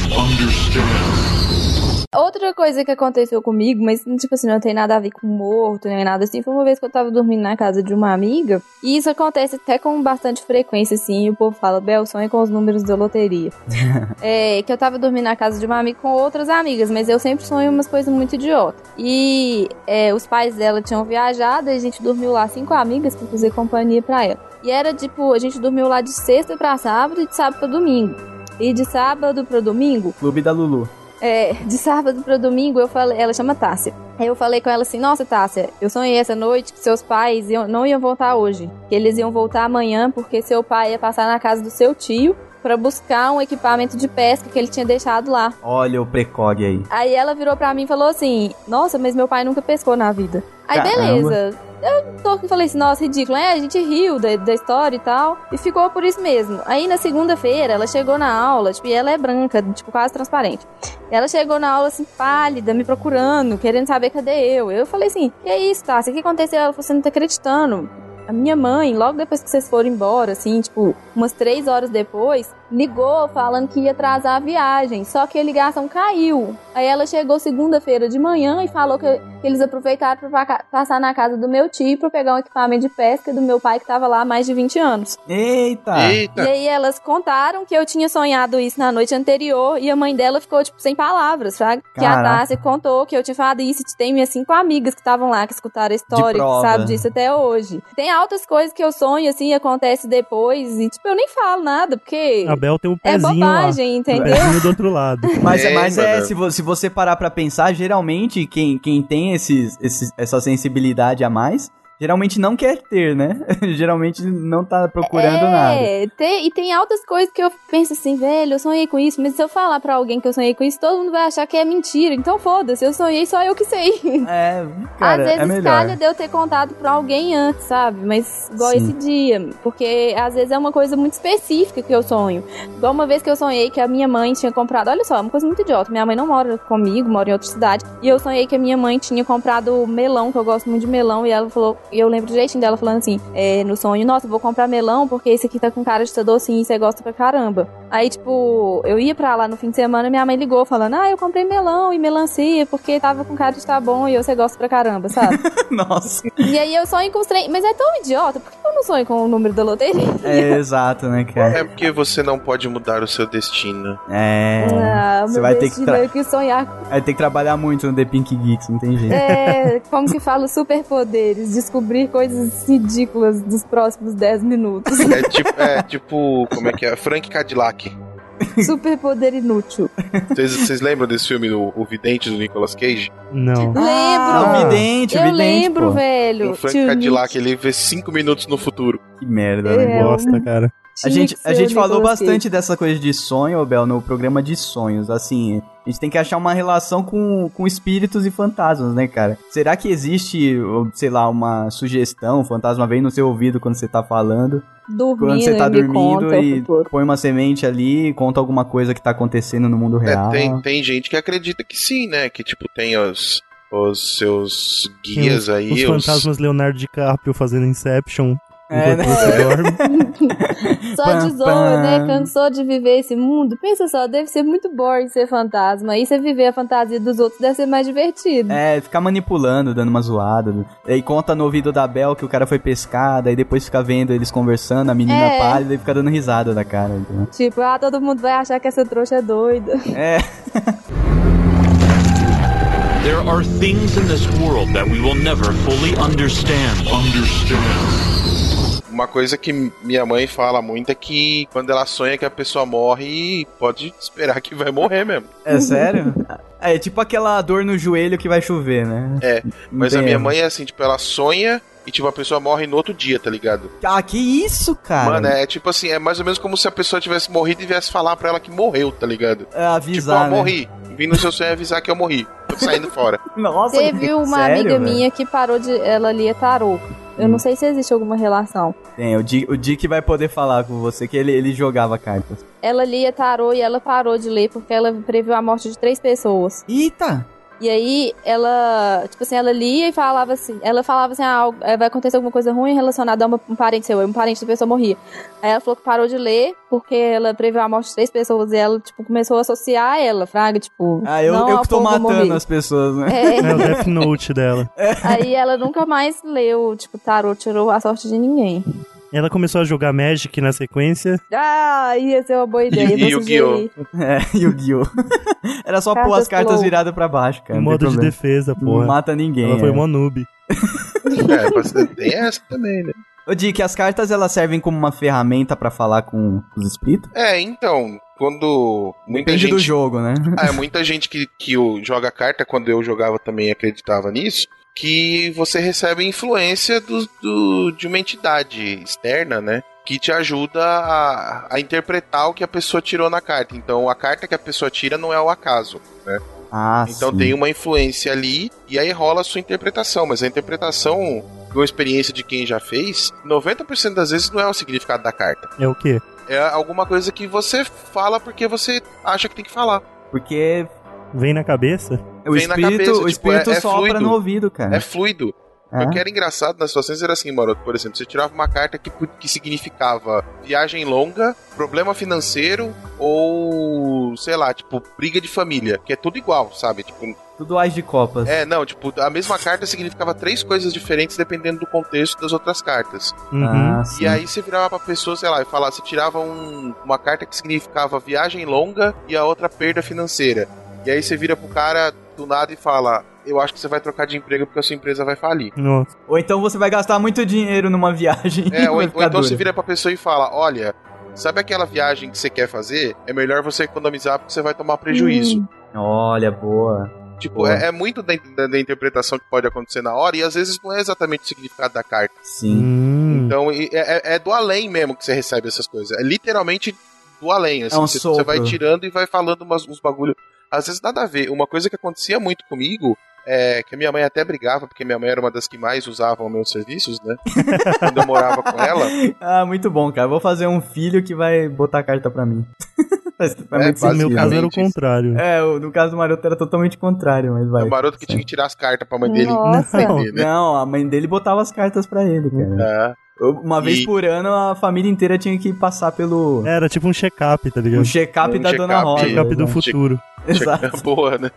Outra coisa que aconteceu comigo, mas tipo assim, não tem nada a ver com morto, nem nada assim, foi uma vez que eu tava dormindo na casa de uma amiga, e isso acontece até com bastante frequência, assim, e o povo fala, Bel, sonha com os números da loteria. é, que eu tava dormindo na casa de uma amiga com outras amigas, mas eu sempre sonho umas coisas muito idiotas. E é, os pais dela tinham viajado, e a gente dormiu lá, cinco amigas, pra fazer companhia pra ela. E era tipo, a gente dormiu lá de sexta pra sábado e de sábado pra domingo. E de sábado pro domingo, Clube da Lulu. É, de sábado pro domingo, eu falei, ela chama Tássia. Eu falei com ela assim: Nossa, Tássia, eu sonhei essa noite que seus pais iam- não iam voltar hoje. Que eles iam voltar amanhã porque seu pai ia passar na casa do seu tio pra buscar um equipamento de pesca que ele tinha deixado lá. Olha o precog aí. Aí ela virou pra mim e falou assim: Nossa, mas meu pai nunca pescou na vida. Aí Caramba. beleza. Eu tô, falei assim, nossa, ridículo. É, a gente riu da, da história e tal. E ficou por isso mesmo. Aí na segunda-feira, ela chegou na aula, tipo, e ela é branca, tipo, quase transparente. Ela chegou na aula assim, pálida, me procurando, querendo saber cadê eu. Eu falei assim: Que isso, Tássia? O que aconteceu? Ela falou: Você não tá acreditando. A minha mãe, logo depois que vocês foram embora, assim, tipo, umas três horas depois, ligou falando que ia atrasar a viagem. Só que a ligação caiu. Aí ela chegou segunda-feira de manhã e falou que, eles aproveitaram pra pa- passar na casa do meu tio pra pegar um equipamento de pesca do meu pai que tava lá há mais de 20 anos. Eita! E aí elas contaram que eu tinha sonhado isso na noite anterior e a mãe dela ficou, tipo, sem palavras, sabe? Que a Caraca. Tássia contou que eu tinha falado isso e tem minhas cinco amigas que estavam lá, que escutaram a história, que sabem disso até hoje. Tem altas coisas que eu sonho, assim, e acontece depois e, tipo, eu nem falo nada, porque... A Bel tem um É pezinho bobagem, lá. entendeu? Um pezinho do outro lado. Mas é, É, mas é se, vo- se você parar pra pensar, geralmente quem, quem tem esses, esses, essa sensibilidade a mais, geralmente não quer ter, né? geralmente não tá procurando nada. É, tem- e tem altas coisas que eu penso assim, velho, eu sonhei com isso, mas se eu falar pra alguém que eu sonhei com isso, todo mundo vai achar que é mentira. Então foda-se, eu sonhei, só eu que sei. É, cara, Às vezes é melhor. calha de eu ter contado pra alguém antes, sabe? Mas igual Sim. esse dia. Porque às vezes é uma coisa muito específica que eu sonho. Igual uma vez que eu sonhei que a minha mãe tinha comprado. Olha só, é uma coisa muito idiota. Minha mãe não mora comigo, mora em outra cidade. E eu sonhei que a minha mãe tinha comprado melão, que eu gosto muito de melão. E ela falou. E eu lembro direitinho dela falando assim: é, no sonho, nossa, eu vou comprar melão porque esse aqui tá com cara de ser docinho e você gosta pra caramba. Aí, tipo, eu ia pra lá no fim de semana e minha mãe ligou falando: ah, eu comprei melão e melancia porque tava com cara de tá bom e você gosta pra caramba, sabe? Nossa. E aí eu sonho com os trem. Mas é tão idiota, por que eu não sonho com o número da loteria? É exato, né, cara? É porque você não pode mudar o seu destino. É. Ah, você vai ter que, tra- que sonhar. vai ter que trabalhar muito no The Pink Geeks, não tem jeito. É, como que fala superpoderes? Descobrir coisas ridículas dos próximos 10 minutos. É tipo, é tipo, como é que é? Frank Cadillac. Superpoder inútil. Vocês lembram desse filme, o, o Vidente do Nicolas Cage? Não. Ah, o vidente, o Eu vidente, lembro, pô. velho. O Frank Cadillac, ele vê cinco minutos no futuro. Que merda, É, né? Bosta, cara. A gente, a gente o falou bastante Cage. dessa coisa de sonho, Bel, no programa de sonhos. Assim, a gente tem que achar uma relação com, com espíritos e fantasmas, né, cara? Será que existe, ou, sei lá, uma sugestão, um fantasma vem no seu ouvido quando você tá falando? Dormindo, Quando você tá e dormindo o e põe uma semente ali, conta alguma coisa que tá acontecendo no mundo É, real. tem, tem gente que acredita que sim, né? Que tipo, tem os, os seus guias os, aí, os os, fantasmas Leonardo DiCaprio fazendo Inception É, né? você dorme. Só de zoa, né? Cansou de viver esse mundo? Pensa só, deve ser muito boring ser fantasma. E você viver a fantasia dos outros deve ser mais divertido. É, ficar manipulando, dando uma zoada. Aí conta no ouvido da Bel que o cara foi pescar, daí depois fica vendo eles conversando, a menina É. pálida e fica dando risada da cara, entendeu? Tipo, ah, todo mundo vai achar que essa trouxa é doida. É. There are things in this world that we will never fully understand. Uma coisa que minha mãe fala muito é que quando ela sonha que a pessoa morre, pode esperar que vai morrer mesmo. É sério? É tipo aquela dor no joelho que vai chover, né? É, mas tem a minha mãe é assim, tipo, ela sonha e tipo a pessoa morre no outro dia, tá ligado? Ah, que isso, cara? Mano, é tipo assim, é mais ou menos como se a pessoa tivesse morrido e viesse falar pra ela que morreu, tá ligado? É avisar, tipo, ó, né? morri. Vim no seu sonho avisar que eu morri. saindo fora. Nossa, Teve uma sério, amiga minha que parou de. Ela lia tarô. Eu não sei se existe alguma relação. Tem, o Dick, o Dick vai poder falar com você que ele, ele jogava cartas. Ela lia tarô e ela parou de ler porque ela previu a morte de três pessoas. Eita! E aí ela, tipo assim, ela lia e falava assim, ela falava assim, ah, algo- eh, vai acontecer alguma coisa ruim relacionada a uma- um parente seu, um parente da pessoa morria. Aí ela falou que parou de ler porque ela previu a morte de três pessoas e ela, tipo, começou a associar ela, fraga, tipo, Ah, eu, não eu que tô matando morrer. as pessoas, né? É. É o Death Note dela. Aí ela nunca mais leu, tipo, tarô, tirou a sorte de ninguém. Ela começou a jogar Magic na sequência. Ah, ia ser uma boa ideia. E- vou o Guiô? sugerir. É, Yu-Gi-Oh! Era só pôr Cartas as cartas flow. viradas pra baixo, cara. Em não modo de defesa, Não porra. mata ninguém. Ela foi é. mó noob. É, pode ser- tem essa também, né? Ô, Dick, as cartas elas servem como uma ferramenta pra falar com os espíritos? É, então, quando muita Depende gente... do jogo, né? Ah, muita gente que, que o- joga carta, quando eu jogava também acreditava nisso, que você recebe influência do, do- de uma entidade externa, né? Que te ajuda a, a interpretar o que a pessoa tirou na carta. Então a carta que a pessoa tira não é o acaso, né? Ah, Então sim. tem uma influência ali e aí rola a sua interpretação. Mas a interpretação, com a experiência de quem já fez, 90% das vezes não é o significado da carta. É o quê? É alguma coisa que você fala porque você acha que tem que falar. Porque Vem na cabeça? O Vem na espírito, cabeça, o tipo, espírito é- é sopra fluido. no ouvido, cara. É fluido. É? O que era engraçado nas situações era assim, Maroto, por exemplo, você tirava uma carta que, que significava viagem longa, problema financeiro ou, sei lá, tipo, briga de família, que é tudo igual, sabe? Tipo, Tudo ás de copas. é, não, tipo, a mesma carta significava três coisas diferentes dependendo do contexto das outras cartas. Uhum. Ah, sim. E aí você virava pra pessoa, sei lá, e falava, você tirava um- uma carta que significava viagem longa e a outra perda financeira. E aí você vira pro cara do nada e fala, eu acho que você vai trocar de emprego porque a sua empresa vai falir. Nossa. Ou então você vai gastar muito dinheiro numa viagem. É, ou, ou então você vira pra pessoa e fala: Olha, sabe aquela viagem que você quer fazer? É melhor você economizar porque você vai tomar prejuízo. Olha, boa. Tipo, é, é muito da, da- da interpretação que pode acontecer na hora e às vezes não é exatamente o significado da carta. Sim. Hum. Então e- é, é do além mesmo que você recebe essas coisas. É literalmente do além. Assim, É um você, sopro. você vai tirando e vai falando umas, uns bagulho. Às vezes nada a ver. Uma coisa que acontecia muito comigo. É, que a minha mãe até brigava, porque minha mãe era uma das que mais usavam meus serviços, né? Quando eu morava com ela. Ah, muito bom, cara. Vou fazer um filho que vai botar carta pra mim. Faz É, No meu caso era o contrário. É, no caso do Maroto era totalmente contrário, mas vai. É o maroto que tinha que tirar as cartas pra mãe dele. Nossa. entender, né? Não, a mãe dele botava as cartas pra ele, cara. É. Uma vez E- por ano a família inteira tinha que passar pelo Era tipo um check-up, tá ligado? um check-up Um da Dona check-up. Rosa. Check-up do futuro. Exato. Boa, né?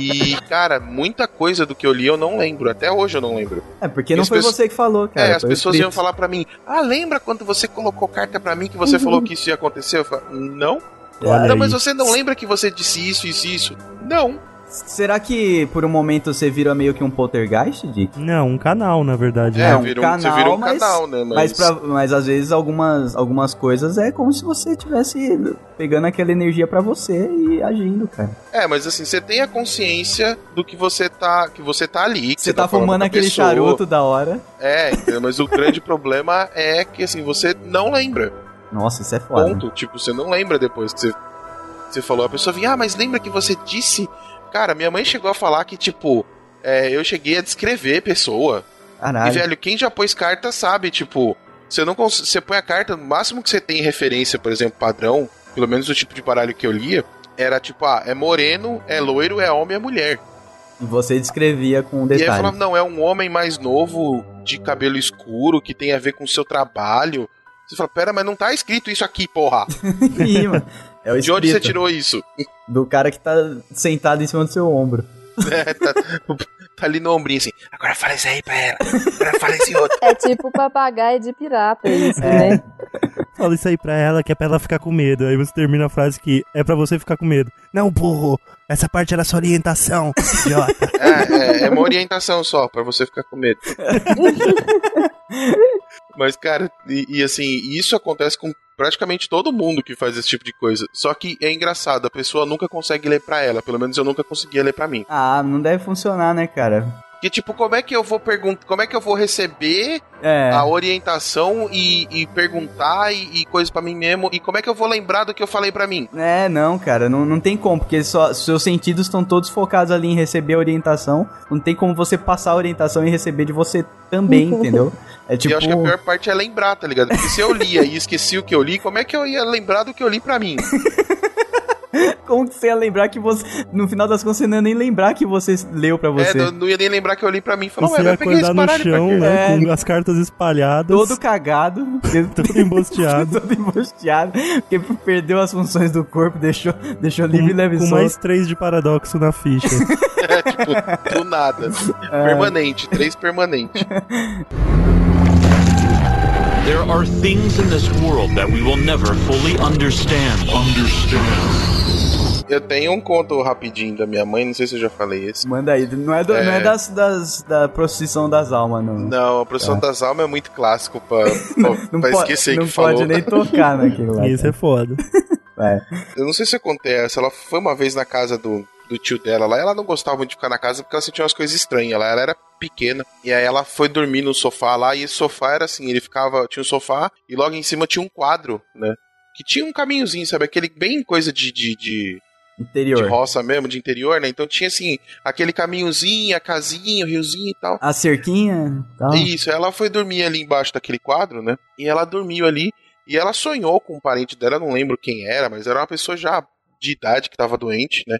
E, cara, muita coisa do que eu li eu não lembro. Até hoje eu não lembro. É, porque não As foi pessoas- você que falou, cara. é, as pessoas escrito. iam falar pra mim: Ah, lembra quando você colocou carta pra mim que você falou que isso ia acontecer? Eu falo, não. Olha não, aí. mas você não lembra que você disse isso, isso, isso? Não. Será que por um momento você vira meio que um poltergeist, Dick? Não, um canal, na verdade. É, É, um vira um, canal, você vira um mas- canal, né? Mas, pra- mas às vezes algumas, algumas coisas é como se você estivesse pegando aquela energia pra você e agindo, cara. É, mas assim, você tem a consciência do que você tá, que você tá ali. Que Você tá, falando fumando aquele pessoa. charuto da hora. É, mas o grande problema é que assim, você não lembra. Nossa, isso é foda. Ponto. Tipo, você não lembra depois que você, você falou. A pessoa vinha, ah, mas lembra que você disse. Cara, minha mãe chegou a falar que, tipo, é, eu cheguei a descrever pessoa. E, Caralho. velho, quem já pôs carta sabe, tipo, você não Você põe a carta, no máximo que você tem referência, por exemplo, padrão, pelo menos o tipo de baralho que eu lia, era tipo, ah, é moreno, é loiro, é homem, é mulher. E você descrevia com um E aí falava, não, é um homem mais novo, de cabelo escuro, que tem a ver com o seu trabalho. Você fala, pera, mas não tá escrito isso aqui, porra. Ih, mano. É o De onde você tirou isso? do cara que tá sentado em cima do seu ombro. É, tá, tá ali no ombrinho assim. Agora fala isso aí pra ela. Agora fala esse outro. É tipo papagaio de pirata, isso, É. né? Fala isso aí pra ela, que é pra ela ficar com medo. Aí você termina a frase que é pra você ficar com medo. Não, burro, essa parte era sua orientação, idiota. É, é, é uma orientação só, pra você ficar com medo. Mas, cara, e, e assim, isso acontece com praticamente todo mundo que faz esse tipo de coisa. Só que é engraçado, a pessoa nunca consegue ler pra ela. Pelo menos eu nunca conseguia ler pra mim. Ah, não deve funcionar, né, cara? Que tipo, como é que eu vou perguntar, como é que eu vou receber É. a orientação e, e perguntar e, e coisas pra mim mesmo e como é que eu vou lembrar do que eu falei pra mim? É, não, cara, não, não tem como, porque só, seus sentidos estão todos focados ali em receber a orientação. Não tem como você passar a orientação e receber de você também, entendeu? É E tipo. eu acho que a pior parte é lembrar, tá ligado? Porque se eu lia e esqueci o que eu li, como é que eu ia lembrar do que eu li pra mim? Como que você ia lembrar que você. No final das contas, você não ia nem lembrar que você leu pra você. É, não ia nem lembrar que eu li pra mim. Falou, Você ué, ia mas eu peguei esse acordar no chão, né? É. Com as cartas espalhadas. Todo cagado. todo embosteado. todo embosteado. Porque perdeu as funções do corpo, deixou, deixou livre e leve com solto. mais três de paradoxo na ficha. É, tipo, do nada. É. Permanente, três permanente. There are things in this world that we will never fully understand. Understand. Eu tenho um conto rapidinho da minha mãe, não sei se eu já falei esse. Manda aí. Não é, do- não é das, das, da procissão das almas, não. Não, a profissão Tá. das almas é muito clássico pra, pra, Não pra esquecer não que pode falou. nem tocar naquilo lá. Isso é foda. É. Eu não sei se eu contei essa. Ela foi uma vez na casa do, do tio dela lá. Ela não gostava muito de ficar na casa porque ela sentia umas coisas estranhas. Lá ela era pequena. E aí ela foi dormir no sofá lá. E esse sofá era assim: ele ficava. Tinha um sofá e logo em cima tinha um quadro, né? Que tinha um caminhozinho, sabe? Aquele bem coisa de. de, de Interior. de roça mesmo, de interior, né? Então tinha assim, aquele caminhozinho, a casinha, o riozinho e tal. A cerquinha e tal. Isso, ela foi dormir ali embaixo daquele quadro, né? E ela dormiu ali e ela sonhou com um parente dela, não lembro quem era, mas era uma pessoa já de idade que tava doente, né?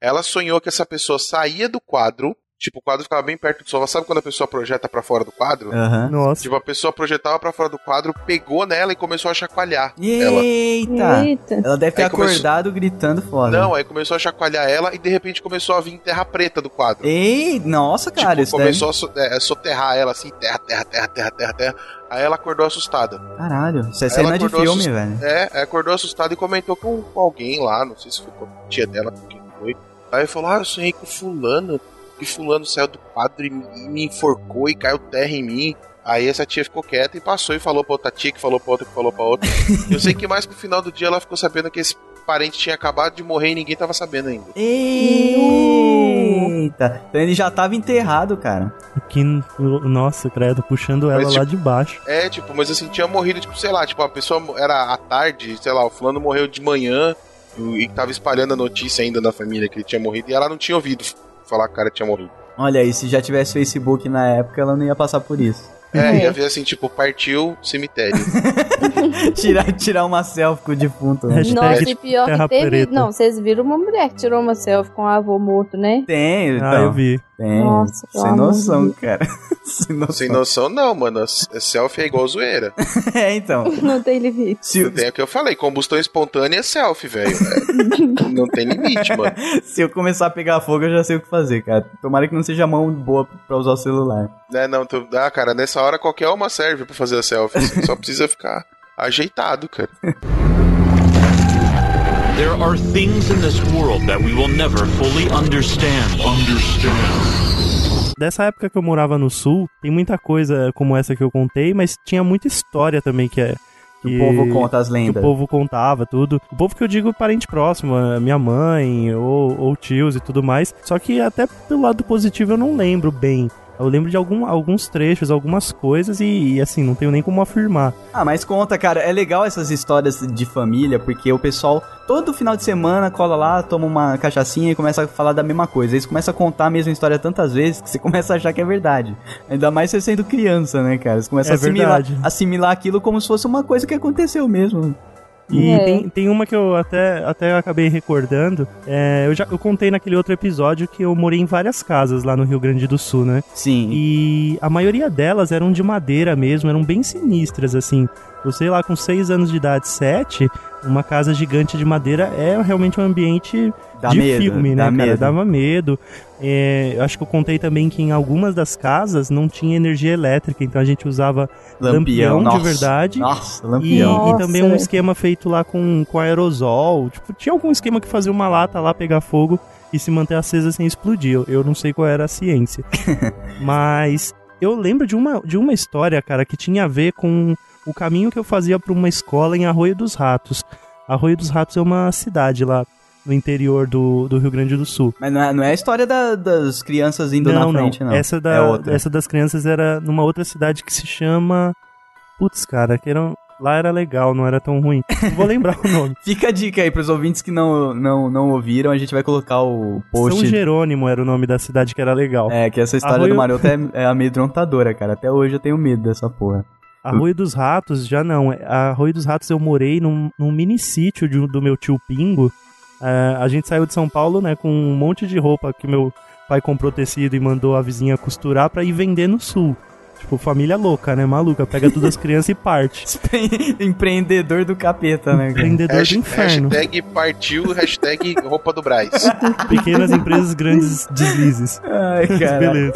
Ela sonhou que essa pessoa saía do quadro, tipo, o quadro ficava bem perto do sofá. Sabe quando a pessoa projeta pra fora do quadro? Aham. Nossa. Tipo, a pessoa projetava pra fora do quadro, pegou nela e começou a chacoalhar ela. Eita! Eita. Ela deve ter Aí começou- acordado gritando foda. Não, aí começou a chacoalhar ela e de repente começou a vir terra preta do quadro. Ei, nossa, cara, tipo, isso começou a so- é, soterrar ela assim, terra, terra, terra, terra, terra, terra. Aí ela acordou assustada. deve... Caralho, isso é Aí cena de filme, assust- velho. É, acordou assustada e comentou com, com alguém lá, não sei se foi com a tia dela, com quem foi. Aí falou: Ah, eu sonhei com fulano, que fulano saiu do quadro e me, e enforcou e caiu terra em mim. Aí essa tia ficou quieta e passou e falou pra outra tia, que falou pra outra, que falou pra outra. eu sei que mais pro final do dia ela ficou sabendo que esse parente tinha acabado de morrer e ninguém tava sabendo ainda. Eita! Então ele já tava enterrado, cara. Que, nossa, credo, puxando ela Mas, lá tipo, de baixo. É, tipo, mas assim, tinha morrido, tipo, sei lá, tipo, a pessoa era à tarde, sei lá, o fulano morreu de manhã e, e tava espalhando a notícia ainda na família que ele tinha morrido e ela não tinha ouvido falar que o cara tinha morrido. Olha aí, se já tivesse Facebook na época, ela não ia passar por isso. É, ia ver assim, tipo, partiu cemitério. tirar, tirar uma selfie com o defunto. Né? Nossa, e pior que teve. Não, vocês viram uma mulher que tirou uma selfie com o avô morto, né? Tem, Ah, então. eu vi. Tem. Nossa, Sem noção, de cara. Sem noção. Sem noção, não, mano. Selfie é igual zoeira. é, então. Não tem limite. Se, Não tem o que eu falei, combustão espontânea é selfie, velho. Não tem limite, mano. se eu começar a pegar fogo, eu já sei o que fazer, cara. Tomara que não seja mão boa pra usar o celular. É, não, tu, ah, cara, nessa hora qualquer uma serve pra fazer a selfie. assim, só precisa ficar ajeitado, cara. There are things in this world that we will never fully understand. Understand. Dessa época que eu morava no sul, tem muita coisa como essa que eu contei, mas tinha muita história também que é. Que o povo conta as Que lendas. o povo contava tudo. O povo que eu digo parente próximo, minha mãe ou, ou tios e tudo mais. Só que até pelo lado positivo eu não lembro bem. Eu lembro de algum, alguns trechos, algumas coisas e, e, assim, não tenho nem como afirmar. Ah, mas conta, cara, é legal essas histórias de família, porque o pessoal, todo final de semana, cola lá, toma uma cachaçinha e começa a falar da mesma coisa. Eles começam a contar a mesma história tantas vezes que você começa a achar que é verdade. Ainda mais você sendo criança, né, cara? Você começa É a assimilar, assimilar aquilo como se fosse uma coisa que aconteceu mesmo. E É. tem, tem uma que eu até, até acabei recordando. é, eu já eu contei naquele outro episódio que eu morei em várias casas lá no Rio Grande do Sul, né? Sim. E a maioria delas eram de madeira mesmo, eram bem sinistras, assim. Eu sei lá, com seis anos de idade, sete, uma casa gigante de madeira é realmente um ambiente Dá de medo, filme, né, dá cara? medo. Dava medo. É, eu acho que eu contei também que em algumas das casas não tinha energia elétrica, então a gente usava Lampião, lampião, nossa. de verdade. Nossa, E, lampião. e também um Nossa. esquema feito lá com, com aerosol. Tipo, tinha algum esquema que fazia uma lata lá pegar fogo e se manter acesa sem explodir. Eu, eu não sei qual era a ciência. Mas eu lembro de uma, de uma história, cara, que tinha a ver com o caminho que eu fazia para uma escola em Arroio dos Ratos. Arroio dos Ratos é uma cidade lá no interior do, do Rio Grande do Sul. Mas não é, não é a história da- das crianças indo não, na frente, não. Essa, da, é outra. essa das crianças era numa outra cidade que se chama. Putz, cara, que era... lá era legal, não era tão ruim. Não vou lembrar o nome. Fica a dica aí pros ouvintes que não, não, não ouviram, a gente vai colocar o post. São Jerônimo era o nome da cidade que era legal. É, que essa história Arroio- do maroto é, é amedrontadora, cara. Até hoje eu tenho medo dessa porra. Arroio dos Ratos, já não. Arroio dos Ratos eu morei num, num mini sítio de- do meu tio Pingo. É, a gente saiu de São Paulo, né, com um monte de roupa que meu pai comprou tecido e mandou a vizinha costurar pra ir vender no sul. Tipo, família louca, né, maluca. Pega todas as crianças e parte. Empreendedor do capeta, né? cara? Empreendedor Hash- do inferno. Hashtag partiu, hashtag roupa do Braz. Pequenas empresas, grandes deslizes. Ai, Mas cara. Beleza.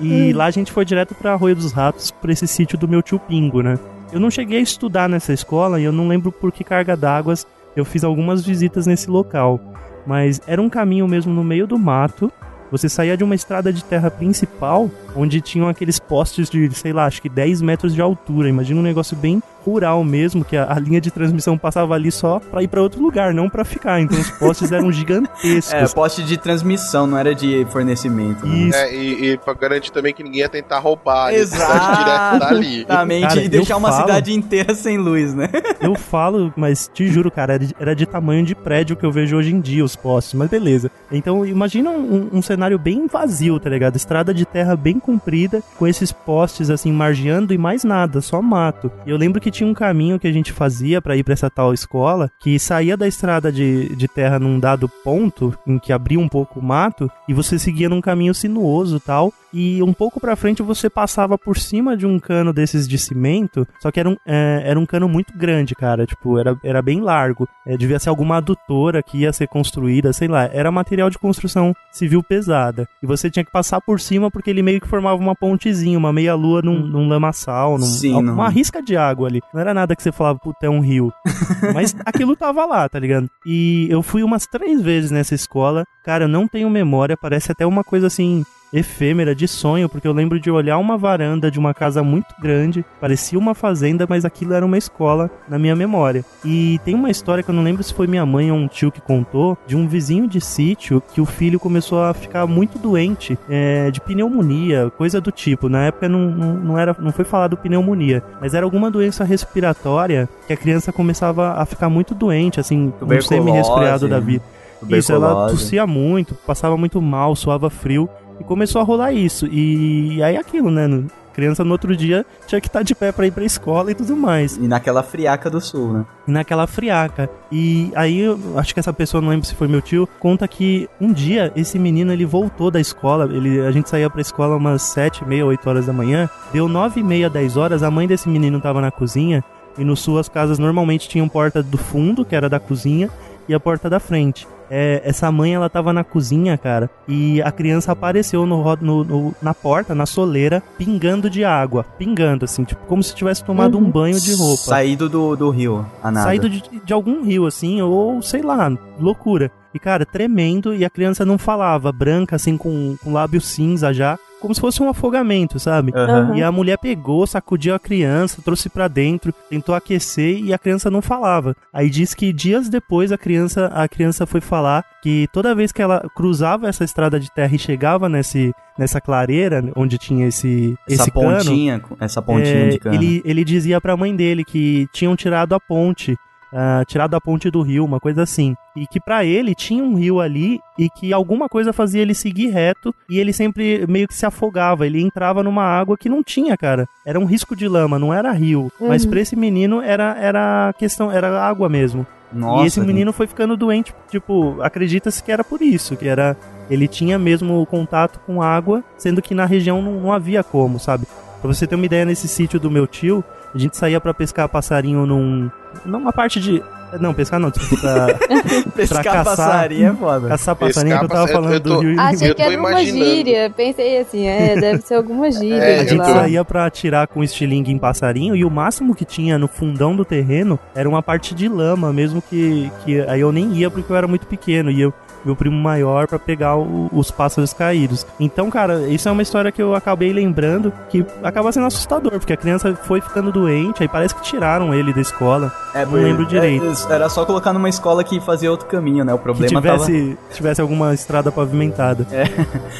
E lá a gente foi direto pra Arroio dos Ratos, pra esse sítio do meu tio Pingo, né? Eu não cheguei a estudar nessa escola e eu não lembro por que carga d'água eu fiz algumas visitas nesse local. Mas era um caminho mesmo no meio do mato. Você saía de uma estrada de terra principal, onde tinham aqueles postes de, sei lá, acho que 10 metros de altura. Imagina um negócio bem rural mesmo, que a, a linha de transmissão passava ali só pra ir pra outro lugar, não pra ficar. Então os postes eram gigantescos. É, poste de transmissão, não era de fornecimento. né? Isso. É, e, e pra garantir também que ninguém ia tentar roubar. Exato. direto dali. Exatamente, Cara, e deixar uma falo- cidade inteira sem luz, né? Eu falo, mas te juro, cara, era de, era de tamanho de prédio que eu vejo hoje em dia, os postes, mas beleza. Então, imagina um, um cenário bem vazio, tá ligado? Estrada de terra bem comprida, com esses postes assim, margeando e mais nada, só mato. E eu lembro que tinha um caminho que a gente fazia pra ir pra essa tal escola, que saía da estrada de, de terra num dado ponto, em que abria um pouco o mato, e você seguia num caminho sinuoso tal, e um pouco pra frente você passava por cima de um cano desses de cimento, só que era um, é, era um cano muito grande, cara, tipo, era, era bem largo, É, devia ser alguma adutora que ia ser construída, sei lá, era material de construção civil pesada, e você tinha que passar por cima porque ele meio que formava uma pontezinha, uma meia-lua num, num lamaçal, num, Sim, uma não- risca de água ali, não era nada que você falava, puta, é um rio, mas aquilo tava lá, tá ligado? E eu fui umas três vezes nessa escola, cara, eu não tenho memória, parece até uma coisa assim efêmera de sonho, porque eu lembro de olhar uma varanda de uma casa muito grande, parecia uma fazenda, mas aquilo era uma escola na minha memória. E tem uma história que eu não lembro se foi minha mãe ou um tio que contou, de um vizinho de sítio que o filho começou a ficar muito doente, é, de pneumonia, coisa do tipo. Na época não, não, não era, não foi falado pneumonia, mas era alguma doença respiratória que a criança começava a ficar muito doente, assim, um semi-resfriado da vida. Isso, ela tossia muito, passava muito mal, suava frio e começou a rolar isso. E aí aquilo, né? Criança no outro dia tinha que estar de pé pra ir pra escola e tudo mais. E naquela friaca do sul, né? E naquela friaca. E aí, eu acho que essa pessoa, não lembro se foi meu tio, conta que um dia esse menino ele voltou da escola. Ele, a gente saía pra escola umas sete, meia, oito horas da manhã. Deu nove e meia, dez horas. A mãe desse menino tava na cozinha. E no sul as casas normalmente tinham porta do fundo, que era da cozinha, e a porta da frente. É, essa mãe, ela tava na cozinha, cara, e a criança apareceu no, no- no- na porta, na soleira, pingando de água. Pingando, assim, tipo, como se tivesse tomado um banho de roupa. Saído do, do rio, a nada. Saído de, de algum rio, assim, ou sei lá, loucura. E, cara, tremendo, e a criança não falava, branca, assim, com, com lábio cinza já, como se fosse um afogamento, sabe? Aham. E a mulher pegou, sacudiu a criança, trouxe pra dentro, tentou aquecer e a criança não falava. Aí diz que dias depois a criança, a criança foi falar que toda vez que ela cruzava essa estrada de terra e chegava nesse, nessa clareira onde tinha esse, Essa esse cano, pontinha, essa pontinha é, de cano. Ele, ele dizia pra mãe dele que tinham tirado a ponte, ah, tirado a ponte do rio, uma coisa assim. E que pra ele tinha um rio ali e que alguma coisa fazia ele seguir reto e ele sempre meio que se afogava. Ele entrava numa água que não tinha, cara. Era um risco de lama, não era rio. Mas Uhum. pra esse menino era, era questão, era água mesmo. Nossa, e esse menino foi ficando doente, tipo, acredita-se que era por isso, que era ele tinha mesmo contato com água, sendo que na região não, não havia como, sabe? Pra você ter uma ideia, nesse sítio do meu tio, a gente saía pra pescar passarinho num numa parte de não, pescar não, desculpa, pra, Pescar pra caçar, passarinho é foda. Caçar passarinho, Pescar que eu tava falando eu tô- do Rio Achei que era uma gíria. Pensei assim, é, deve ser alguma gíria. É, A gente lá. saía pra atirar com estilingue em passarinho e o máximo que tinha no fundão do terreno era uma parte de lama, mesmo que, que aí eu nem ia porque eu era muito pequeno. E eu, meu primo maior pra pegar o- os pássaros caídos. Então, cara, isso é uma história que eu acabei lembrando que acaba sendo assustador, porque a criança foi ficando doente, aí parece que tiraram ele da escola. É, não lembro direito. é, era só colocar numa escola que fazia outro caminho, né? O que problema tivesse, tivesse alguma estrada pavimentada. É.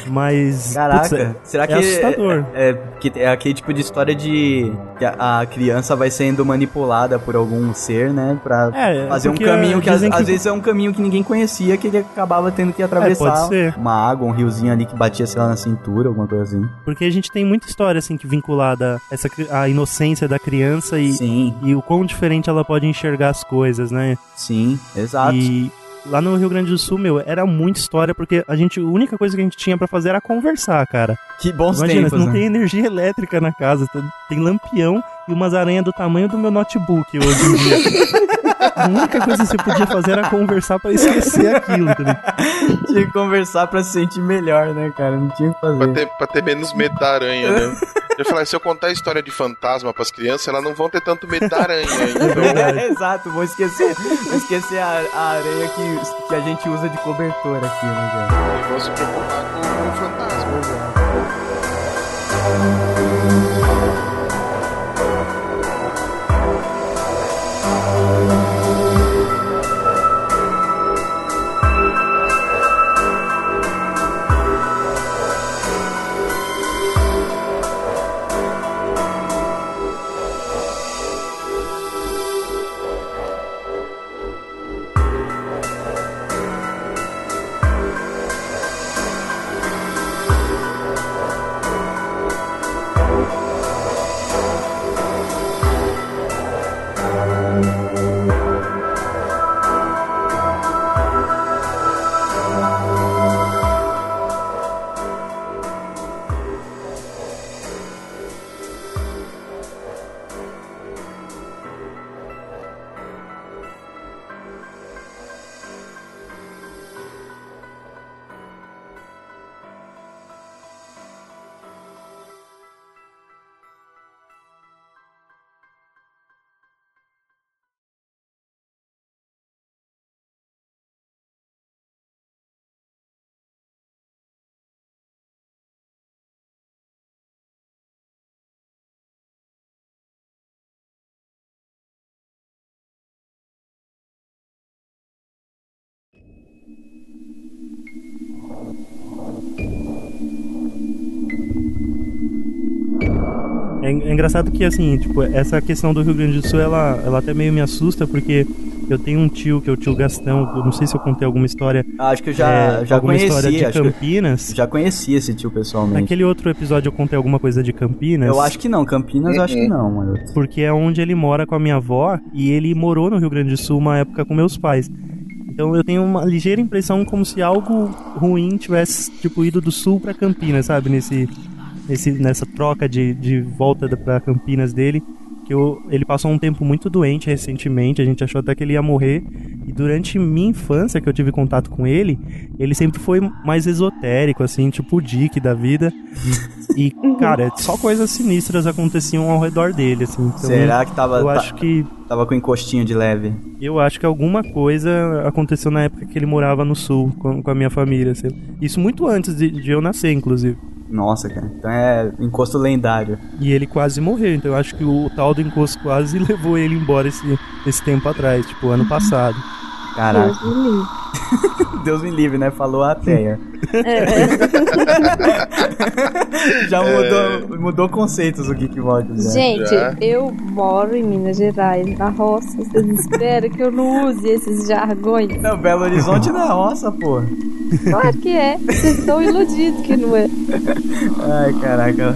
Mas. Caraca, putz, é- será que é assustador. É, é- que é aquele tipo de história de que a, a criança vai sendo manipulada por algum ser, né, Pra É, fazer um caminho que às, que- às vezes é um caminho que ninguém conhecia, que ele acabava tendo que É, atravessar ser. uma água, um riozinho ali que batia sei lá na cintura, alguma coisa assim. Porque a gente tem muita história assim que vinculada a essa a inocência da criança e, Sim. e o quão diferente ela pode enxergar as coisas, né? Sim, exato. E lá no Rio Grande do Sul, meu, era muita história porque a gente a única coisa que a gente tinha pra fazer era conversar, cara. Que bons Imagina, tempos, não né? tem energia elétrica na casa, tem- lampião e umas aranhas do tamanho do meu notebook hoje em dia. a única coisa que você podia fazer era conversar pra esquecer aquilo, entendeu? Tinha que conversar pra se sentir melhor, né, cara? Não tinha o que Pra fazer. ter, pra ter menos medo da aranha, né? Eu falar, se eu contar a história de fantasma pras crianças, elas não vão ter tanto medo da aranha. Então, É, exato, vou esquecer, vou esquecer a, a areia que, que a gente usa de cobertor aqui, né, cara? eles vão se preocupar com o fantasma. É, é engraçado que, assim, tipo, essa questão do Rio Grande do Sul, ela, ela até meio me assusta, porque eu tenho um tio, que é o tio Gastão, eu não sei se eu contei alguma história. Acho que eu já, é, já alguma história conheci, de acho que eu Campinas. já conheci esse tio pessoalmente. Naquele outro episódio eu contei alguma coisa de Campinas. Eu acho que não, Campinas eu acho que não, mano. Porque é onde ele mora com a minha avó e ele morou no Rio Grande do Sul uma época com meus pais. Então eu tenho uma ligeira impressão como se algo ruim tivesse tipo ido do sul pra Campinas, sabe, nesse, nesse nessa troca de, de volta da- pra Campinas dele, que eu, ele passou um tempo muito doente recentemente, a gente achou até que ele ia morrer. E durante minha infância que eu tive contato com ele, ele sempre foi mais esotérico assim, tipo o Dick da vida. E, cara, só coisas sinistras aconteciam ao redor dele, assim. Então, Será que tava, Eu acho que. tava com encostinho de leve? Eu acho que alguma coisa aconteceu na época que ele morava no sul com, com a minha família. assim. Isso muito antes de, de eu nascer, inclusive. Nossa, cara. Então é encosto lendário. E ele quase morreu, então eu acho que o tal do encosto quase levou ele embora esse, esse tempo atrás, tipo, ano passado. Caraca. Deus me livre. Deus me livre, né? Falou a Teia. É. Já mudou, mudou conceitos o Geekbox. já. Gente, Já. eu moro em Minas Gerais, na roça. Vocês esperam que eu não use esses jargões? Não, Belo Horizonte não é roça, pô. Claro que é. Vocês estão iludidos que não é. Ai, caraca.